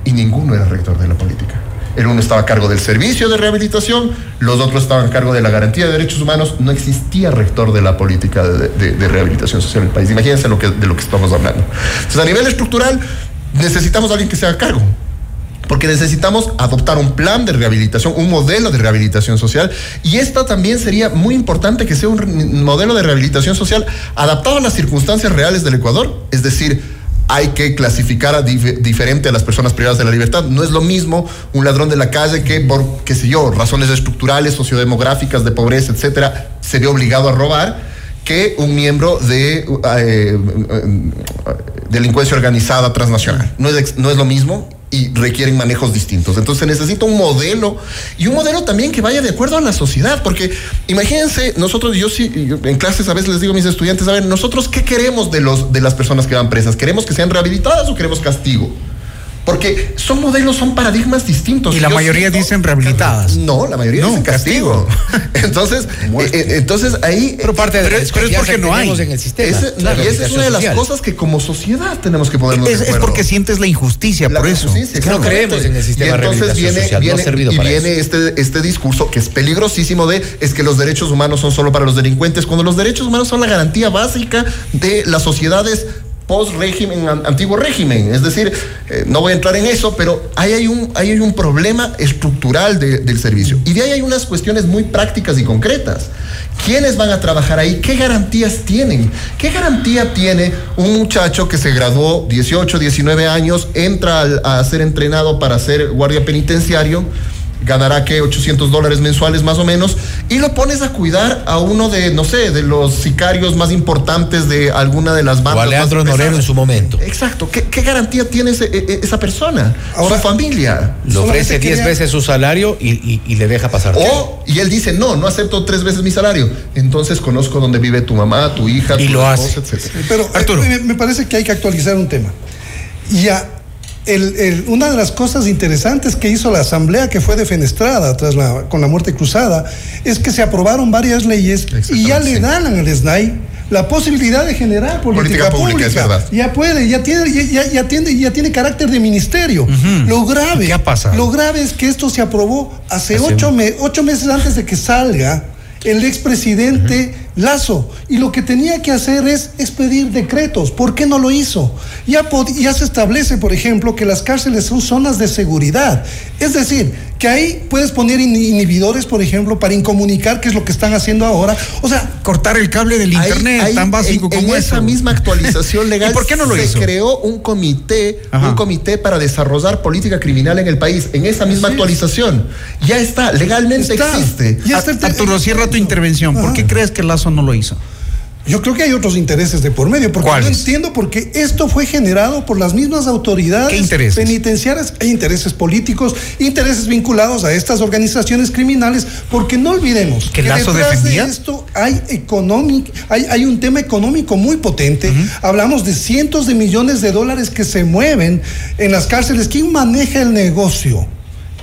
y ninguno era rector de la política. El uno estaba a cargo del servicio de rehabilitación, los otros estaban a cargo de la garantía de derechos humanos. No existía rector de la política de, rehabilitación social en el país. Imagínense lo que, de lo que estamos hablando. Entonces, a nivel estructural, necesitamos a alguien que se haga cargo. Porque necesitamos adoptar un plan de rehabilitación, un modelo de rehabilitación social. Y esta también sería muy importante que sea un modelo de rehabilitación social adaptado a las circunstancias reales del Ecuador. Es decir, hay que clasificar a dif- diferente a las personas privadas de la libertad. No es lo mismo un ladrón de la calle que por, qué sé yo, razones estructurales, sociodemográficas, de pobreza, etcétera, se ve obligado a robar que un miembro de eh, eh, delincuencia organizada transnacional. No es, no es lo mismo y requieren manejos distintos. Entonces se necesita un modelo y un modelo también que vaya de acuerdo a la sociedad, porque imagínense, nosotros, yo sí, yo en clases a veces les digo a mis estudiantes, a ver, nosotros qué queremos de, los, de las personas que van presas? ¿Queremos que sean rehabilitadas o queremos castigo? Porque son modelos, son paradigmas distintos. Y la Yo mayoría siento- dicen rehabilitadas. No, la mayoría No, dicen castigo. entonces, eh, eh, entonces ahí. Pero parte de pero es porque que no hay. tenemos en el sistema. La y esa es una de las cosas que como sociedad tenemos que ponernos Es, de es acuerdo. porque sientes la injusticia, por eso. justicia, Es que no creemos en el sistema Y entonces viene, social, no ha viene- servido y para viene este, este discurso que es peligrosísimo de es que los derechos humanos son solo para los delincuentes, cuando los derechos humanos son la garantía básica de las sociedades post-régimen, an- antiguo régimen. Es decir, eh, no voy a entrar en eso, pero ahí hay un, ahí hay un problema estructural de- del servicio. Y de ahí hay unas cuestiones muy prácticas y concretas. ¿Quiénes van a trabajar ahí? ¿Qué garantías tienen? ¿Qué garantía tiene un muchacho que se graduó 18, 19 años, entra a ser entrenado para ser guardia penitenciario? Ganará que 800 dólares mensuales más o menos, y lo pones a cuidar a uno de, no sé, de los sicarios más importantes de alguna de las O bandas. a Leandro más Norero en su momento. Exacto. ¿Qué, qué garantía tiene ese- e- e- esa persona? su familia. Le ofrece Solamente 10 quería- veces su salario y, y- y le deja pasar. O, y él dice, no, no acepto tres veces mi salario. Entonces conozco dónde vive tu mamá, tu hija, Y tu lo esposa, etcétera. Pero eh, me, me parece que hay que actualizar un tema. Ya, el- el- una de las cosas interesantes que hizo la Asamblea, que fue defenestrada tras la, con la muerte cruzada, es que se aprobaron varias leyes y ya le dan al SNAI la posibilidad de generar política, Política pública, es verdad. Ya puede, ya tiene, ya, tiene, ya tiene carácter de ministerio. Lo grave, Lo grave es que esto se aprobó hace, ocho, me- ocho meses antes de que salga el expresidente Lazo. Y lo que tenía que hacer es expedir decretos. ¿Por qué no lo hizo? Ya, se establece, por ejemplo, que las cárceles son zonas de seguridad. Es decir, que ahí puedes poner in- inhibidores, por ejemplo, para incomunicar, que es lo que están haciendo ahora. O sea, cortar el cable del Ahí- internet, ahí, tan básico en, como en eso. esa misma actualización legal ¿Y por qué no lo se hizo? creó un comité, Ajá. un comité para desarrollar política criminal en el país. En esa misma actualización ya está, legalmente Está. existe. Ya está Arturo, cierra tu intervención. ¿Por qué crees que Lazo no lo hizo? Yo creo que hay otros intereses de por medio, porque no entiendo por qué esto fue generado por las mismas autoridades penitenciarias. Hay intereses políticos, intereses vinculados a estas organizaciones criminales, porque no olvidemos ¿Que detrás defendía? de esto hay económico, hay, hay un tema económico muy potente. Hablamos de cientos de millones de dólares que se mueven en las cárceles. ¿Quién maneja el negocio?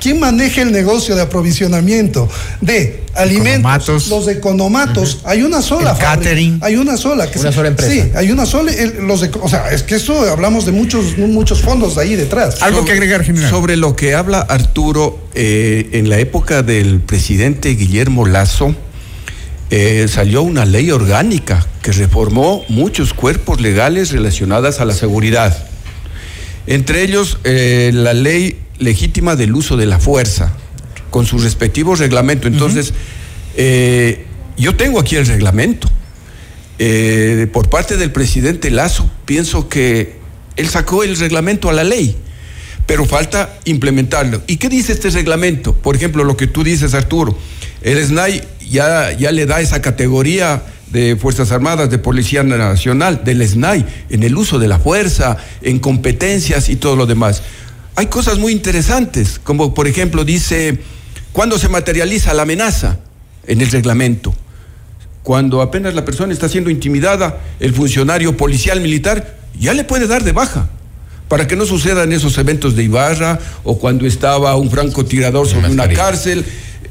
¿Quién maneja el negocio de aprovisionamiento de alimentos? Economatos. Los economatos. Hay una sola El fábrica. catering. Hay una sola. que Una sola empresa. Sí, hay una sola. el- los de- o sea, es que eso hablamos de muchos, muchos fondos ahí detrás. Algo que agregar, general. Sobre lo que habla Arturo, eh, en la época del presidente Guillermo Lazo, eh, salió una ley orgánica que reformó muchos cuerpos legales relacionados a la seguridad. Entre ellos, eh, la ley legítima del uso de la fuerza, con su respectivo reglamento. Entonces, eh, yo tengo aquí el reglamento. Eh, por parte del presidente Lazo, pienso que él sacó el reglamento a la ley, pero falta implementarlo. ¿Y qué dice este reglamento? Por ejemplo, lo que tú dices, Arturo, el SNAI ya, ya le da esa categoría de Fuerzas Armadas, de Policía Nacional, del SNAI, en el uso de la fuerza, en competencias y todo lo demás. Hay cosas muy interesantes, como por ejemplo dice, ¿cuándo se materializa la amenaza? En el reglamento. Cuando apenas la persona está siendo intimidada, el funcionario policial militar ya le puede dar de baja para que no sucedan esos eventos de Ibarra o cuando estaba un francotirador sobre una cárcel,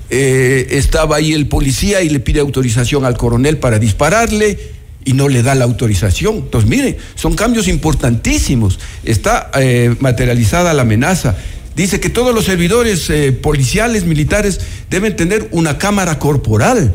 eh, estaba ahí el policía y le pide autorización al coronel para dispararle y no le da la autorización. Entonces, mire, son cambios importantísimos. Está eh, materializada la amenaza. Dice que todos los servidores eh, policiales, militares, deben tener una cámara corporal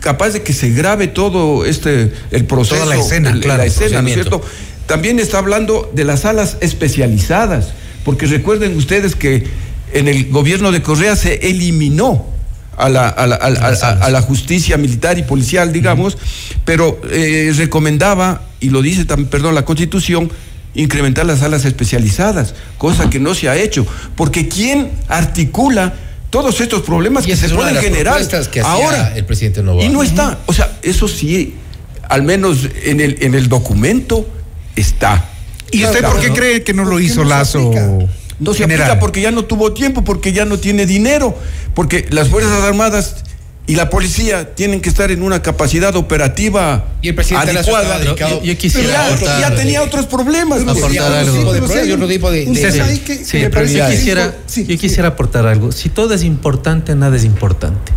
capaz de que se grabe todo este el proceso Toda la escena, el- claro, la escena, ¿no es cierto? También está hablando de las salas especializadas, porque recuerden ustedes que en el gobierno de Correa se eliminó a la, a la- a la- a- a la justicia militar y policial, digamos, pero eh, recomendaba, y lo dice también, perdón, la Constitución, incrementar las salas especializadas, cosa que no se ha hecho, porque ¿quién articula todos estos problemas Y que se es una de pueden las generar que ahora? el presidente Novoa. Y no está, o sea, eso sí, al menos en el, en el documento está. ¿Y usted por qué cree que no lo hizo Lazo? No se general? aplica porque ya no tuvo tiempo, porque ya no tiene dinero, porque las Fuerzas Armadas y la policía tienen que estar en una capacidad operativa y el presidente adecuada. De la yo, yo, quisiera ya, aportar, ya tenía otros problemas. Yo quisiera aportar algo. Si todo es importante, nada es importante.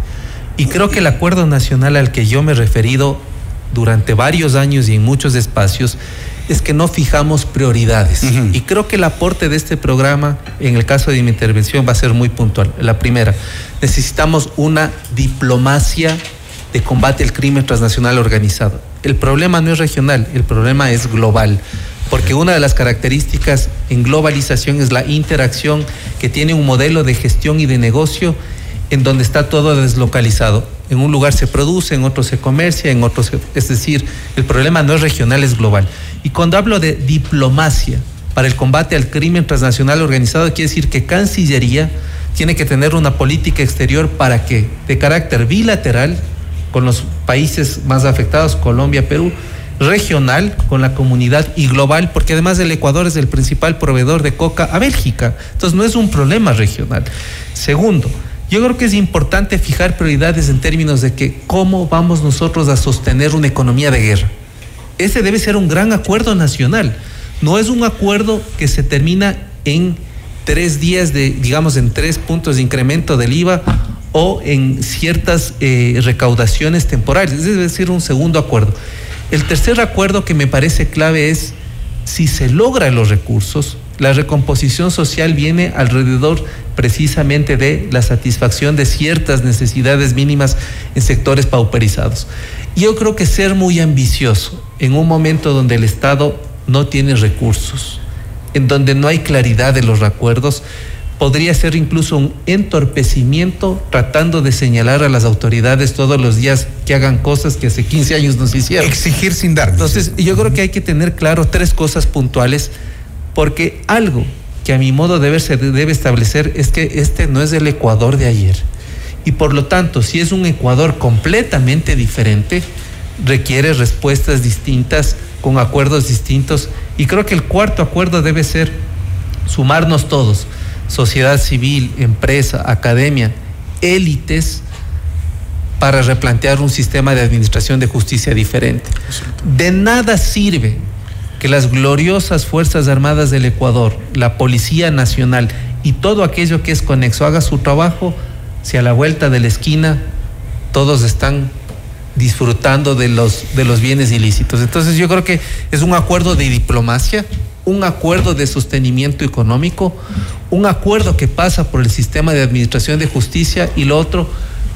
Y creo que el acuerdo nacional al que yo me he referido durante varios años y en muchos espacios es que no fijamos prioridades. Uh -huh. Y creo que el aporte de este programa, en el caso de mi intervención, va a ser muy puntual. La primera, necesitamos una diplomacia de combate al crimen transnacional organizado. El problema no es regional, el problema es global. Porque una de las características en globalización es la interacción que tiene un modelo de gestión y de negocio en donde está todo deslocalizado. En un lugar se produce, en otro se comercia, en otro se... Es decir, el problema no es regional, es global. Y cuando hablo de diplomacia para el combate al crimen transnacional organizado, quiere decir que Cancillería tiene que tener una política exterior para que, de carácter bilateral, con los países más afectados, Colombia, Perú, regional con la comunidad y global, porque además el Ecuador es el principal proveedor de coca a Bélgica. Entonces no es un problema regional. Segundo, yo creo que es importante fijar prioridades en términos de que cómo vamos nosotros a sostener una economía de guerra. Ese debe ser un gran acuerdo nacional. No es un acuerdo que se termina en tres días de, digamos, en tres puntos de incremento del IVA o en ciertas eh, recaudaciones temporales. Debe ser un segundo acuerdo. El tercer acuerdo que me parece clave es si se logran los recursos, la recomposición social viene alrededor precisamente de la satisfacción de ciertas necesidades mínimas en sectores pauperizados. Yo creo que ser muy ambicioso en un momento donde el Estado no tiene recursos, en donde no hay claridad de los acuerdos, podría ser incluso un entorpecimiento tratando de señalar a las autoridades todos los días que hagan cosas que hace 15 años nos hicieron. Exigir sin dar. Entonces, yo creo que hay que tener claro tres cosas puntuales, porque algo que a mi modo de ver se debe establecer es que este no es el Ecuador de ayer. Y por lo tanto, si es un Ecuador completamente diferente, requiere respuestas distintas, con acuerdos distintos. Y creo que el cuarto acuerdo debe ser sumarnos todos sociedad civil, empresa, academia, élites, para replantear un sistema de administración de justicia diferente. De nada sirve que las gloriosas Fuerzas Armadas del Ecuador, la Policía Nacional y todo aquello que es conexo haga su trabajo si a la vuelta de la esquina todos están disfrutando de los, de los bienes ilícitos. Entonces yo creo que es un acuerdo de diplomacia, un acuerdo de sostenimiento económico, un acuerdo que pasa por el sistema de administración de justicia y lo otro,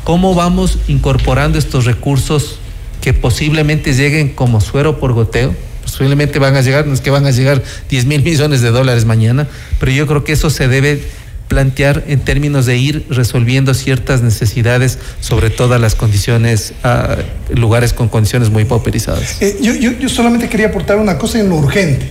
cómo vamos incorporando estos recursos que posiblemente lleguen como suero por goteo. Posiblemente van a llegar, no es que van a llegar 10 mil millones de dólares mañana, pero yo creo que eso se debe plantear en términos de ir resolviendo ciertas necesidades, sobre todas las condiciones, uh, lugares con condiciones muy pauperizadas. Eh, yo, yo, yo solamente quería aportar una cosa en lo urgente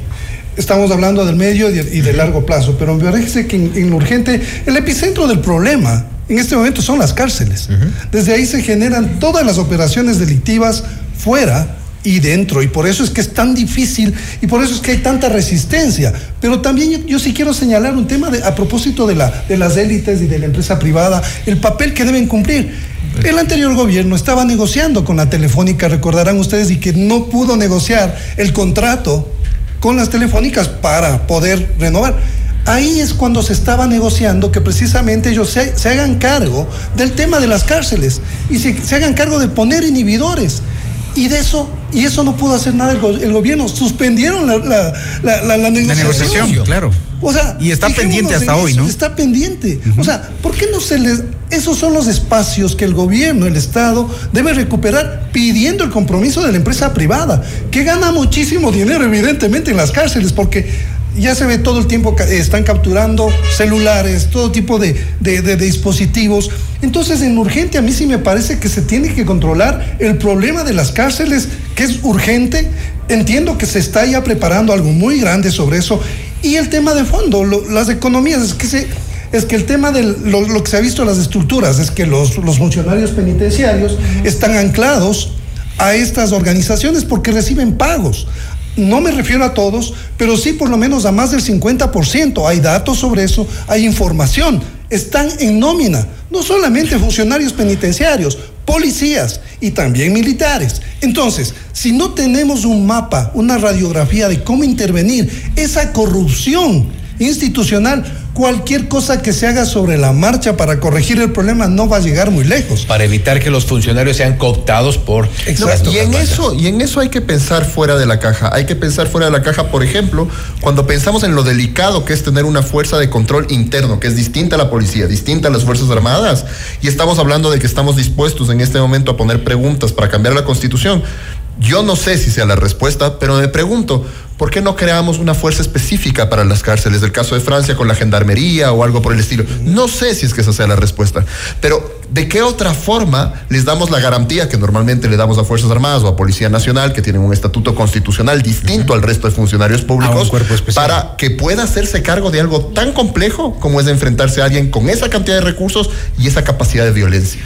estamos hablando del medio y de largo plazo, pero me parece que en, en, lo urgente, el epicentro del problema en este momento son las cárceles. Uh -huh. Desde ahí se generan todas las operaciones delictivas fuera y dentro, y por eso es que es tan difícil y por eso es que hay tanta resistencia. Pero también yo, yo sí quiero señalar un tema de, a propósito de, la, de las élites y de la empresa privada, el papel que deben cumplir. El anterior gobierno estaba negociando con la Telefónica, recordarán ustedes, y que no pudo negociar el contrato con las telefónicas para poder renovar. Ahí es cuando se estaba negociando que precisamente ellos se, se hagan cargo del tema de las cárceles y se, se, hagan cargo de poner inhibidores. Y de eso, y eso no pudo hacer nada el, go el gobierno. Suspendieron la, la, la, negociación. La negociación, claro. O sea, y está pendiente hasta hoy, eso, ¿no? Está pendiente. Uh -huh. O sea, ¿por qué no se les... Esos son los espacios que el gobierno, el Estado, debe recuperar pidiendo el compromiso de la empresa privada, que gana muchísimo dinero, evidentemente, en las cárceles, porque ya se ve todo el tiempo que están capturando celulares, todo tipo de, de, de, de, dispositivos. Entonces, en urgente, a mí sí me parece que se tiene que controlar el problema de las cárceles, que es urgente. Entiendo que se está ya preparando algo muy grande sobre eso. Y el tema de fondo, lo, las economías, es que se, es que el tema de lo, lo, que se ha visto en las estructuras es que los, los funcionarios penitenciarios están anclados a estas organizaciones porque reciben pagos. No me refiero a todos, pero sí por lo menos a más del 50%. Hay datos sobre eso, hay información. Están en nómina, no solamente funcionarios penitenciarios, policías y también militares. Entonces, si no tenemos un mapa, una radiografía de cómo intervenir esa corrupción institucional, cualquier cosa que se haga sobre la marcha para corregir el problema no va a llegar muy lejos. Para evitar que los funcionarios sean cooptados por... No, y en eso, y en eso hay que pensar fuera de la caja. Hay que pensar fuera de la caja, por ejemplo, cuando pensamos en lo delicado que es tener una fuerza de control interno, que es distinta a la policía, distinta a las Fuerzas Armadas, y estamos hablando de que estamos dispuestos en este momento a poner preguntas para cambiar la Constitución. Yo no sé si sea la respuesta, pero me pregunto, ¿por qué no creamos una fuerza específica para las cárceles? Del caso de Francia con la gendarmería o algo por el estilo. No sé si es que esa sea la respuesta, pero ¿de qué otra forma les damos la garantía que normalmente le damos a Fuerzas Armadas o a Policía Nacional, que tienen un estatuto constitucional distinto al resto de funcionarios públicos, para que pueda hacerse cargo de algo tan complejo como es enfrentarse a alguien con esa cantidad de recursos y esa capacidad de violencia?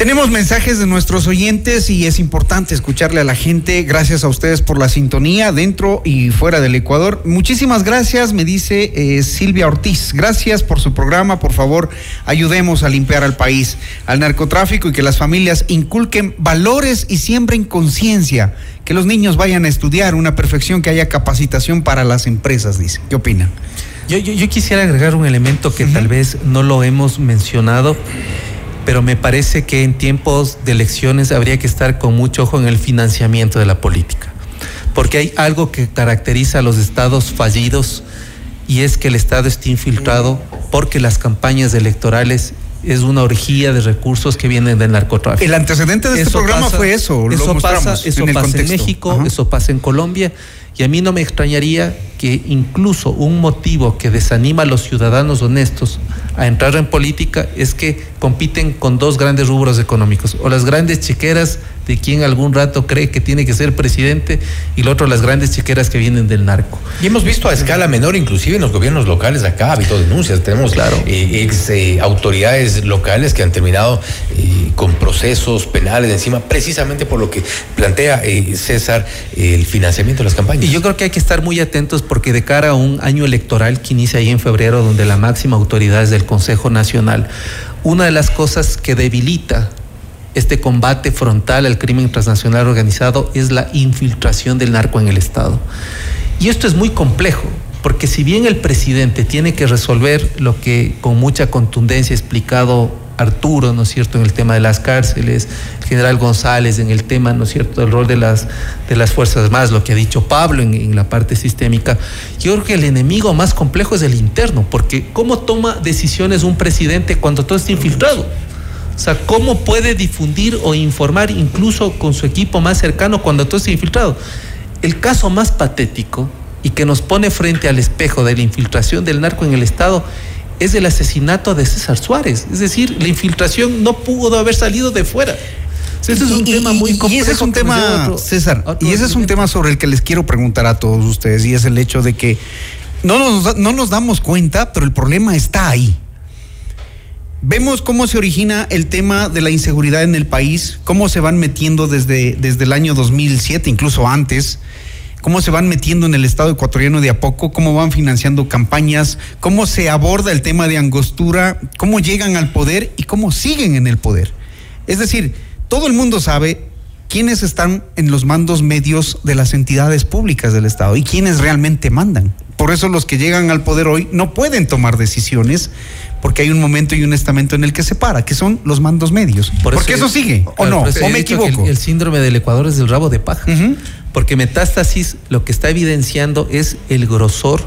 Tenemos mensajes de nuestros oyentes y es importante escucharle a la gente. Gracias a ustedes por la sintonía dentro y fuera del Ecuador. Muchísimas gracias, me dice eh, Silvia Ortiz. Gracias por su programa. Por favor, ayudemos a limpiar al país, al narcotráfico y que las familias inculquen valores y siembren conciencia. Que los niños vayan a estudiar una perfección, que haya capacitación para las empresas, dice. ¿Qué opina? Yo, yo, yo quisiera agregar un elemento que tal vez no lo hemos mencionado pero me parece que en tiempos de elecciones habría que estar con mucho ojo en el financiamiento de la política, porque hay algo que caracteriza a los estados fallidos y es que el estado está infiltrado porque las campañas electorales es una orgía de recursos que vienen del narcotráfico. El antecedente de este programa fue eso. Eso pasa, eso pasa en México, eso pasa en Colombia y a mí no me extrañaría que incluso un motivo que desanima a los ciudadanos honestos a entrar en política es que compiten con dos grandes rubros económicos, o las grandes chiqueras de quien algún rato cree que tiene que ser presidente y lo otro las grandes chiqueras que vienen del narco. Y hemos visto a escala menor, inclusive en los gobiernos locales acá ha habido denuncias, tenemos claro. Eh, ex eh, autoridades locales que han terminado eh, con procesos penales encima, precisamente por lo que plantea César el financiamiento de las campañas. Y yo creo que hay que estar muy atentos porque de cara a un año electoral que inicia ahí en febrero, donde la máxima autoridad es del Consejo Nacional, una de las cosas que debilita este combate frontal al crimen transnacional organizado es la infiltración del narco en el Estado. Y esto es muy complejo, porque si bien el presidente tiene que resolver lo que con mucha contundencia ha explicado Arturo, ¿no es cierto?, en el tema de las cárceles, el general González en el tema, ¿no es cierto?, del rol de las, de las Fuerzas más, lo que ha dicho Pablo en, en la parte sistémica. Yo creo que el enemigo más complejo es el interno, porque ¿cómo toma decisiones un presidente cuando todo está infiltrado? O sea, ¿cómo puede difundir o informar incluso con su equipo más cercano cuando todo está infiltrado? El caso más patético y que nos pone frente al espejo de la infiltración del narco en el Estado es el asesinato de César Suárez. Es decir, la infiltración no pudo haber salido de fuera. ese es un tema muy complejo. Y ese es un tema, César, y ese es un tema sobre el que les quiero preguntar a todos ustedes, y es el hecho de que no nos, no nos damos cuenta, pero el problema está ahí. Vemos cómo se origina el tema de la inseguridad en el país, cómo se van metiendo desde, desde el año 2007, incluso antes, cómo se van metiendo en el Estado ecuatoriano de a poco, cómo van financiando campañas, cómo se aborda el tema de angostura, cómo llegan al poder y cómo siguen en el poder. Es decir, todo el mundo sabe quiénes están en los mandos medios de las entidades públicas del Estado y quiénes realmente mandan. Por eso los que llegan al poder hoy no pueden tomar decisiones porque hay un momento y un estamento en el que se para, que son los mandos medios. porque eso, sigue, ¿o no? ¿O me equivoco? El, síndrome del Ecuador es el rabo de paja. Porque metástasis lo que está evidenciando es el grosor,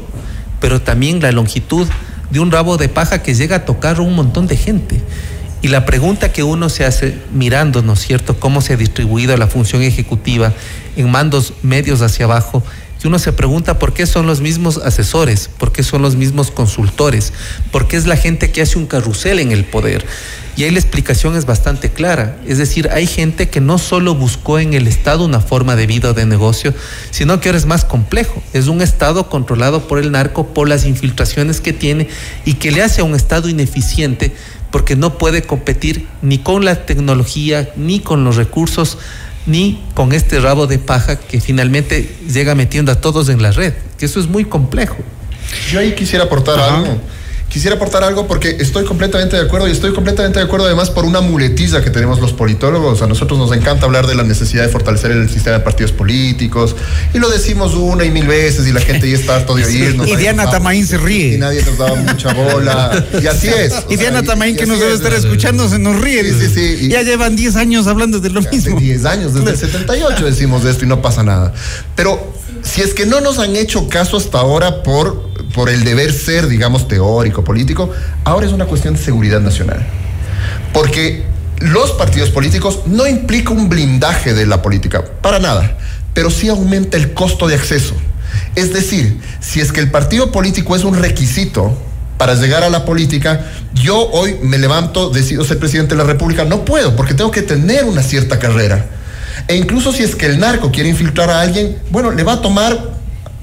pero también la longitud de un rabo de paja que llega a tocar un montón de gente. Y la pregunta que uno se hace mirando, ¿no es cierto?, cómo se ha distribuido la función ejecutiva en mandos medios hacia abajo, uno se pregunta por qué son los mismos asesores, por qué son los mismos consultores, por qué es la gente que hace un carrusel en el poder. Y ahí la explicación es bastante clara. Es decir, hay gente que no solo buscó en el Estado una forma de vida o de negocio, sino que ahora es más complejo. Es un Estado controlado por el narco, por las infiltraciones que tiene y que le hace a un Estado ineficiente porque no puede competir ni con la tecnología ni con los recursos ni con este rabo de paja que finalmente llega metiendo a todos en la red, que eso es muy complejo. Yo ahí quisiera aportar algo quisiera aportar algo porque estoy completamente de acuerdo y estoy completamente de acuerdo además por una muletilla que tenemos los politólogos. A nosotros nos encanta hablar de la necesidad de fortalecer el sistema de partidos políticos y lo decimos una y mil veces y la gente ya está harto de oírnos. Y Diana Tamaín se ríe. Y nadie nos daba mucha bola. Y así es. Y Diana Tamaín, que nos debe estar escuchando, se nos ríe. Sí, sí, sí. Ya llevan 10 años hablando de lo mismo. 10 años, desde el 78 decimos de esto y no pasa nada. Pero si es que no nos han hecho caso hasta ahora por, por el deber ser, digamos, teórico, político, ahora es una cuestión de seguridad nacional. Porque los partidos políticos no implica un blindaje de la política, para nada, pero sí aumenta el costo de acceso. Es decir, si es que el partido político es un requisito para llegar a la política, yo hoy me levanto, decido ser presidente de la República, no puedo, porque tengo que tener una cierta carrera. E incluso si es que el narco quiere infiltrar a alguien, bueno, le va a tomar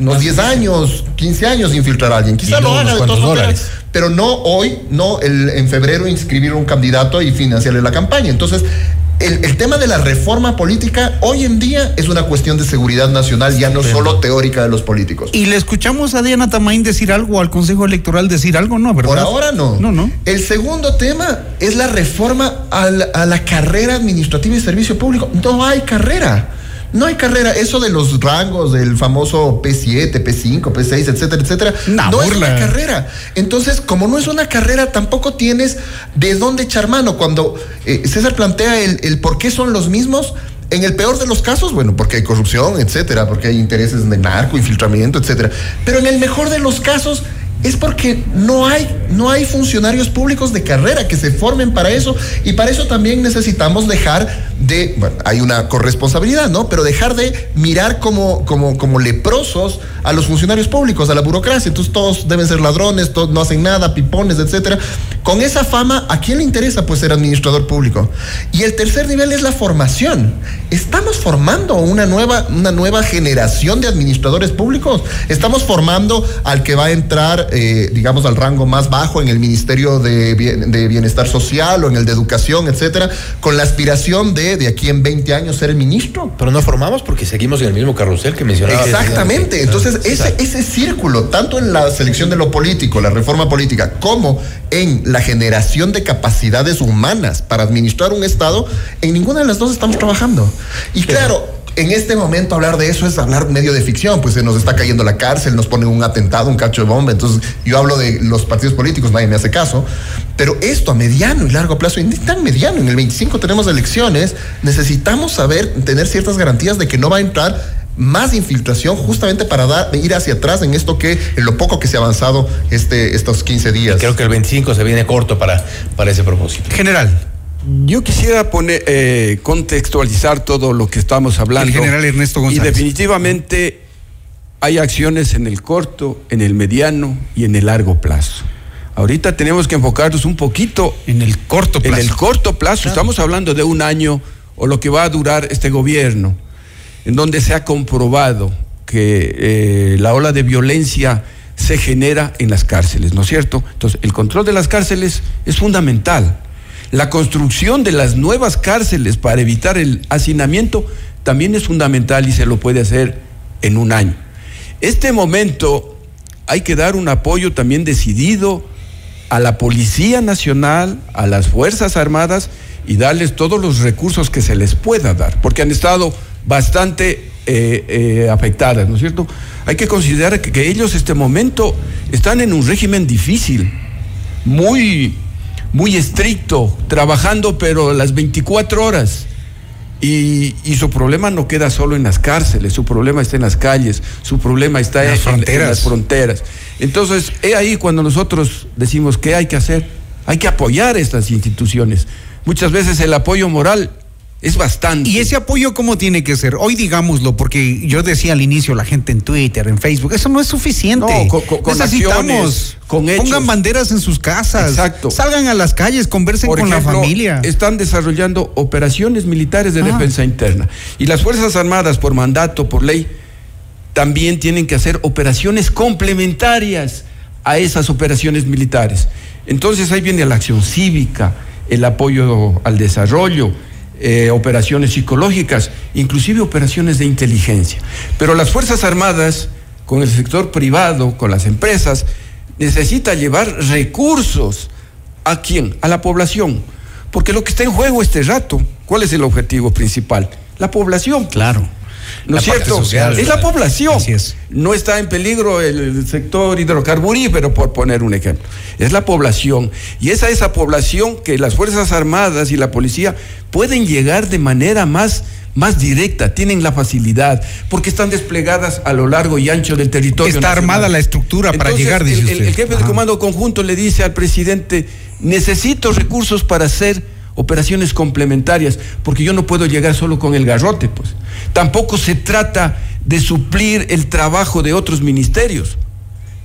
unos 10 años, 15 años infiltrar a alguien. Quizá Y lo haga de todas maneras, pero no hoy, no el, en febrero inscribir un candidato y financiarle la campaña. Entonces, el, el tema de la reforma política hoy en día es una cuestión de seguridad nacional, ya no solo teórica de los políticos. Y le escuchamos a Diana Tamaín decir algo, al Consejo Electoral decir algo, ¿no? ¿verdad? Por ahora no. No, no. El segundo tema es la reforma a la, a la carrera administrativa y servicio público. No hay carrera. No hay carrera. Eso de los rangos del famoso P7, P5, P6, etcétera, etcétera. Una no es una carrera. Entonces, como no es una carrera, tampoco tienes de dónde echar mano. Cuando eh, César plantea el, el por qué son los mismos, en el peor de los casos, bueno, porque hay corrupción, etcétera, porque hay intereses de narco, infiltramiento, etcétera. Pero en el mejor de los casos es porque no hay, no hay funcionarios públicos de carrera que se formen para eso y para eso también necesitamos dejar de, bueno, hay una corresponsabilidad, ¿no? Pero dejar de mirar como, como, como leprosos a los funcionarios públicos, a la burocracia. Entonces todos deben ser ladrones, todos no hacen nada, pipones, etcétera. Con esa fama, ¿a quién le interesa pues ser administrador público? Y el tercer nivel es la formación. Estamos formando una nueva, una nueva generación de administradores públicos. Estamos formando al que va a entrar, eh, digamos, al rango más bajo en el Ministerio de, Bien- de Bienestar Social o en el de Educación, etcétera, con la aspiración de de aquí en 20 años ser el ministro. Pero no formamos porque seguimos en el mismo carrusel que mencionaba. Exactamente. Entonces, ese, ese círculo, tanto en la selección de lo político, la reforma política, como en la generación de capacidades humanas para administrar un Estado, en ninguna de las dos estamos trabajando. Y claro. En este momento hablar de eso es hablar medio de ficción, pues se nos está cayendo la cárcel, nos ponen un atentado, un cacho de bomba, entonces yo hablo de los partidos políticos, nadie me hace caso, pero esto a mediano y largo plazo, y tan mediano, en el 25 tenemos elecciones, necesitamos saber, tener ciertas garantías de que no va a entrar más infiltración justamente para dar, ir hacia atrás en esto que, en lo poco que se ha avanzado este, estos 15 días. Creo que el 25 se viene corto para, para ese propósito. General. Yo quisiera poner, eh, contextualizar todo lo que estamos hablando. El general Ernesto Y González. definitivamente hay acciones en el corto, en el mediano y en el largo plazo. Ahorita tenemos que enfocarnos un poquito en el corto En plazo. el corto plazo, estamos hablando de un año o lo que va a durar este gobierno, en donde se ha comprobado que eh, la ola de violencia se genera en las cárceles, ¿no es cierto? Entonces, el control de las cárceles es fundamental. La construcción de las nuevas cárceles para evitar el hacinamiento también es fundamental y se lo puede hacer en un año. Este momento hay que dar un apoyo también decidido a la Policía Nacional, a las Fuerzas Armadas y darles todos los recursos que se les pueda dar, porque han estado bastante eh, eh, afectadas, ¿no es cierto? Hay que considerar que, que ellos este momento están en un régimen difícil, muy, muy estricto, trabajando pero las 24 horas. Y, y su problema no queda solo en las cárceles, su problema está en las calles, su problema está en, en fronteras. las fronteras. Entonces, es ahí cuando nosotros decimos qué hay que hacer. Hay que apoyar estas instituciones. Muchas veces el apoyo moral es bastante. ¿Y ese apoyo cómo tiene que ser? Hoy digámoslo, porque yo decía al inicio, la gente en Twitter, en Facebook, eso no es suficiente. No, con- con- con Necesitamos. acciones, con hechos. Pongan banderas en sus casas. Exacto. Salgan a las calles, conversen Por con ejemplo, la familia. Están desarrollando operaciones militares de Ah. defensa interna. Y las Fuerzas Armadas, por mandato, por ley, también tienen que hacer operaciones complementarias a esas operaciones militares. Entonces ahí viene la acción cívica, el apoyo al desarrollo, eh, operaciones psicológicas, inclusive operaciones de inteligencia. Pero las Fuerzas Armadas, con el sector privado, con las empresas, necesita llevar recursos. ¿A quién? A la población. Porque lo que está en juego este rato, ¿cuál es el objetivo principal? La población. Claro. ¿No es cierto? social, es la población. Así es. No está en peligro el sector hidrocarburífero, por poner un ejemplo. Es la población. Y es a esa población que las Fuerzas Armadas y la policía pueden llegar de manera más, más directa, tienen la facilidad, porque están desplegadas a lo largo y ancho del territorio. Está nacional. armada la estructura para Entonces, llegar, dice el, el- usted. el jefe de comando conjunto le dice al presidente, necesito recursos para hacer operaciones complementarias, porque yo no puedo llegar solo con el garrote, pues. Tampoco se trata de suplir el trabajo de otros ministerios,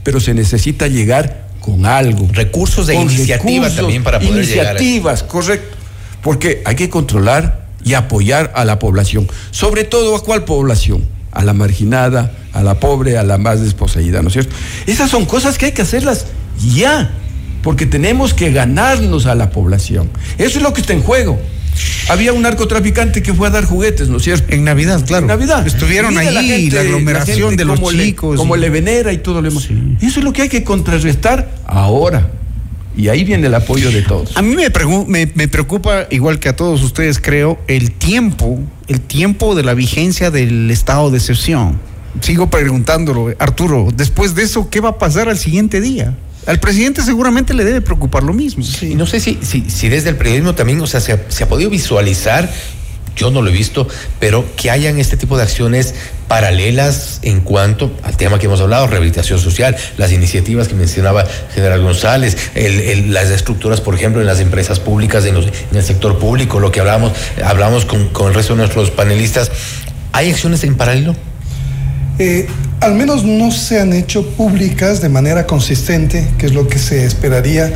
pero se necesita llegar con algo. Recursos de Con iniciativa también para poder llegar a. Iniciativas, correcto. Porque hay que controlar y apoyar a la población. Sobre todo, ¿a cuál población? A la marginada, a la pobre, a la más desposeída, ¿no es cierto? Esas son cosas que hay que hacerlas ya, porque tenemos que ganarnos a la población. Eso es lo que está en juego. Había un narcotraficante que fue a dar juguetes, ¿no es cierto? En Navidad, claro. En Navidad. Estuvieron ahí, la aglomeración gente de los le- chicos. Como le venera y todo lo demás. Eso es lo que hay que contrarrestar ahora. Y ahí viene el apoyo de todos. A mí me, me preocupa, igual que a todos ustedes creo, el tiempo, el tiempo de la vigencia del estado de excepción. Sigo preguntándolo, Arturo, después de eso, ¿qué va a pasar al siguiente día? Al presidente seguramente le debe preocupar lo mismo. Y no sé si, si, si desde el periodismo también, o sea, se ha, se ha podido visualizar, yo no lo he visto, pero que hayan este tipo de acciones paralelas en cuanto al tema que hemos hablado, rehabilitación social, las iniciativas que mencionaba General González, el- el- las estructuras, por ejemplo, en las empresas públicas, en, los- en el sector público, lo que hablamos, hablamos con, con el resto de nuestros panelistas. ¿Hay acciones en paralelo? Eh, al menos no se han hecho públicas de manera consistente, que es lo que se esperaría.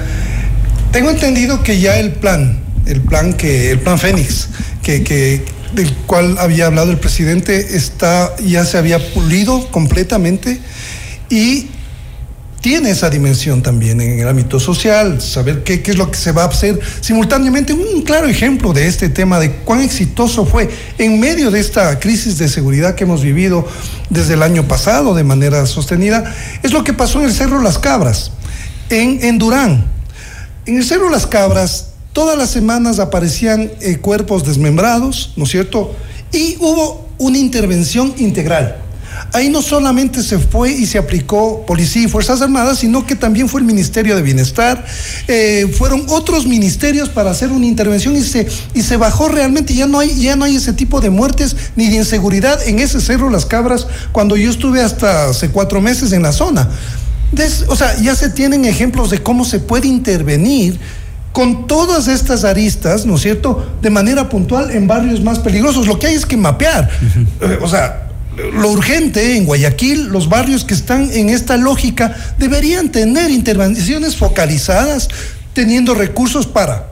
Tengo entendido que ya el plan, el plan que, el plan Fénix, que, del cual había hablado el presidente, está, ya se había pulido completamente y tiene esa dimensión también en el ámbito social, saber qué, qué es lo que se va a hacer simultáneamente. Un claro ejemplo de este tema, de cuán exitoso fue en medio de esta crisis de seguridad que hemos vivido desde el año pasado de manera sostenida, es lo que pasó en el Cerro Las Cabras, en, en Durán. En el Cerro Las Cabras, todas las semanas aparecían eh, cuerpos desmembrados, ¿no es cierto? Y hubo una intervención integral. Ahí no solamente se fue y se aplicó policía y Fuerzas Armadas, sino que también fue el Ministerio de Bienestar, eh, fueron otros ministerios para hacer una intervención y se, y se bajó realmente, ya no, hay, ya no hay ese tipo de muertes ni de inseguridad en ese cerro Las Cabras cuando yo estuve hasta hace cuatro meses en la zona. Des- o sea, ya se tienen ejemplos de cómo se puede intervenir con todas estas aristas, ¿no es cierto?, de manera puntual en barrios más peligrosos. Lo que hay es que mapear. Eh, o sea, lo urgente en Guayaquil, los barrios que están en esta lógica deberían tener intervenciones focalizadas, teniendo recursos para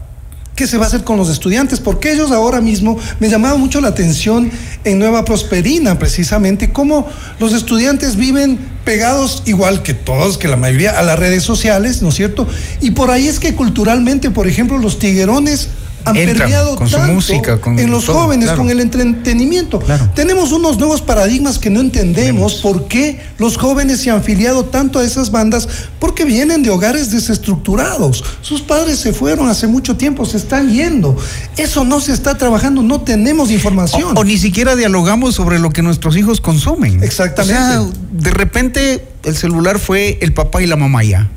¿Qué se va a hacer con los estudiantes? Porque ellos ahora mismo me llamaba mucho la atención en Nueva Prosperina, precisamente, cómo los estudiantes viven pegados, igual que todos, que la mayoría, a las redes sociales, ¿no es cierto? Y por ahí es que culturalmente, por ejemplo, los tiguerones han Entran permeado con su tanto música, con en los todo, jóvenes, claro. con el entretenimiento. Tenemos unos nuevos paradigmas que no entendemos por qué los jóvenes se han afiliado tanto a esas bandas, porque vienen de hogares desestructurados. Sus padres se fueron hace mucho tiempo, se están yendo. Eso no se está trabajando, no tenemos información. O, o ni siquiera dialogamos sobre lo que nuestros hijos consumen. Exactamente. O sea, de repente el celular fue el papá y la mamá ya.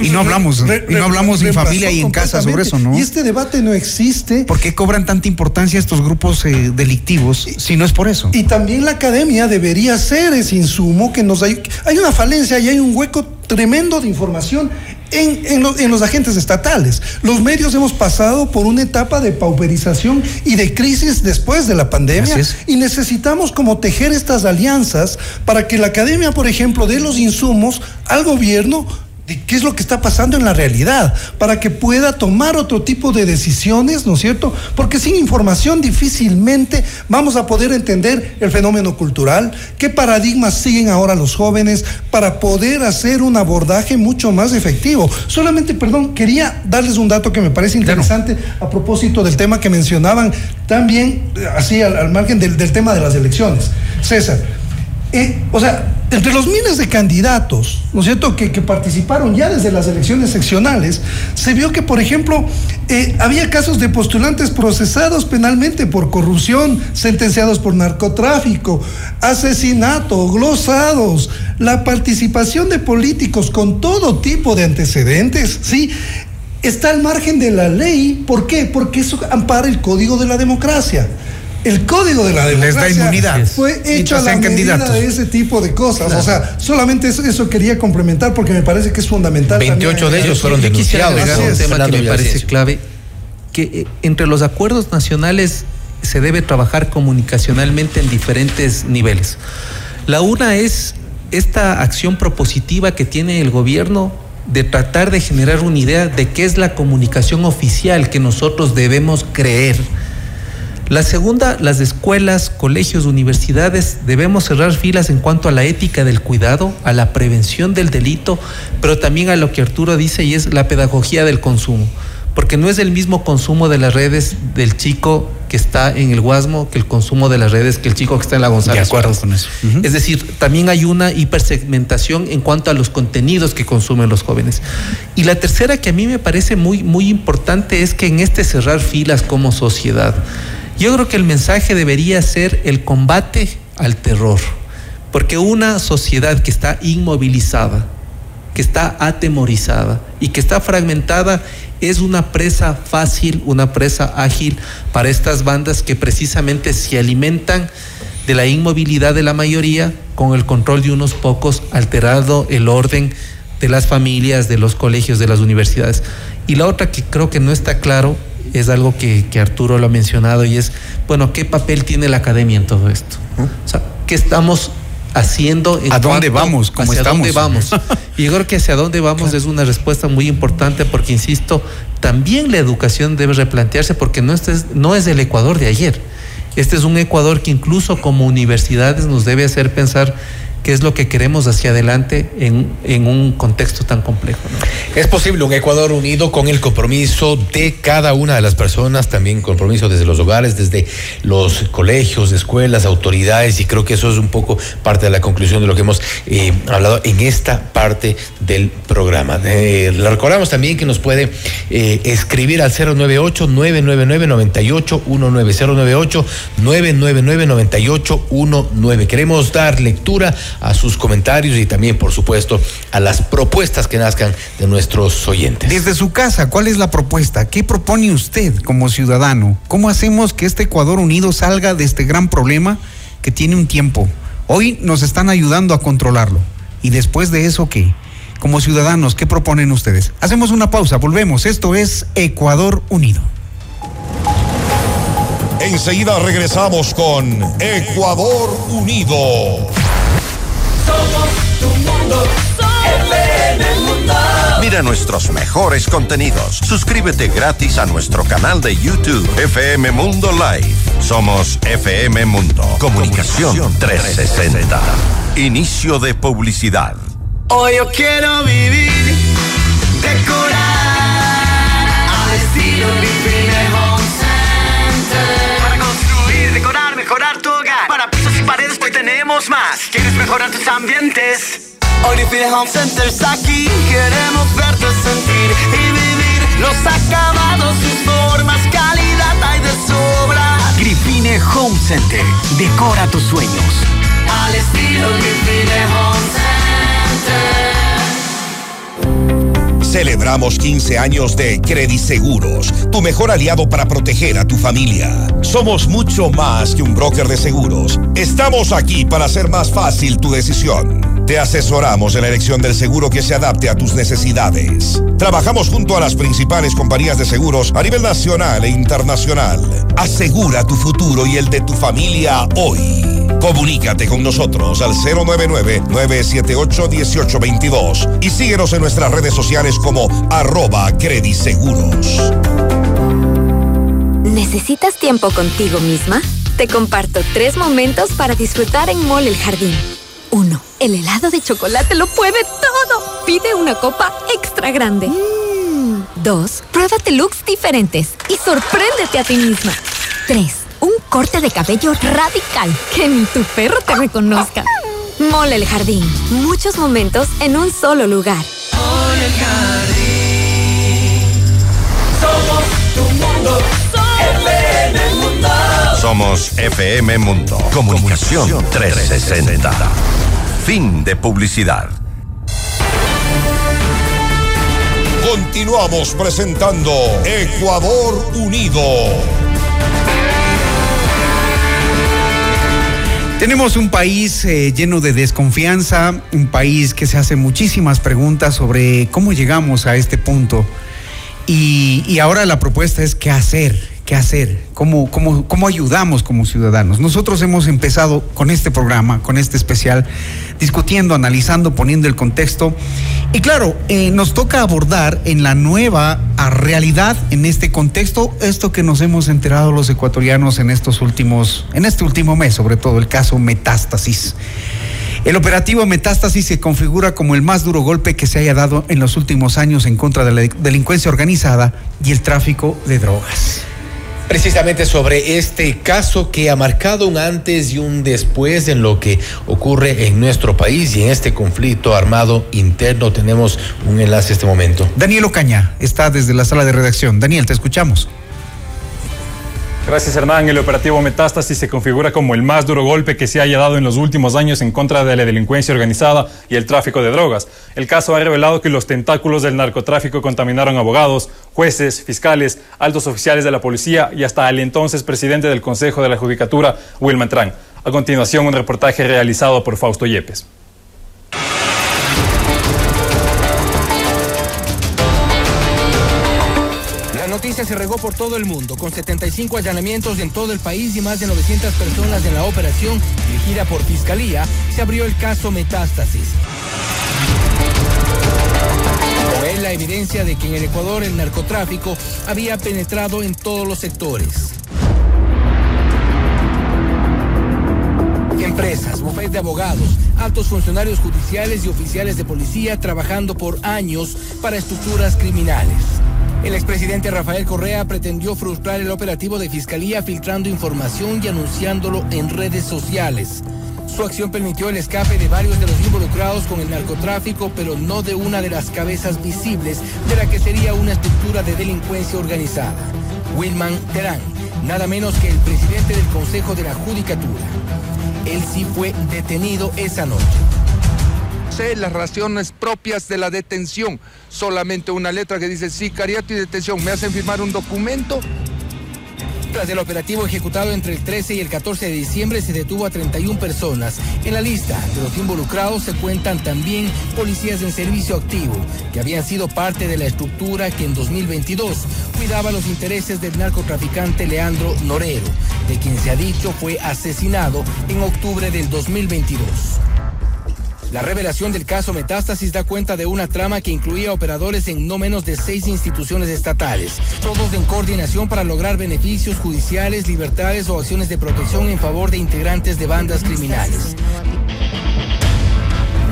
Y no hablamos, Re- y no hablamos en familia y en casa sobre eso, ¿no? Y este debate no existe. ¿Por qué cobran tanta importancia estos grupos eh, delictivos si no es por eso? Y también la academia debería ser ese insumo que nos hay. Hay una falencia y hay un hueco tremendo de información en, en lo- en los agentes estatales. Los medios hemos pasado por una etapa de pauperización y de crisis después de la pandemia y necesitamos como tejer estas alianzas para que la academia, por ejemplo, dé los insumos al gobierno de qué es lo que está pasando en la realidad, para que pueda tomar otro tipo de decisiones, ¿no es cierto? Porque sin información difícilmente vamos a poder entender el fenómeno cultural, qué paradigmas siguen ahora los jóvenes para poder hacer un abordaje mucho más efectivo. Solamente, perdón, quería darles un dato que me parece interesante a propósito del tema que mencionaban, también eh, así al, al margen del, del tema de las elecciones. César, eh, o sea, entre los miles de candidatos, ¿no es cierto?, que, participaron ya desde las elecciones seccionales, se vio que, por ejemplo, eh, había casos de postulantes procesados penalmente por corrupción, sentenciados por narcotráfico, asesinato, glosados, la participación de políticos con todo tipo de antecedentes, ¿sí? Está al margen de la ley. ¿Por qué? Porque eso ampara el código de la democracia el código de la democracia Les da inmunidad. fue hecho a la medida de ese tipo de cosas. O sea, solamente eso, quería complementar porque me parece que es fundamental. 28 de ellos fueron denunciados. un tema que me parece clave, que eh, entre los acuerdos nacionales se debe trabajar comunicacionalmente en diferentes niveles. La una es esta acción propositiva que tiene el gobierno de tratar de generar una idea de qué es la comunicación oficial que nosotros debemos creer la segunda, las escuelas, colegios, universidades, debemos cerrar filas en cuanto a la ética del cuidado, a la prevención del delito, pero también a lo que Arturo dice y es la pedagogía del consumo. Porque no es el mismo consumo de las redes del chico que está en el Guasmo que el consumo de las redes que el chico que está en la González. De acuerdo con eso. Es decir, también hay una hipersegmentación en cuanto a los contenidos que consumen los jóvenes. Y la tercera que a mí me parece muy, muy importante es que en este cerrar filas como sociedad, yo creo que el mensaje debería ser el combate al terror, porque una sociedad que está inmovilizada, que está atemorizada y que está fragmentada es una presa fácil, una presa ágil para estas bandas que precisamente se alimentan de la inmovilidad de la mayoría con el control de unos pocos, alterado el orden de las familias, de los colegios, de las universidades. Y la otra que creo que no está claro es algo que, Arturo lo ha mencionado y es, bueno, ¿qué papel tiene la academia en todo esto? O sea, ¿qué estamos haciendo? ¿A dónde vamos? ¿Cómo hacia dónde vamos? y yo creo que hacia dónde vamos es una respuesta muy importante porque, insisto, también la educación debe replantearse porque no, este es, no es el Ecuador de ayer. Este es un Ecuador que incluso como universidades nos debe hacer pensar qué es lo que queremos hacia adelante en, un contexto tan complejo. Es posible un Ecuador unido con el compromiso de cada una de las personas, también compromiso desde los hogares, desde los colegios, escuelas, autoridades, y creo que eso es un poco parte de la conclusión de lo que hemos eh, hablado en esta parte del programa. Eh, le recordamos también que nos puede eh, escribir al 098 999 9819 098 999 9819 Queremos dar lectura a sus comentarios y también, por supuesto, a las propuestas que nazcan de nuestros oyentes. Desde su casa, ¿cuál es la propuesta? ¿Qué propone usted como ciudadano? ¿Cómo hacemos que este Ecuador unido salga de este gran problema que tiene un tiempo? Hoy nos están ayudando a controlarlo. ¿Y después de eso qué? Como ciudadanos, ¿qué proponen ustedes? Hacemos una pausa, volvemos. Esto es Ecuador Unido. Enseguida regresamos con Ecuador Unido. Mira nuestros mejores contenidos. Suscríbete gratis a nuestro canal de YouTube FM Mundo Live. Somos FM Mundo. Comunicación 360. Inicio de publicidad. Hoy yo quiero vivir, decorar al más. ¿Quieres mejorar tus ambientes? Orifine Home Center está aquí. Queremos verte sentir y vivir los acabados, sus formas, calidad hay de sobra. Grifine Home Center. Decora tus sueños. Al estilo Grifine Home Center. Celebramos 15 años de Credit Seguros, tu mejor aliado para proteger a tu familia. Somos mucho más que un broker de seguros. Estamos aquí para hacer más fácil tu decisión. Te asesoramos en la elección del seguro que se adapte a tus necesidades. Trabajamos junto a las principales compañías de seguros a nivel nacional e internacional. Asegura tu futuro y el de tu familia hoy. Comunícate con nosotros al 099-978-1822 y síguenos en nuestras redes sociales como arroba crediseguros. ¿Necesitas tiempo contigo misma? Te comparto tres momentos para disfrutar en Mall El Jardín. 1. El helado de chocolate lo puede todo. Pide una copa extra grande. 2. Mm. Pruébate looks diferentes y sorpréndete a ti misma. 3. Un corte de cabello radical que ni tu perro te reconozca. Mole el Jardín. Muchos momentos en un solo lugar. Mole el Jardín. Somos tu mundo. Somos FM Mundo. Comunicación 360. Fin de publicidad. Continuamos presentando Ecuador Unido. Tenemos un país eh, lleno de desconfianza, un país que se hace muchísimas preguntas sobre cómo llegamos a este punto. Y, y ahora la propuesta es qué hacer, qué hacer, cómo, cómo, cómo ayudamos como ciudadanos. Nosotros hemos empezado con este programa, con este especial, discutiendo, analizando, poniendo el contexto. Y claro, eh, nos toca abordar en la nueva a realidad, en este contexto, esto que nos hemos enterado los ecuatorianos en estos últimos, en este último mes, sobre todo el caso Metástasis. El operativo Metástasis se configura como el más duro golpe que se haya dado en los últimos años en contra de la delincuencia organizada y el tráfico de drogas. Precisamente sobre este caso que ha marcado un antes y un después en lo que ocurre en nuestro país y en este conflicto armado interno tenemos un enlace a este momento. Daniel Ocaña está desde la sala de redacción. Daniel, te escuchamos. Gracias, Hernán. El operativo Metástasis se configura como el más duro golpe que se haya dado en los últimos años en contra de la delincuencia organizada y el tráfico de drogas. El caso ha revelado que los tentáculos del narcotráfico contaminaron abogados, jueces, fiscales, altos oficiales de la policía y hasta el entonces presidente del Consejo de la Judicatura, Wilman Tran. A continuación, un reportaje realizado por Fausto Yepes. Noticia se regó por todo el mundo, con 75 allanamientos en todo el país y más de 900 personas en la operación dirigida por Fiscalía, se abrió el caso Metástasis. Con él la evidencia de que en el Ecuador el narcotráfico había penetrado en todos los sectores. Empresas, bufetes de abogados, altos funcionarios judiciales y oficiales de policía trabajando por años para estructuras criminales. El expresidente Rafael Correa pretendió frustrar el operativo de fiscalía filtrando información y anunciándolo en redes sociales. Su acción permitió el escape de varios de los involucrados con el narcotráfico, pero no de una de las cabezas visibles de la que sería una estructura de delincuencia organizada. Wilman Terán, nada menos que el presidente del Consejo de la Judicatura. Él sí fue detenido esa noche las razones propias de la detención. Solamente una letra que dice sicariato y detención. Me hacen firmar un documento. Tras el operativo ejecutado entre el 13 y el 14 de diciembre se detuvo a 31 personas. En la lista de los involucrados se cuentan también policías en servicio activo, que habían sido parte de la estructura que en 2022 cuidaba los intereses del narcotraficante Leandro Norero, de quien se ha dicho fue asesinado en octubre del 2022. La revelación del caso Metástasis da cuenta de una trama que incluía operadores en no menos de seis instituciones estatales, todos en coordinación para lograr beneficios judiciales, libertades o acciones de protección en favor de integrantes de bandas criminales.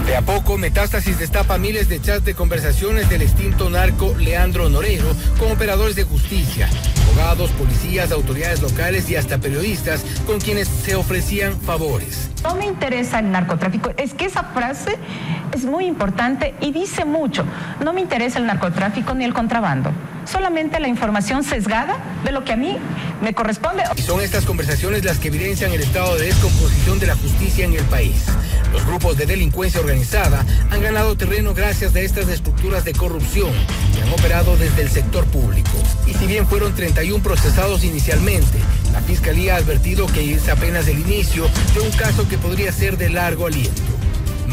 De a poco, Metástasis destapa miles de chats de conversaciones del extinto narco Leandro Norero con operadores de justicia, abogados, policías, autoridades locales y hasta periodistas con quienes se ofrecían favores. No me interesa el narcotráfico. Es que esa frase es muy importante y dice mucho. No me interesa el narcotráfico ni el contrabando. Solamente la información sesgada de lo que a mí me corresponde. Y son estas conversaciones las que evidencian el estado de descomposición de la justicia en el país. Los grupos de delincuencia organizada han ganado terreno gracias a estas estructuras de corrupción que han operado desde el sector público. Y si bien fueron 31 procesados inicialmente, la Fiscalía ha advertido que es apenas el inicio de un caso que podría ser de largo aliento.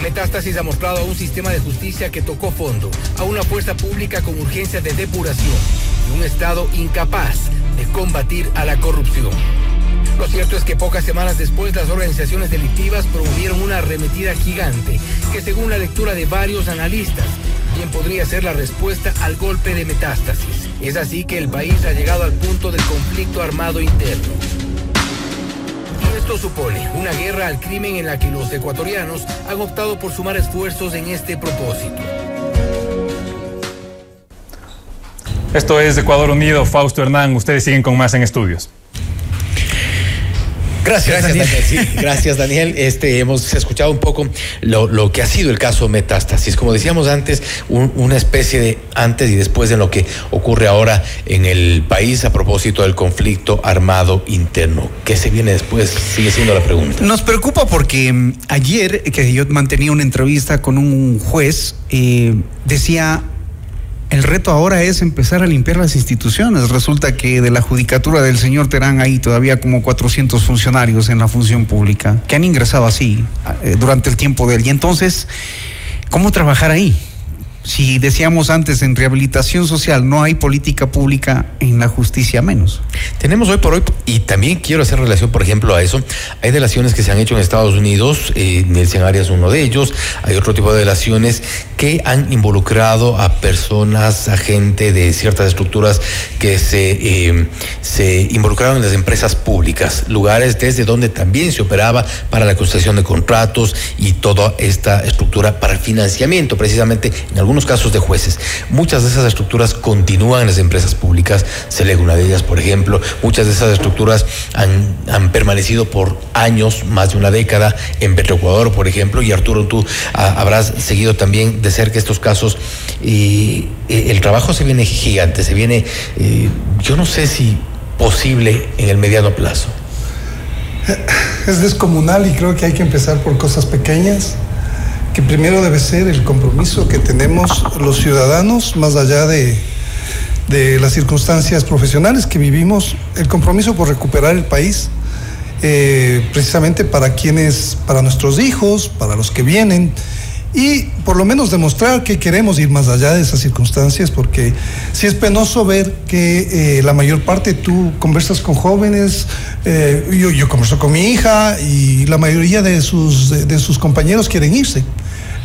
Metástasis ha mostrado a un sistema de justicia que tocó fondo, a una fuerza pública con urgencia de depuración y un Estado incapaz de combatir a la corrupción. Lo cierto es que pocas semanas después las organizaciones delictivas promovieron una arremetida gigante que según la lectura de varios analistas, bien podría ser la respuesta al golpe de metástasis. Es así que el país ha llegado al punto del conflicto armado interno. Esto supone una guerra al crimen en la que los ecuatorianos han optado por sumar esfuerzos en este propósito. Esto es Ecuador Unido, Fausto Hernán. Ustedes siguen con más en estudios. Gracias, Daniel. Sí, gracias, Daniel. Este, hemos escuchado un poco lo, lo, que ha sido el caso Metástasis. Como decíamos antes, un, una especie de antes y después de lo que ocurre ahora en el país a propósito del conflicto armado interno. ¿Qué se viene después? Sigue siendo la pregunta. Nos preocupa porque mm, ayer que yo mantenía una entrevista con un juez, eh, decía el reto ahora es empezar a limpiar las instituciones. Resulta que de la judicatura del señor Terán hay todavía como 400 funcionarios en la función pública que han ingresado así eh, durante el tiempo de él. Y entonces, ¿cómo trabajar ahí? Si decíamos antes en rehabilitación social no hay política pública en la justicia menos. Tenemos hoy por hoy, y también quiero hacer relación, por ejemplo, a eso, hay delaciones que se han hecho en Estados Unidos, eh, Nelson Arias uno de ellos, hay otro tipo de delaciones que han involucrado a personas, a gente de ciertas estructuras que se, eh, se involucraron en las empresas públicas, lugares desde donde también se operaba para la concesión de contratos y toda esta estructura para financiamiento, precisamente en algunos casos de jueces. Muchas de esas estructuras continúan en las empresas públicas, se lee una de ellas, por ejemplo, muchas de esas estructuras han, han permanecido por años, más de una década, en Petroecuador, por ejemplo, y Arturo, tú a, habrás seguido también de cerca estos casos. Y eh, el trabajo se viene gigante, se viene, eh, yo no sé si posible en el mediano plazo. Es descomunal y creo que hay que empezar por cosas pequeñas que primero debe ser el compromiso que tenemos los ciudadanos, más allá de, de las circunstancias profesionales que vivimos, el compromiso por recuperar el país, eh, precisamente para quienes, para nuestros hijos, para los que vienen, y por lo menos demostrar que queremos ir más allá de esas circunstancias, porque si es penoso ver que eh, la mayor parte tú conversas con jóvenes, eh, yo, yo, converso con mi hija y la mayoría de sus, de sus compañeros quieren irse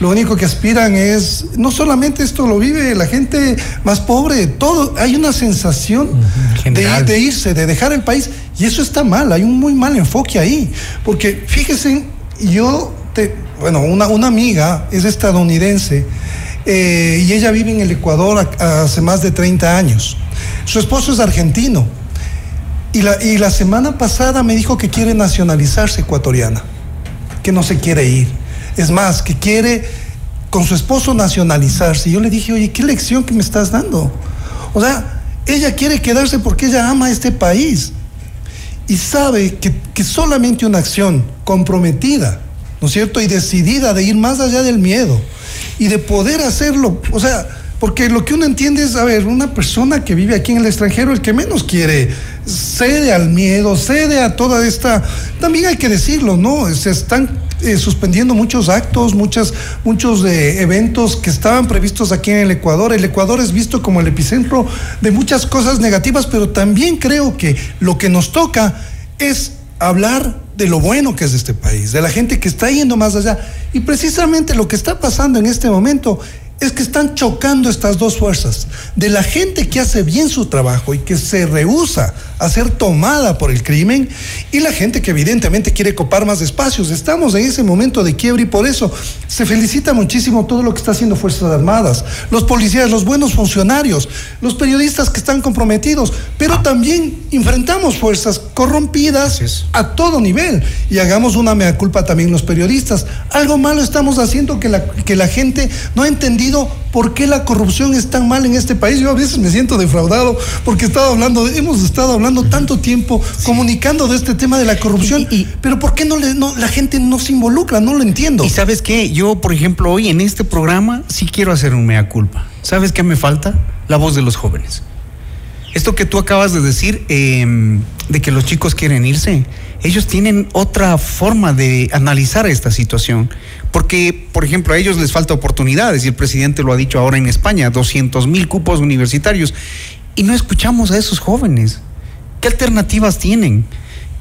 lo único que aspiran es, no solamente esto lo vive la gente más pobre, todo, hay una sensación de, de, irse, de dejar el país, y eso está mal, hay un muy mal enfoque ahí, porque fíjese, yo, te, bueno, una, una amiga es estadounidense, eh, y ella vive en el Ecuador hace más de 30 años, su esposo es argentino, y la, y la semana pasada me dijo que quiere nacionalizarse ecuatoriana, que no se quiere ir. Es más, que quiere con su esposo nacionalizarse. Yo le dije, oye, ¿qué lección que me estás dando? O sea, ella quiere quedarse porque ella ama este país. Y sabe que, que solamente una acción comprometida, ¿no es cierto? Y decidida de ir más allá del miedo y de poder hacerlo, o sea, porque lo que uno entiende es, a ver, una persona que vive aquí en el extranjero, el que menos quiere, cede al miedo, cede a toda esta, también hay que decirlo, ¿no? Se están eh, suspendiendo muchos actos, muchos eh, eventos que estaban previstos aquí en el Ecuador. El Ecuador es visto como el epicentro de muchas cosas negativas, pero también creo que lo que nos toca es hablar de lo bueno que es este país, de la gente que está yendo más allá. Y precisamente lo que está pasando en este momento es que están chocando estas dos fuerzas, de la gente que hace bien su trabajo y que se rehúsa a ser tomada por el crimen y la gente que evidentemente quiere copar más espacios. Estamos en ese momento de quiebre y por eso se felicita muchísimo todo lo que está haciendo Fuerzas Armadas, los policías, los buenos funcionarios, los periodistas que están comprometidos, pero también enfrentamos fuerzas corrompidas a todo nivel y hagamos una mea culpa también los periodistas. Algo malo estamos haciendo que la, que la gente no ha entendido por qué la corrupción es tan mal en este país. Yo a veces me siento defraudado porque estaba hablando, hemos estado hablando tanto tiempo comunicando de este tema de la corrupción, y, y, pero ¿por qué no, le, no la gente no se involucra? No lo entiendo. Y sabes qué, yo por ejemplo hoy en este programa sí quiero hacer un mea culpa. ¿Sabes qué me falta? La voz de los jóvenes. Esto que tú acabas de decir, eh, de que los chicos quieren irse, ellos tienen otra forma de analizar esta situación. Porque, por ejemplo, a ellos les falta oportunidades, y el presidente lo ha dicho ahora en España, 200 mil cupos universitarios, y no escuchamos a esos jóvenes. ¿Qué alternativas tienen?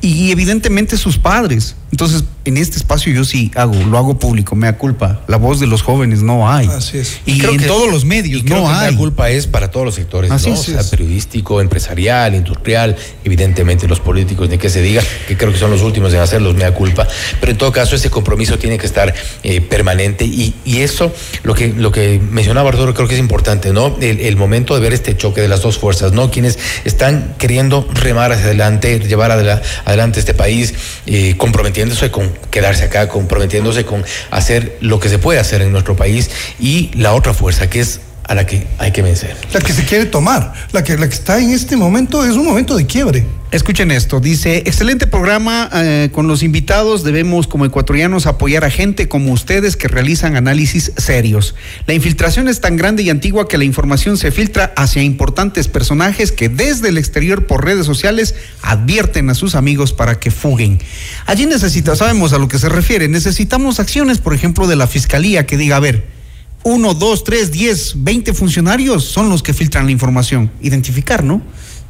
Y evidentemente sus padres. Entonces, en este espacio yo sí hago, lo hago público, me da culpa. La voz de los jóvenes no hay. Así es. Y, creo en que- todos los medios y creo no que hay. La culpa es para todos los sectores, Así ¿no? es. O sea, periodístico, empresarial, industrial, evidentemente los políticos, ni que se diga, que creo que son los últimos en hacerlos, me da culpa. Pero en todo caso, ese compromiso tiene que estar eh, permanente y, y eso, lo que, lo que mencionaba Arturo, creo que es importante, ¿no? El, el momento de ver este choque de las dos fuerzas, ¿no? Quienes están queriendo remar hacia adelante, llevar adela- adelante este país, eh, comprometiéndose con quedarse acá, comprometiéndose con hacer lo que se puede hacer en nuestro país y la otra fuerza que es a la que hay que vencer. La que se quiere tomar, la que, la que está en este momento es un momento de quiebre. Escuchen esto, dice, excelente programa eh, con los invitados, debemos como ecuatorianos apoyar a gente como ustedes que realizan análisis serios. La infiltración es tan grande y antigua que la información se filtra hacia importantes personajes que desde el exterior por redes sociales advierten a sus amigos para que fuguen. Allí necesita, sabemos a lo que se refiere, necesitamos acciones, por ejemplo, de la fiscalía que diga, a ver, uno, dos, tres, diez, veinte funcionarios son los que filtran la información. Identificar, ¿no?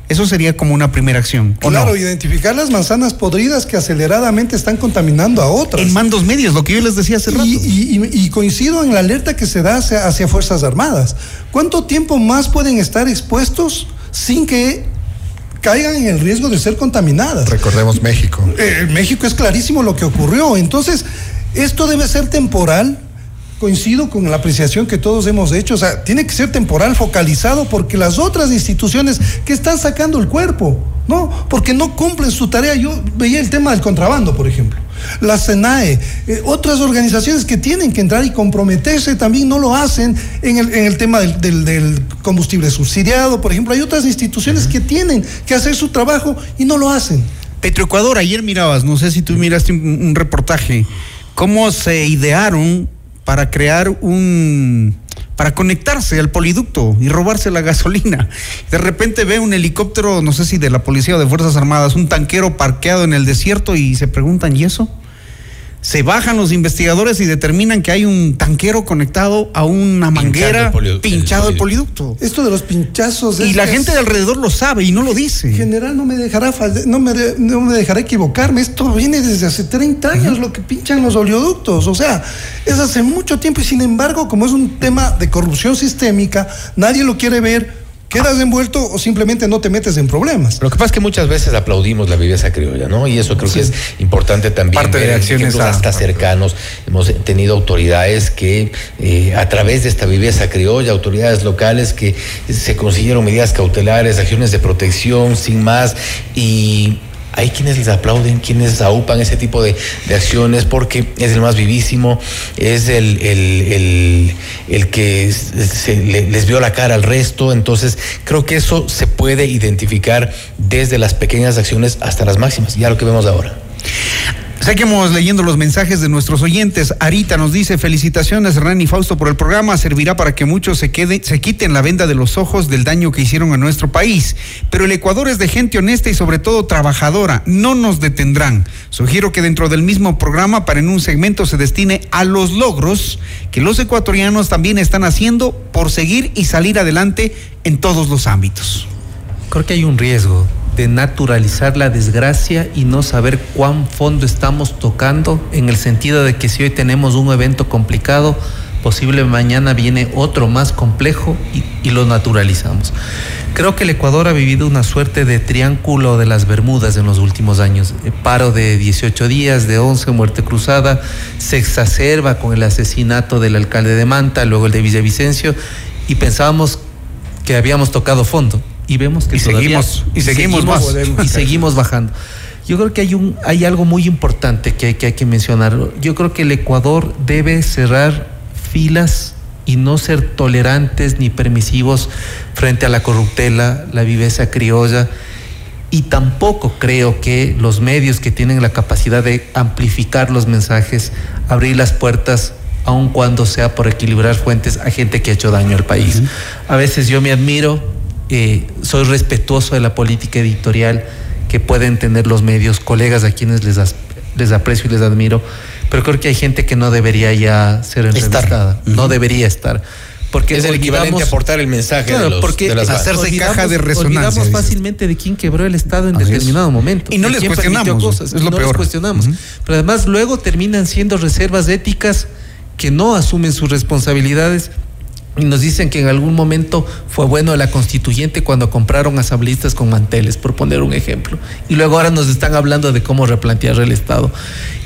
Eso sería como una primera acción. ¿o Claro, no? identificar las manzanas podridas que aceleradamente están contaminando a otras. En mandos medios, lo que yo les decía hace rato. Y, y- y- y coincido en la alerta que se da hacia, hacia Fuerzas Armadas. ¿Cuánto tiempo más pueden estar expuestos sin que caigan en el riesgo de ser contaminadas? Recordemos México. Eh, México es clarísimo lo que ocurrió. Entonces, esto debe ser temporal. Coincido con la apreciación que todos hemos hecho. O sea, tiene que ser temporal, focalizado, porque las otras instituciones que están sacando el cuerpo, ¿no? Porque no cumplen su tarea. Yo veía el tema del contrabando, por ejemplo. La SENAE, eh, otras organizaciones que tienen que entrar y comprometerse también no lo hacen en el, en el tema del, del- del combustible subsidiado, por ejemplo. Hay otras instituciones que tienen que hacer su trabajo y no lo hacen. Petroecuador, ayer mirabas, no sé si tú miraste un, un reportaje, cómo se idearon para crear un para conectarse al poliducto y robarse la gasolina. De repente ve un helicóptero, no sé si de la policía o de Fuerzas Armadas, un tanquero parqueado en el desierto y se preguntan, ¿y eso? Se bajan los investigadores y determinan que hay un tanquero conectado a una manguera el polidu- pinchado el el poliducto. Esto de los pinchazos. Y es- la es- gente de alrededor lo sabe y no lo dice. General, no me dejará no me, no me dejará equivocarme. Esto viene desde hace 30 años, lo que pinchan los oleoductos. O sea, es hace mucho tiempo y sin embargo, como es un tema de corrupción sistémica, nadie lo quiere ver, quedas envuelto o simplemente no te metes en problemas. Lo que pasa es que muchas veces aplaudimos la viveza criolla, ¿no? Y eso creo que es importante también. Parte de acciones a- hasta cercanos. Hemos tenido autoridades que, eh, a través de esta viveza criolla, autoridades locales que se consiguieron medidas cautelares, acciones de protección, sin más. Y hay quienes les aplauden, quienes aupan ese tipo de, de acciones porque es el más vivísimo, es el, el, el- que les vio la cara al resto. Entonces, creo que eso se puede identificar desde las pequeñas acciones hasta las máximas, ya lo que vemos ahora. Seguimos leyendo los mensajes de nuestros oyentes. Arita nos dice, felicitaciones Hernán y Fausto por el programa, servirá para que muchos se queden, se quiten la venda de los ojos del daño que hicieron a nuestro país. Pero el Ecuador es de gente honesta y sobre todo trabajadora, no nos detendrán. Sugiero que dentro del mismo programa, para en un segmento se destine a los logros que los ecuatorianos también están haciendo por seguir y salir adelante en todos los ámbitos. Creo que hay un riesgo de naturalizar la desgracia y no saber cuán fondo estamos tocando, en el sentido de que si hoy tenemos un evento complicado, posible mañana viene otro más complejo y, lo naturalizamos. Creo que el Ecuador ha vivido una suerte de triángulo de las Bermudas en los últimos años. Eh, Paro de 18 días, de 11, muerte cruzada, se exacerba con el asesinato del alcalde de Manta, luego el de Villavicencio, y pensábamos que habíamos tocado fondo y vemos que Y todavía- seguimos, y seguimos más. y seguimos bajando. Yo creo que hay un hay algo muy importante que hay que hay que mencionar. Yo creo que el Ecuador debe cerrar filas y no ser tolerantes ni permisivos frente a la corruptela, la viveza criolla y tampoco creo que los medios que tienen la capacidad de amplificar los mensajes, abrir las puertas aun cuando sea por equilibrar fuentes a gente que ha hecho daño al país. A veces yo me admiro, eh, soy respetuoso de la política editorial que pueden tener los medios, colegas a quienes les, as- les aprecio y les admiro, pero creo que hay gente que no debería ya ser entrevistada, no debería estar, Porque es el equivalente a aportar el mensaje Claro, de, los, porque de las hacerse olvidamos- caja de resonancia, Olvidamos fácilmente de quién quebró el Estado en Así es. determinado momento. Y no les cuestionamos, Cosas, es lo no peor. les cuestionamos. Pero además luego terminan siendo reservas éticas que no asumen sus responsabilidades y nos dicen que en algún momento fue bueno la constituyente cuando compraron asambleístas con manteles, por poner un ejemplo. Y luego ahora nos están hablando de cómo replantear el Estado.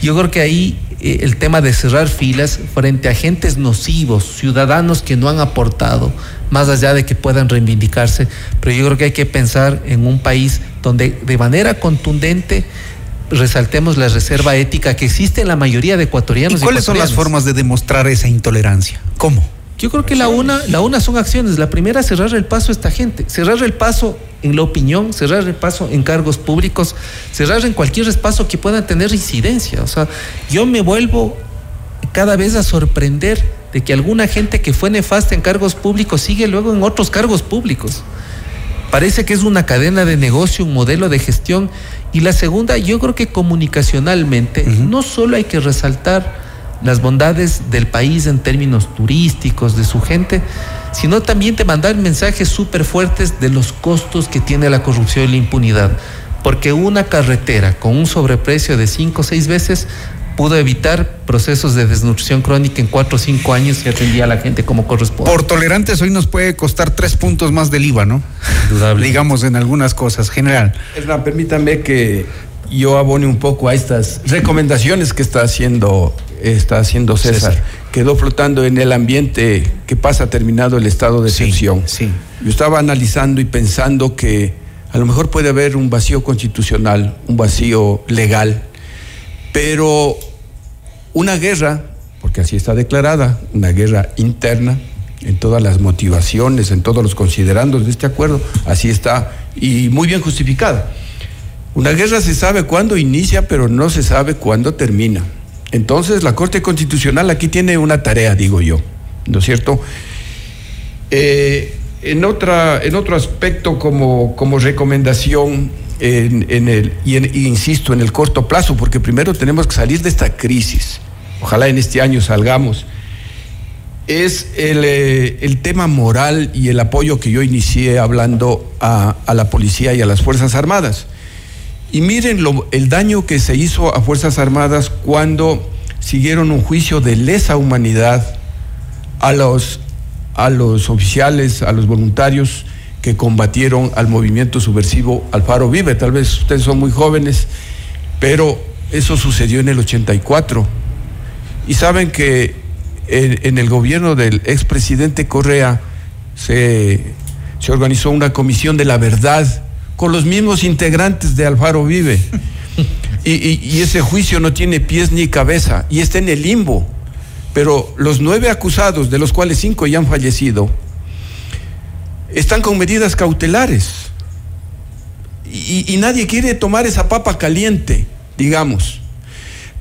Yo creo que ahí eh, el tema de cerrar filas frente a agentes nocivos, ciudadanos que no han aportado, más allá de que puedan reivindicarse, pero yo creo que hay que pensar en un país donde de manera contundente resaltemos la reserva ética que existe en la mayoría de ecuatorianos. ¿Y cuáles son las formas de demostrar esa intolerancia? ¿Cómo? Yo creo que la una, la una son acciones. La primera, cerrar el paso a esta gente. Cerrar el paso en la opinión, cerrar el paso en cargos públicos, cerrar en cualquier espacio que pueda tener incidencia. O sea, yo me vuelvo cada vez a sorprender de que alguna gente que fue nefasta en cargos públicos sigue luego en otros cargos públicos. Parece que es una cadena de negocio, un modelo de gestión. Y la segunda, yo creo que comunicacionalmente no solo hay que resaltar las bondades del país en términos turísticos, de su gente, sino también te mandar mensajes súper fuertes de los costos que tiene la corrupción y la impunidad. Porque una carretera con un sobreprecio de cinco o seis veces pudo evitar procesos de desnutrición crónica en cuatro o cinco años y atendía a la gente como corresponde. Por tolerantes hoy nos puede costar tres puntos más del IVA, ¿no? Indudable. Digamos en algunas cosas, general. Hernán, permítame que yo abone un poco a estas recomendaciones que está haciendo, está haciendo César. Quedó flotando en el ambiente que pasa terminado el estado de excepción. Yo estaba analizando y pensando que a lo mejor puede haber un vacío constitucional, un vacío legal, pero una guerra, porque así está declarada, una guerra interna, en todas las motivaciones, en todos los considerandos de este acuerdo, así está, y muy bien justificada. Una guerra se sabe cuándo inicia, pero no se sabe cuándo termina. Entonces la Corte Constitucional aquí tiene una tarea, digo yo, ¿no es cierto? Eh, en, otra, en otro aspecto como, como recomendación, en, en el, y, en- insisto, en el corto plazo, porque primero tenemos que salir de esta crisis. Ojalá en este año salgamos. Es el, eh, el tema moral y el apoyo que yo inicié hablando a, a la policía y a las Fuerzas Armadas. Y miren el daño que se hizo a Fuerzas Armadas cuando siguieron un juicio de lesa humanidad a los, a los oficiales, a los voluntarios que combatieron al movimiento subversivo Alfaro Vive. Tal vez ustedes son muy jóvenes, pero eso sucedió en el 84. Y saben que en, en el gobierno del expresidente Correa se, se organizó una comisión de la verdad con los mismos integrantes de Alfaro Vive. Y, ese juicio no tiene pies ni cabeza y está en el limbo. Pero los nueve acusados, de los cuales cinco ya han fallecido, están con medidas cautelares. Y nadie quiere tomar esa papa caliente, digamos.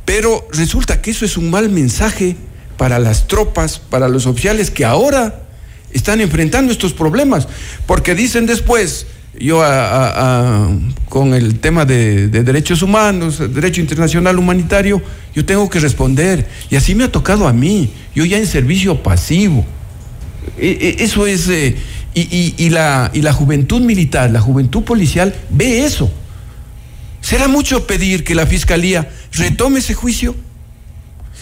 Pero resulta que eso es un mal mensaje para las tropas, para los oficiales que ahora están enfrentando estos problemas. Porque dicen después, yo a- con el tema de, de derechos humanos, derecho internacional humanitario, yo tengo que responder. Y así me ha tocado a mí, yo ya en servicio pasivo. E- e- Eso es, eh, y la, y la juventud militar, la juventud policial ve eso. ¿Será mucho pedir que la fiscalía retome ese juicio?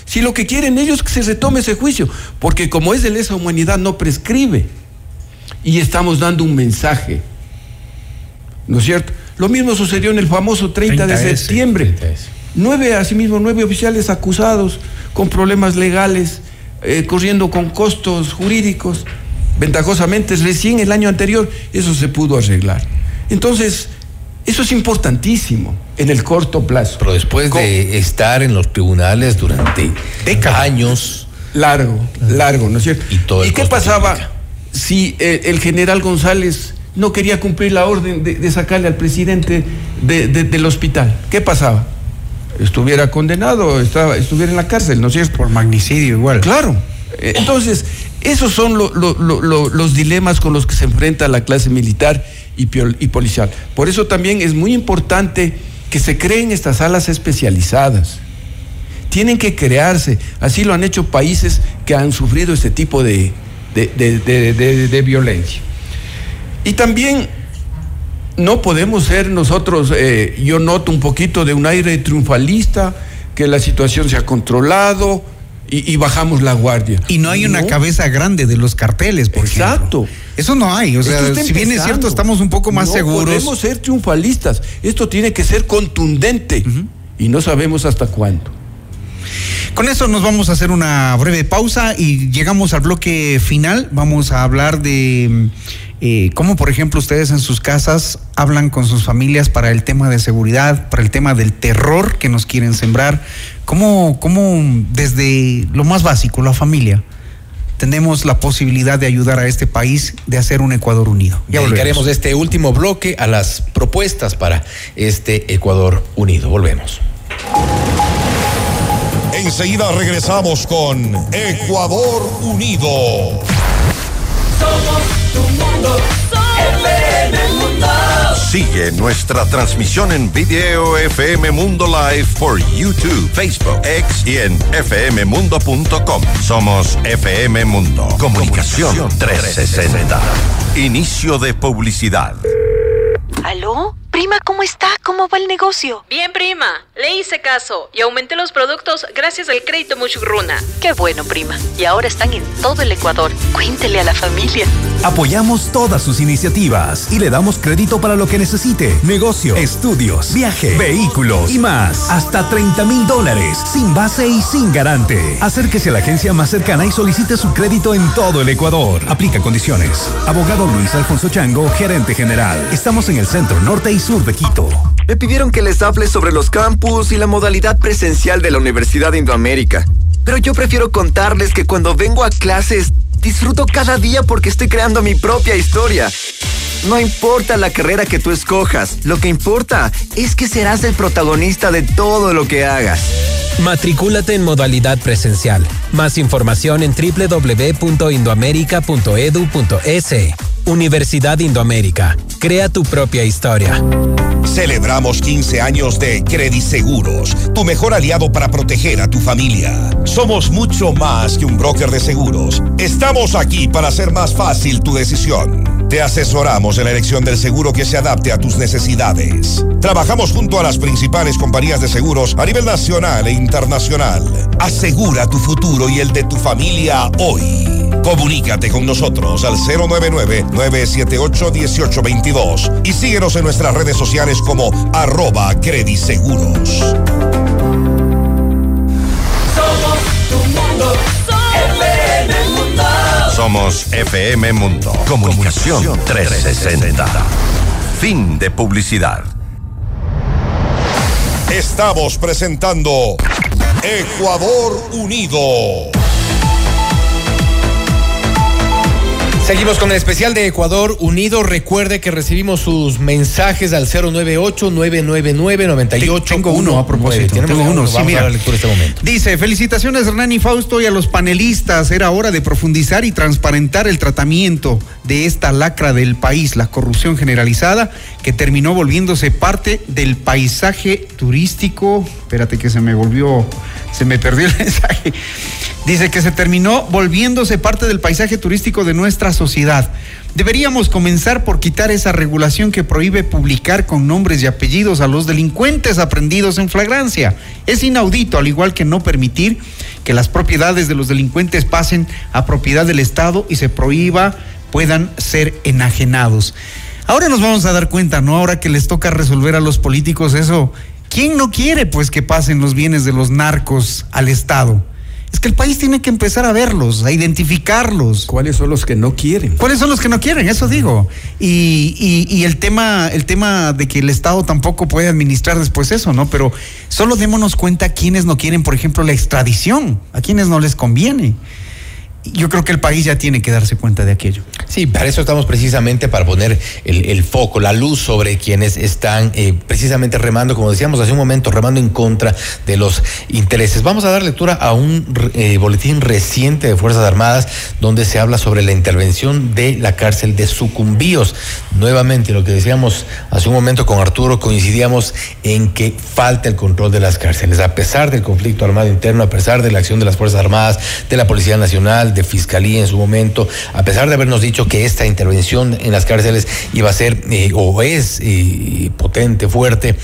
Si lo que quieren ellos es que se retome ese juicio, porque como es de lesa humanidad no prescribe. Y estamos dando un mensaje. ¿No es cierto? Lo mismo sucedió en el famoso 30, de 30S, septiembre. Nueve, asimismo, nueve oficiales acusados con problemas legales, eh, corriendo con costos jurídicos. Ventajosamente, recién el año anterior, eso se pudo arreglar. Entonces, eso es importantísimo en el corto plazo. Pero después de estar en los tribunales durante años. Largo, largo, ¿no es cierto? Y todo el qué pasaba si eh, el general González no quería cumplir la orden de, de sacarle al presidente de- de- del hospital? ¿Qué pasaba? Estuviera condenado, estaba, estuviera en la cárcel, ¿no es cierto? Por magnicidio igual. Claro. Eh, Entonces, esos son lo- lo- lo- lo- los dilemas con los que se enfrenta la clase militar y, y policial. Por eso también es muy importante que se creen estas salas especializadas. Tienen que crearse. Así lo han hecho países que han sufrido este tipo de, de, de- de- de- de violencia. Y también no podemos ser nosotros, eh, yo noto un poquito de un aire triunfalista, que la situación se ha controlado y, y bajamos la guardia. Y no hay una cabeza grande de los carteles, por Exacto. ejemplo. Eso no hay. O sea, si bien es cierto, estamos un poco más no seguros. podemos ser triunfalistas. Esto tiene que ser contundente. Y no sabemos hasta cuándo. Con eso nos vamos a hacer una breve pausa y llegamos al bloque final. Vamos a hablar de eh, cómo, por ejemplo, ustedes en sus casas hablan con sus familias para el tema de seguridad, para el tema del terror que nos quieren sembrar. Cómo, cómo desde lo más básico, la familia, tenemos la posibilidad de ayudar a este país de hacer un Ecuador unido. Ya Dedicaremos volvemos. este último bloque a las propuestas para este Ecuador unido. Volvemos. Enseguida regresamos con Ecuador Unido. Somos tu mundo, FM Mundo. Sigue nuestra transmisión en video FM Mundo Live por YouTube, Facebook, X y en fmmundo.com. Somos FM Mundo. Comunicación 360. Inicio de publicidad. ¿Aló? Prima, ¿cómo está? ¿Cómo va el negocio? Bien, prima. Le hice caso y aumenté los productos gracias al crédito Muchugruna. Qué bueno, prima. Y ahora están en todo el Ecuador. Cuéntele a la familia. Apoyamos todas sus iniciativas y le damos crédito para lo que necesite. Negocio, estudios, viaje, vehículos y más. Hasta 30 mil dólares, sin base y sin garante. Acérquese a la agencia más cercana y solicite su crédito en todo el Ecuador. Aplica condiciones. Abogado Luis Alfonso Chango, gerente general. Estamos en el centro norte y sur de Quito. Me pidieron que les hable sobre los campus y la modalidad presencial de la Universidad de Indoamérica. Pero yo prefiero contarles que cuando vengo a clases disfruto cada día porque estoy creando mi propia historia. No importa la carrera que tú escojas, lo que importa es que serás el protagonista de todo lo que hagas. Matricúlate en modalidad presencial. Más información en www.indoamerica.edu.es. Universidad Indoamérica. Crea tu propia historia. Celebramos 15 años de Credit Seguros, tu mejor aliado para proteger a tu familia. Somos mucho más que un broker de seguros. Estamos aquí para hacer más fácil tu decisión. Te asesoramos en la elección del seguro que se adapte a tus necesidades. Trabajamos junto a las principales compañías de seguros a nivel nacional e internacional. Asegura tu futuro y el de tu familia hoy. Comunícate con nosotros al 099-978-1822 y síguenos en nuestras redes sociales como arroba crediseguros. Somos tu. Somos FM Mundo. Comunicación 360. Fin de publicidad. Estamos presentando Ecuador Unido. Seguimos con el especial de Ecuador Unido. Recuerde que recibimos sus mensajes al 098-999-98. Tengo uno a propósito. Tenemos Tengo uno, sí, Vamos mira. a dar lectura este momento. Dice, felicitaciones Hernán y Fausto y a los panelistas. Era hora de profundizar y transparentar el tratamiento de esta lacra del país, la corrupción generalizada, que terminó volviéndose parte del paisaje turístico. Espérate que se me volvió, se me perdió el mensaje. Dice que se terminó volviéndose parte del paisaje turístico de nuestra sociedad. Deberíamos comenzar por quitar esa regulación que prohíbe publicar con nombres y apellidos a los delincuentes aprendidos en flagrancia. Es inaudito, al igual que no permitir que las propiedades de los delincuentes pasen a propiedad del Estado y se prohíba puedan ser enajenados. Ahora nos vamos a dar cuenta, ¿no? Ahora que les toca resolver a los políticos eso, ¿quién no quiere pues que pasen los bienes de los narcos al Estado? Es que el país tiene que empezar a verlos, a identificarlos. ¿Cuáles son los que no quieren? ¿Cuáles son los que no quieren? Eso digo. Y, y- y el tema, el tema de que el Estado tampoco puede administrar después eso, ¿no? Pero solo démonos cuenta quienes no quieren, por ejemplo, la extradición, a quienes no les conviene. Yo creo que el país ya tiene que darse cuenta de aquello. Sí, para eso estamos precisamente para poner el, foco, la luz sobre quienes están eh, precisamente remando, como decíamos hace un momento, remando en contra de los intereses. Vamos a dar lectura a un eh, boletín reciente de Fuerzas Armadas donde se habla sobre la intervención de la cárcel de Sucumbíos. Nuevamente, lo que decíamos hace un momento con Arturo, coincidíamos en que falta el control de las cárceles. A pesar del conflicto armado interno, a pesar de la acción de las Fuerzas Armadas, de la Policía Nacional, De Fiscalía en su momento, a pesar de habernos dicho que esta intervención en las cárceles iba a ser eh, o es eh, potente, fuerte,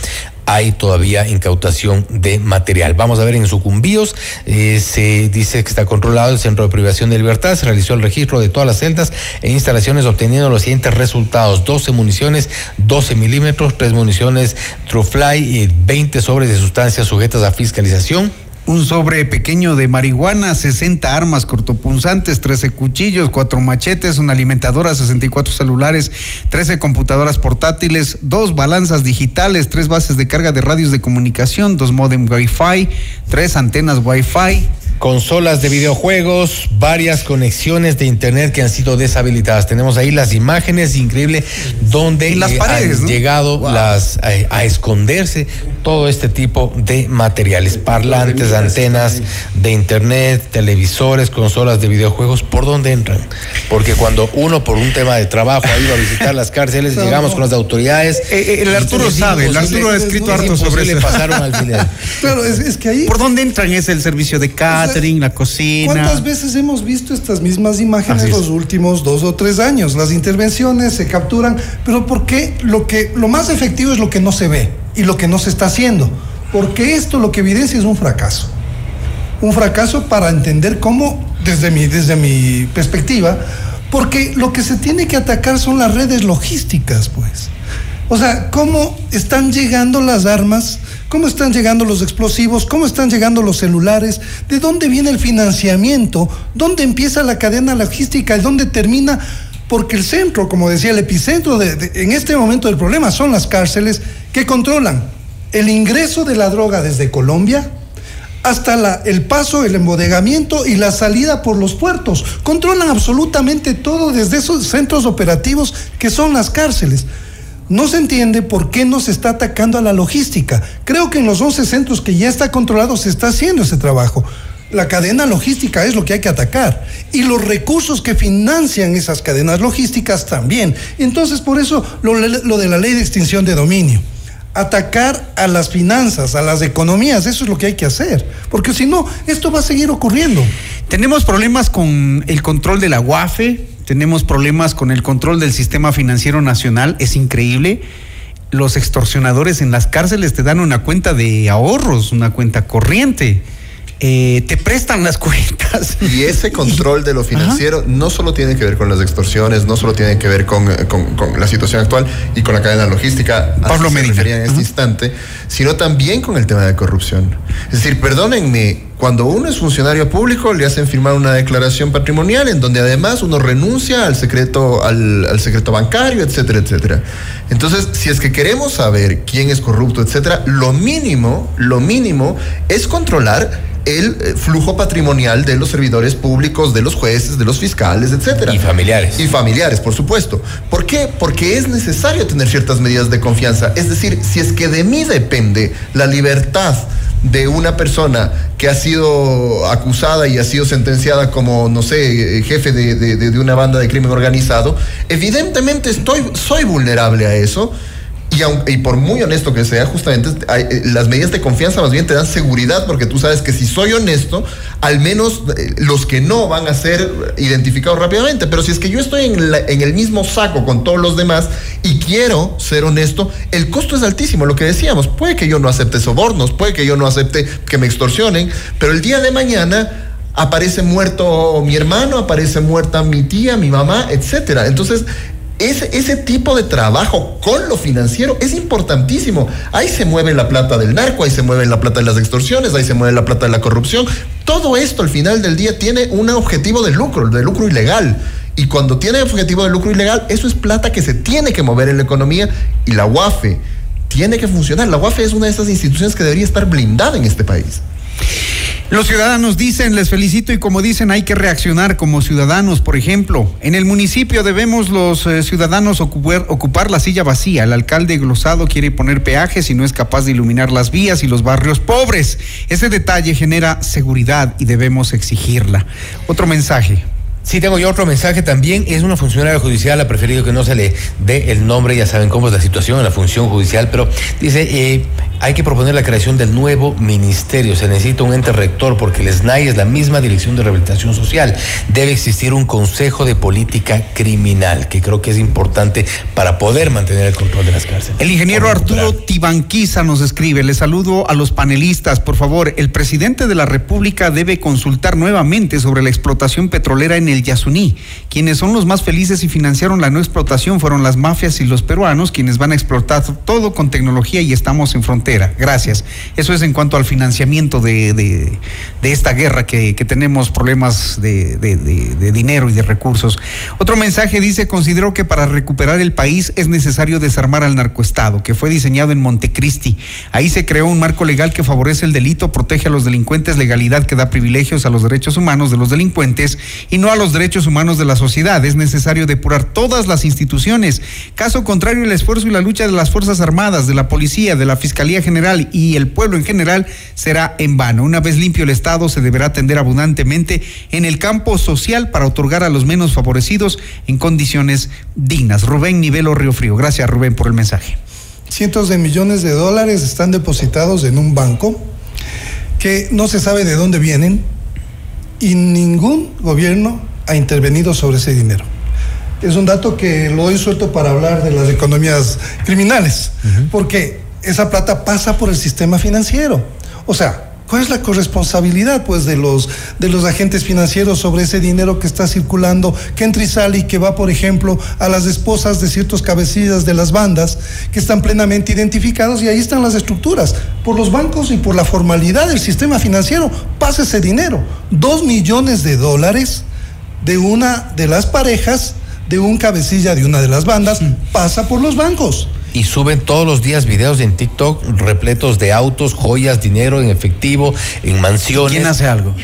hay todavía incautación de material. Vamos a ver en sucumbíos, eh, se dice que está controlado el centro de privación de libertad, se realizó el registro de todas las celdas e instalaciones obteniendo los siguientes resultados, 12 municiones, 12 milímetros, 3 municiones Trufly y 20 sobres de sustancias sujetas a fiscalización un sobre pequeño de marihuana, 60 armas cortopunzantes, 13 cuchillos, 4 machetes, una alimentadora, 64 celulares, 13 computadoras portátiles, dos balanzas digitales, tres bases de carga de radios de comunicación, dos modem Wi-Fi, tres antenas Wi-Fi, consolas de videojuegos, varias conexiones de internet que han sido deshabilitadas. Tenemos ahí las imágenes, increíble, donde las paredes, han llegado las a, esconderse todo este tipo de materiales, parlantes, antenas de internet, televisores, consolas de videojuegos, ¿por dónde entran? Porque cuando uno por un tema de trabajo ha ido a visitar las cárceles, llegamos con las autoridades. Eh, eh, el Arturo sabe, el Arturo ha escrito harto sobre eso. pasaron al final. Claro, es, que ahí. ¿Por dónde entran? Es el servicio de catering, la cocina. ¿Cuántas veces hemos visto estas mismas imágenes los últimos dos o tres años? Las intervenciones se capturan, pero ¿por qué lo que lo más efectivo es lo que no se ve y lo que no se está haciendo? Porque esto lo que evidencia es un fracaso. Un fracaso para entender cómo, desde mi, desde mi perspectiva, porque lo que se tiene que atacar son las redes logísticas, pues. O sea, cómo están llegando las armas, cómo están llegando los explosivos, cómo están llegando los celulares, de dónde viene el financiamiento, dónde empieza la cadena logística y dónde termina, porque el centro, como decía, el epicentro de, en este momento del problema son las cárceles que controlan el ingreso de la droga desde Colombia, hasta el paso, el embodegamiento y la salida por los puertos. Controlan absolutamente todo desde esos centros operativos que son las cárceles no se entiende por qué no se está atacando a la logística. Creo que en los 11 centros que ya está controlado se está haciendo ese trabajo. La cadena logística es lo que hay que atacar y los recursos que financian esas cadenas logísticas también. Entonces, por eso lo, lo de la ley de extinción de dominio atacar a las finanzas, a las economías, eso es lo que hay que hacer, porque si no, esto va a seguir ocurriendo. Tenemos problemas con el control de la UAFE, tenemos problemas con el control del sistema financiero nacional, es increíble. Los extorsionadores en las cárceles te dan una cuenta de ahorros, una cuenta corriente. Eh, te prestan las cuentas. Y ese control de lo financiero no solo tiene que ver con las extorsiones, no solo tiene que ver con, la situación actual y con la cadena logística, Pablo Medina. en este instante, sino también con el tema de corrupción. Es decir, perdónenme, cuando uno es funcionario público le hacen firmar una declaración patrimonial en donde además uno renuncia al secreto, al, al secreto bancario, etcétera, etcétera. Entonces, si es que queremos saber quién es corrupto, etcétera, lo mínimo, lo mínimo es controlar el eh, flujo patrimonial de los servidores públicos, de los jueces, de los fiscales, etcétera. Y familiares. Y familiares, por supuesto. ¿Por qué? Porque es necesario tener ciertas medidas de confianza. Es decir, si es que de mí depende la libertad de una persona que ha sido acusada y ha sido sentenciada como, no sé, jefe de, de una banda de crimen organizado, evidentemente estoy, soy vulnerable a eso y, por muy honesto que sea, justamente eh, las medidas de confianza más bien te dan seguridad porque tú sabes que si soy honesto, al menos eh, los que no van a ser identificados rápidamente. Pero si es que yo estoy en, en el mismo saco con todos los demás y quiero ser honesto, el costo es altísimo. Lo que decíamos, puede que yo no acepte sobornos, puede que yo no acepte que me extorsionen, pero el día de mañana aparece muerto mi hermano, aparece muerta mi tía, mi mamá, etcétera. Entonces, ese, ese, tipo de trabajo con lo financiero es importantísimo. Ahí se mueve la plata del narco, ahí se mueve la plata de las extorsiones, ahí se mueve la plata de la corrupción. Todo esto al final del día tiene un objetivo de lucro, de lucro ilegal. Y cuando tiene objetivo de lucro ilegal, eso es plata que se tiene que mover en la economía y la UAFE tiene que funcionar. La UAFE es una de esas instituciones que debería estar blindada en este país. Los ciudadanos dicen, les felicito y como dicen, hay que reaccionar como ciudadanos. Por ejemplo, en el municipio debemos los eh, ciudadanos ocupar, ocupar, la silla vacía. El alcalde glosado quiere poner peajes y no es capaz de iluminar las vías y los barrios pobres. Ese detalle genera seguridad y debemos exigirla. Otro mensaje. Sí, tengo yo otro mensaje también. Es una funcionaria judicial, ha preferido que no se le dé el nombre, ya saben cómo es la situación en la función judicial, pero dice, eh, hay que proponer la creación del nuevo ministerio. Se necesita un ente rector porque el SNAI es la misma Dirección de Rehabilitación Social. Debe existir un Consejo de Política Criminal, que creo que es importante para poder mantener el control de las cárceles. El ingeniero Arturo Tibanquiza nos escribe, le saludo a los panelistas, por favor, el presidente de la República debe consultar nuevamente sobre la explotación petrolera en el Yasuní. Quienes son los más felices y financiaron la no explotación fueron las mafias y los peruanos, quienes van a explotar todo con tecnología y estamos en frontera Gracias. Eso es en cuanto al financiamiento de, de, esta guerra que, que, tenemos problemas de, de, dinero y de recursos. Otro mensaje dice, considero que para recuperar el país es necesario desarmar al narcoestado, que fue diseñado en Montecristi. Ahí se creó un marco legal que favorece el delito, protege a los delincuentes, legalidad que da privilegios a los derechos humanos de los delincuentes y no a los derechos humanos de la sociedad. Es necesario depurar todas las instituciones. Caso contrario, el esfuerzo y la lucha de las Fuerzas Armadas, de la Policía, de la Fiscalía, General y el pueblo en general será en vano. Una vez limpio el Estado, se deberá atender abundantemente en el campo social para otorgar a los menos favorecidos en condiciones dignas. Rubén Nivelo Río Frío. Gracias, Rubén, por el mensaje. Cientos de millones de dólares están depositados en un banco que no se sabe de dónde vienen y ningún gobierno ha intervenido sobre ese dinero. Es un dato que lo doy suelto para hablar de las economías criminales, porque esa plata pasa por el sistema financiero. O sea, ¿cuál es la corresponsabilidad pues de los de los agentes financieros sobre ese dinero que está circulando, que entra y sale y que va, por ejemplo, a las esposas de ciertos cabecillas de las bandas que están plenamente identificados y ahí están las estructuras. Por los bancos y por la formalidad del sistema financiero pasa ese dinero. Dos millones de dólares de una de las parejas de un cabecilla de una de las bandas pasa por los bancos y suben todos los días videos en TikTok repletos de autos, joyas, dinero en efectivo, en mansiones. ¿Quién hace algo?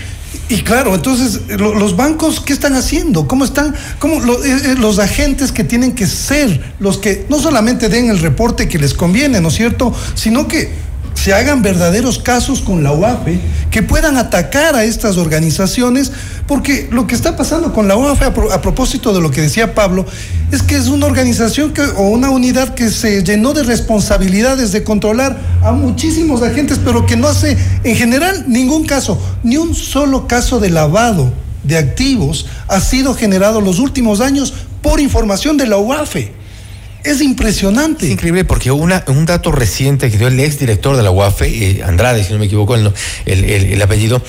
Y claro, entonces los bancos, ¿qué están haciendo? ¿Cómo están? ¿Cómo eh, eh, los agentes que tienen que ser los que no solamente den el reporte que les conviene, ¿no es cierto? Sino que se hagan verdaderos casos con la UAFE, que puedan atacar a estas organizaciones, porque lo que está pasando con la UAFE, a, propósito de lo que decía Pablo, es que es una organización que, o una unidad que se llenó de responsabilidades de controlar a muchísimos agentes, pero que no hace en general ningún caso, ni un solo caso de lavado de activos ha sido generado los últimos años por información de la UAFE. Es impresionante. Es increíble porque una, un dato reciente que dio el ex director de la UAFE, eh, Andrade, si no me equivoco el, el, el, apellido,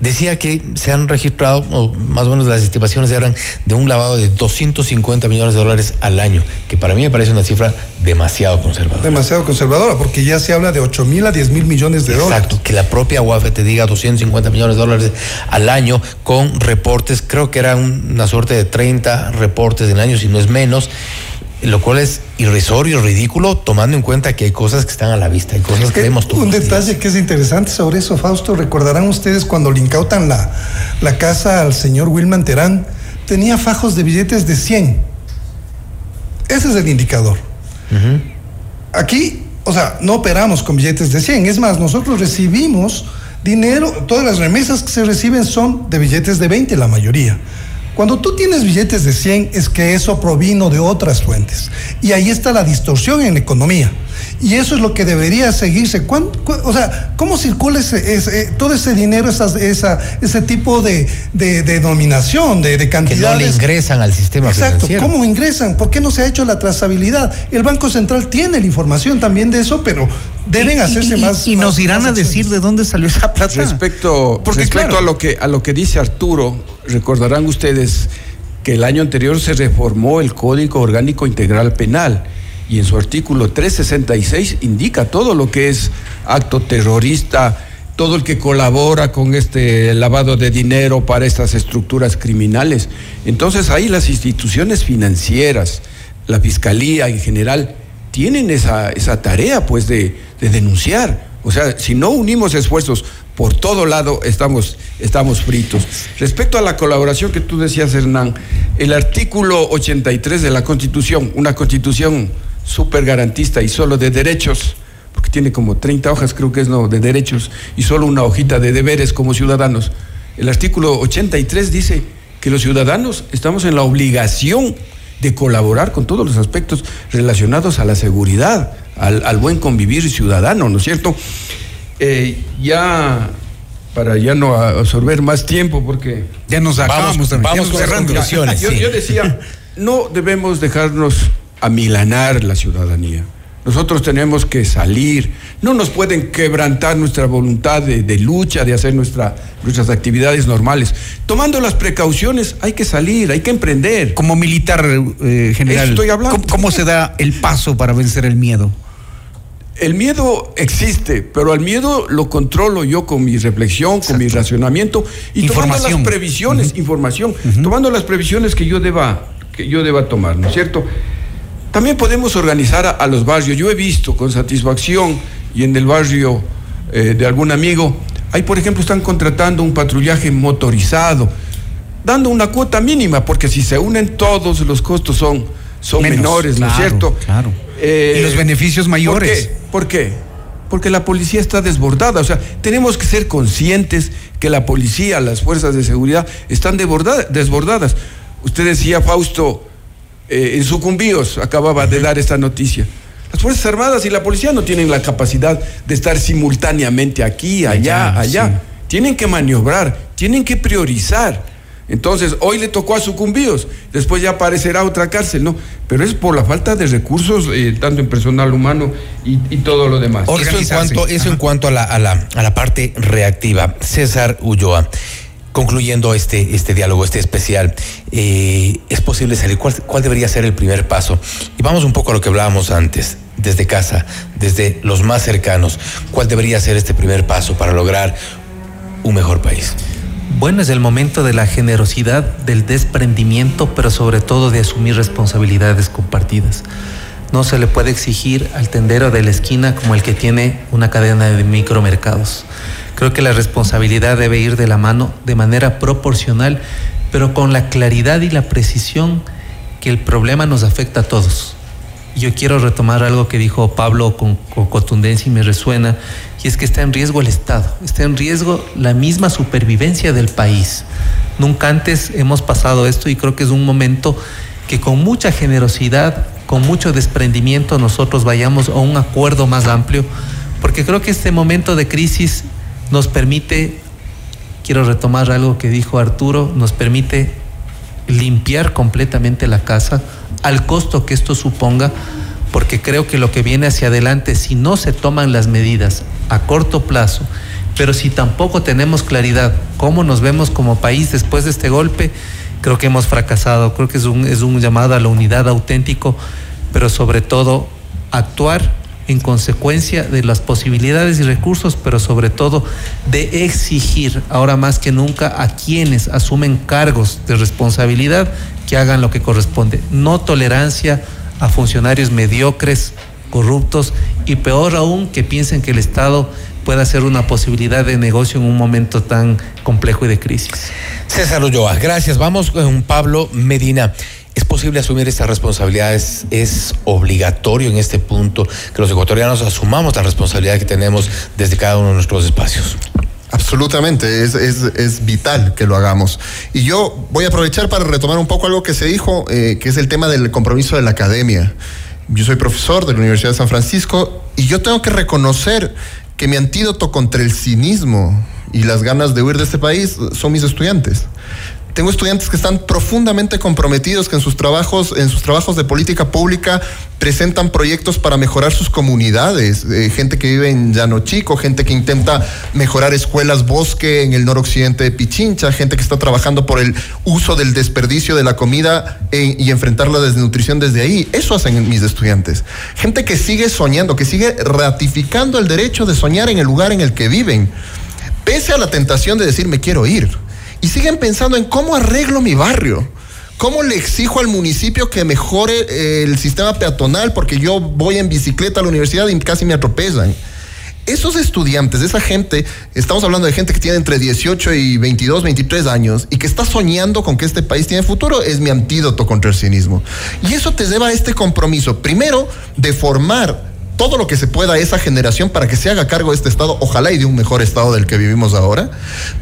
decía que se han registrado, o más o menos las estimaciones eran de un lavado de 250 millones de dólares al año, que para mí me parece una cifra demasiado conservadora. Demasiado conservadora, porque ya se habla de 8 mil a 10 mil millones de dólares. Exacto, que la propia UAFE te diga 250 millones de dólares al año con reportes, creo que era una suerte de 30 reportes en año, si no es menos lo cual es irrisorio, ridículo, tomando en cuenta que hay cosas que están a la vista, hay cosas que vemos todos. Un detalle que es interesante sobre eso, Fausto, recordarán ustedes cuando le incautan la, la casa al señor Wilman Terán, tenía fajos de billetes de 100. Ese es el indicador. Aquí, o sea, no operamos con billetes de 100, es más, nosotros recibimos dinero, todas las remesas que se reciben son de billetes de 20, la mayoría. Cuando tú tienes billetes de 100 es que eso provino de otras fuentes. Y ahí está la distorsión en la economía. Y eso es lo que debería seguirse. o sea, ¿cómo circula ese, todo ese dinero, esa, ese tipo de, de, de dominación, de, de cantidades? Que no le ingresan al sistema Exacto. ¿Cómo ingresan? ¿Por qué no se ha hecho la trazabilidad? El Banco Central tiene la información también de eso, pero deben hacerse más. Y nos irán a decir de dónde salió esa plata. Respecto, respecto a, lo que, a lo que dice Arturo, recordarán ustedes que el año anterior se reformó el Código Orgánico Integral Penal y en su artículo 366 indica todo lo que es acto terrorista, todo el que colabora con este lavado de dinero para estas estructuras criminales. Entonces ahí las instituciones financieras, la fiscalía en general, tienen esa, esa tarea pues de, de denunciar. O sea, si no unimos esfuerzos por todo lado estamos, estamos fritos. Respecto a la colaboración que tú decías, Hernán, el artículo 83 de la Constitución, una constitución súper garantista y solo de derechos, porque tiene como 30 hojas, creo que es no, de derechos, y solo una hojita de deberes como ciudadanos. El artículo 83 dice que los ciudadanos estamos en la obligación de colaborar con todos los aspectos relacionados a la seguridad, al, al buen convivir ciudadano, ¿no es cierto? Eh, ya para ya no absorber más tiempo porque ya nos acabamos vamos, vamos cerrando. Yo, sí. yo decía, no debemos dejarnos amilanar la ciudadanía. Nosotros tenemos que salir, no nos pueden quebrantar nuestra voluntad de, de lucha, de hacer nuestra, nuestras actividades normales. Tomando las precauciones, hay que salir, hay que emprender. Como militar eh, general, Eso estoy hablando. ¿cómo, cómo se da el paso para vencer el miedo? El miedo existe, pero al miedo lo controlo yo con mi reflexión, con mi racionamiento y tomando Información. las previsiones, información, tomando las previsiones que yo deba que yo deba tomar, ¿no es cierto? También podemos organizar a, a los barrios. Yo he visto con satisfacción y en el barrio eh, de algún amigo, ahí por ejemplo están contratando un patrullaje motorizado, dando una cuota mínima, porque si se unen todos los costos son, son Menos, menores, ¿no es claro, cierto? claro. Eh, Y los beneficios mayores. ¿Por qué? ¿Por qué? Porque la policía está desbordada. O sea, tenemos que ser conscientes que la policía, las fuerzas de seguridad están desborda- desbordadas. Usted decía, Fausto, eh, en Sucumbíos acababa de dar esta noticia. Las Fuerzas Armadas y la policía no tienen la capacidad de estar simultáneamente aquí, allá, Allá, allá. Tienen que maniobrar, tienen que priorizar. Entonces, hoy le tocó a Sucumbíos, después ya aparecerá otra cárcel, ¿no? Pero es por la falta de recursos, eh, tanto en personal humano y, y todo lo demás. Eso en cuanto, eso en cuanto a la, a, la, a la parte reactiva. César Ulloa, concluyendo este, este diálogo, este especial, eh, ¿es posible salir? ¿Cuál, ¿Cuál debería ser el primer paso? Y vamos un poco a lo que hablábamos antes, desde casa, desde los más cercanos. ¿Cuál debería ser este primer paso para lograr un mejor país? Bueno, es el momento de la generosidad, del desprendimiento, pero sobre todo de asumir responsabilidades compartidas. No se le puede exigir al tendero de la esquina como el que tiene una cadena de micromercados. Creo que la responsabilidad debe ir de la mano de manera proporcional, pero con la claridad y la precisión que el problema nos afecta a todos. Yo quiero retomar algo que dijo Pablo con, con contundencia y me resuena, y es que está en riesgo el Estado, está en riesgo la misma supervivencia del país. Nunca antes hemos pasado esto y creo que es un momento que con mucha generosidad, con mucho desprendimiento, nosotros vayamos a un acuerdo más amplio, porque creo que este momento de crisis nos permite, quiero retomar algo que dijo Arturo, nos permite limpiar completamente la casa al costo que esto suponga, porque creo que lo que viene hacia adelante, si no se toman las medidas a corto plazo, pero si tampoco tenemos claridad cómo nos vemos como país después de este golpe, creo que hemos fracasado. Creo que es un, es un llamado a la unidad auténtico, pero sobre todo actuar en consecuencia de las posibilidades y recursos, pero sobre todo de exigir ahora más que nunca a quienes asumen cargos de responsabilidad que hagan lo que corresponde. No tolerancia a funcionarios mediocres, corruptos y peor aún que piensen que el Estado pueda ser una posibilidad de negocio en un momento tan complejo y de crisis. César Ulloa, gracias. Vamos con Pablo Medina. ¿Es posible asumir estas responsabilidades? ¿Es obligatorio en este punto que los ecuatorianos asumamos la responsabilidad que tenemos desde cada uno de nuestros espacios? Absolutamente, es, es, es, vital que lo hagamos. Y yo voy a aprovechar para retomar un poco algo que se dijo, eh, que es el tema del compromiso de la academia. Yo soy profesor de la Universidad de San Francisco y yo tengo que reconocer que mi antídoto contra el cinismo y las ganas de huir de este país son mis estudiantes tengo estudiantes que están profundamente comprometidos, que en sus trabajos, en sus trabajos de política pública presentan proyectos para mejorar sus comunidades, eh, gente que vive en Llano Chico, gente que intenta mejorar escuelas bosque en el noroccidente de Pichincha, gente que está trabajando por el uso del desperdicio de la comida eh, y enfrentar la desnutrición desde ahí. Eso hacen mis estudiantes. Gente que sigue soñando, que sigue ratificando el derecho de soñar en el lugar en el que viven, pese a la tentación de decir me quiero ir y siguen pensando en cómo arreglo mi barrio. ¿Cómo le exijo al municipio que mejore eh, el sistema peatonal porque yo voy en bicicleta a la universidad y casi me atropellan? Esos estudiantes, esa gente, estamos hablando de gente que tiene entre 18 y 22, 23 años y que está soñando con que este país tiene futuro, es mi antídoto contra el cinismo. Y eso te lleva a este compromiso, primero, de formar todo lo que se pueda a esa generación para que se haga cargo de este Estado, ojalá y de un mejor Estado del que vivimos ahora.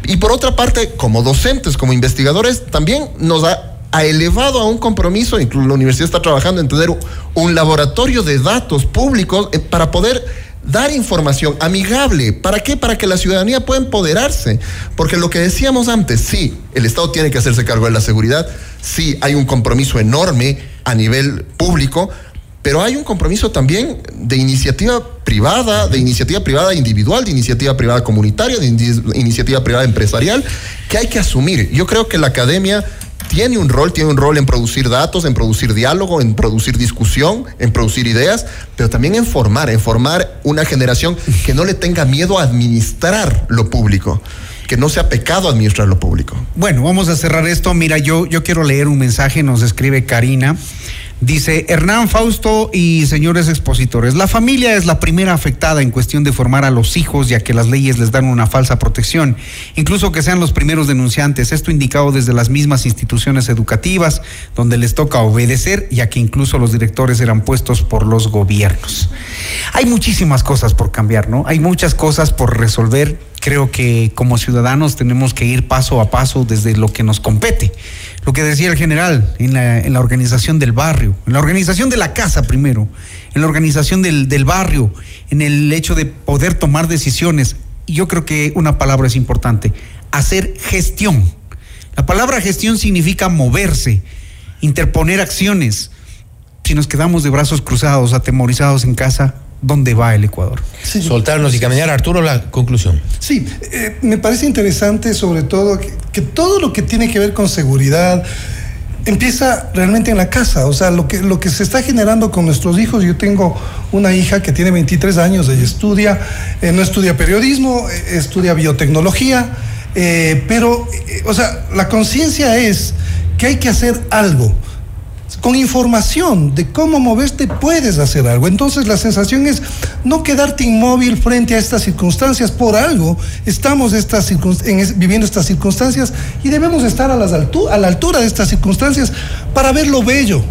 Y por otra parte, como docentes, como investigadores, también nos da ha elevado a un compromiso, incluso la universidad está trabajando en tener un laboratorio de datos públicos eh, para poder dar información amigable. ¿Para qué? Para que la ciudadanía pueda empoderarse. Porque lo que decíamos antes, sí, el Estado tiene que hacerse cargo de la seguridad, sí, hay un compromiso enorme a nivel público, pero hay un compromiso también de iniciativa privada, de iniciativa privada individual, de iniciativa privada comunitaria, de iniciativa privada empresarial, que hay que asumir. Yo creo que la academia tiene un rol, tiene un rol en producir datos, en producir diálogo, en producir discusión, en producir ideas, pero también en formar, en formar una generación que no le tenga miedo a administrar lo público que no sea pecado administrar lo público. Bueno, vamos a cerrar esto. Mira, yo, yo quiero leer un mensaje, nos escribe Karina. Dice Hernán Fausto y señores expositores, la familia es la primera afectada en cuestión de formar a los hijos, ya que las leyes les dan una falsa protección, incluso que sean los primeros denunciantes. Esto indicado desde las mismas instituciones educativas, donde les toca obedecer, ya que incluso los directores eran puestos por los gobiernos. Hay muchísimas cosas por cambiar, ¿no? Hay muchas cosas por resolver. Creo que como ciudadanos tenemos que ir paso a paso desde lo que nos compete lo que decía el general, en la, organización del barrio, en la organización de la casa primero, en la organización del, barrio, en el hecho de poder tomar decisiones. Yo creo que una palabra es importante, hacer gestión. La palabra gestión significa moverse, interponer acciones. Si nos quedamos de brazos cruzados, atemorizados en casa, dónde va el Ecuador. Soltarnos y caminar, Arturo, la conclusión. Sí, eh, me parece interesante sobre todo que, todo lo que tiene que ver con seguridad empieza realmente en la casa, o sea, lo que, lo que se está generando con nuestros hijos, yo tengo una hija que tiene 23 años, ella estudia, eh, no estudia periodismo, eh, estudia biotecnología, pero, o sea, la conciencia es que hay que hacer algo con información de cómo moverte puedes hacer algo. Entonces la sensación es no quedarte inmóvil frente a estas circunstancias. Por algo estamos estas viviendo estas circunstancias y debemos estar a, a la altura de estas circunstancias para ver lo bello,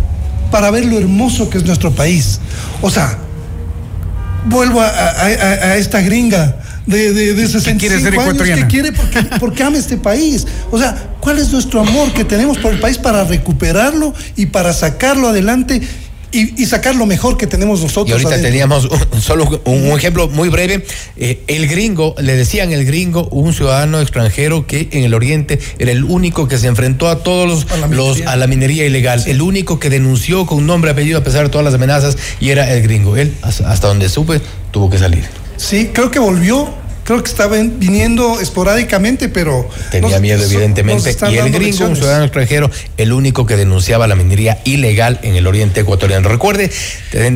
para ver lo hermoso que es nuestro país. O sea, vuelvo a esta gringa de, de, de 65 años que quiere porque, porque ama este país. O sea, ¿cuál es nuestro amor que tenemos por el país para recuperarlo y para sacarlo adelante? Y, sacar lo mejor que tenemos nosotros. Y ahorita teníamos solo un, ejemplo muy breve. Eh, el gringo, le decían el gringo, un ciudadano extranjero que en el Oriente era el único que se enfrentó a todos los a la minería, a la minería ilegal, el único que denunció con nombre y apellido a pesar de todas las amenazas y era el gringo. Él, hasta donde supe, tuvo que salir. Sí, creo que volvió creo que estaba viniendo esporádicamente, pero... Tenía miedo, evidentemente. Y el gringo, un ciudadano extranjero, el único que denunciaba la minería ilegal en el oriente ecuatoriano. Recuerde,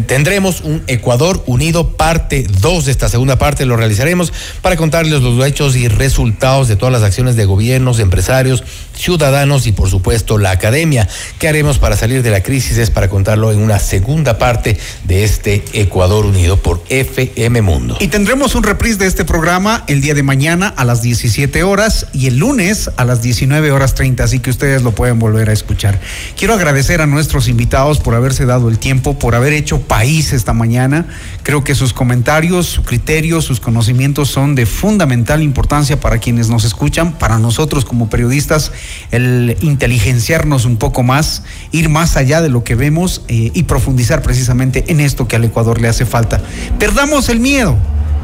tendremos un Ecuador Unido parte 2 de esta segunda parte, lo realizaremos para contarles los hechos y resultados de todas las acciones de gobiernos, empresarios, ciudadanos y por supuesto la academia. ¿Qué haremos para salir de la crisis? Es para contarlo en una segunda parte de este Ecuador Unido por FM Mundo. Y tendremos un reprise de este programa el día de mañana a las 17 horas y el lunes a las 19 horas 30, así que ustedes lo pueden volver a escuchar. Quiero agradecer a nuestros invitados por haberse dado el tiempo, por haber hecho país esta mañana. Creo que sus comentarios, su criterio, sus conocimientos son de fundamental importancia para quienes nos escuchan, para nosotros como periodistas, el inteligenciarnos un poco más, ir más allá de lo que vemos eh, y profundizar precisamente en esto que al Ecuador le hace falta. Perdamos el miedo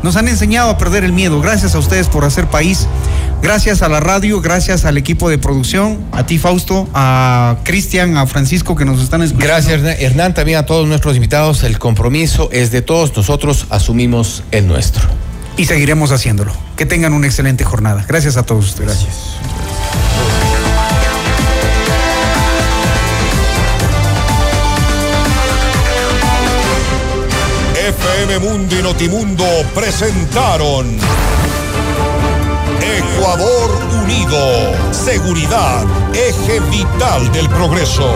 nos han enseñado a perder el miedo. Gracias a ustedes por hacer país. Gracias a la radio, gracias al equipo de producción, a ti Fausto, a Cristian, a Francisco que nos están escuchando. Gracias Hernán, también a todos nuestros invitados. El compromiso es de todos, nosotros asumimos el nuestro. Y seguiremos haciéndolo. Que tengan una excelente jornada. Gracias a todos ustedes. Gracias. FM Mundo y Notimundo presentaron Ecuador Unido. Seguridad, eje vital del progreso.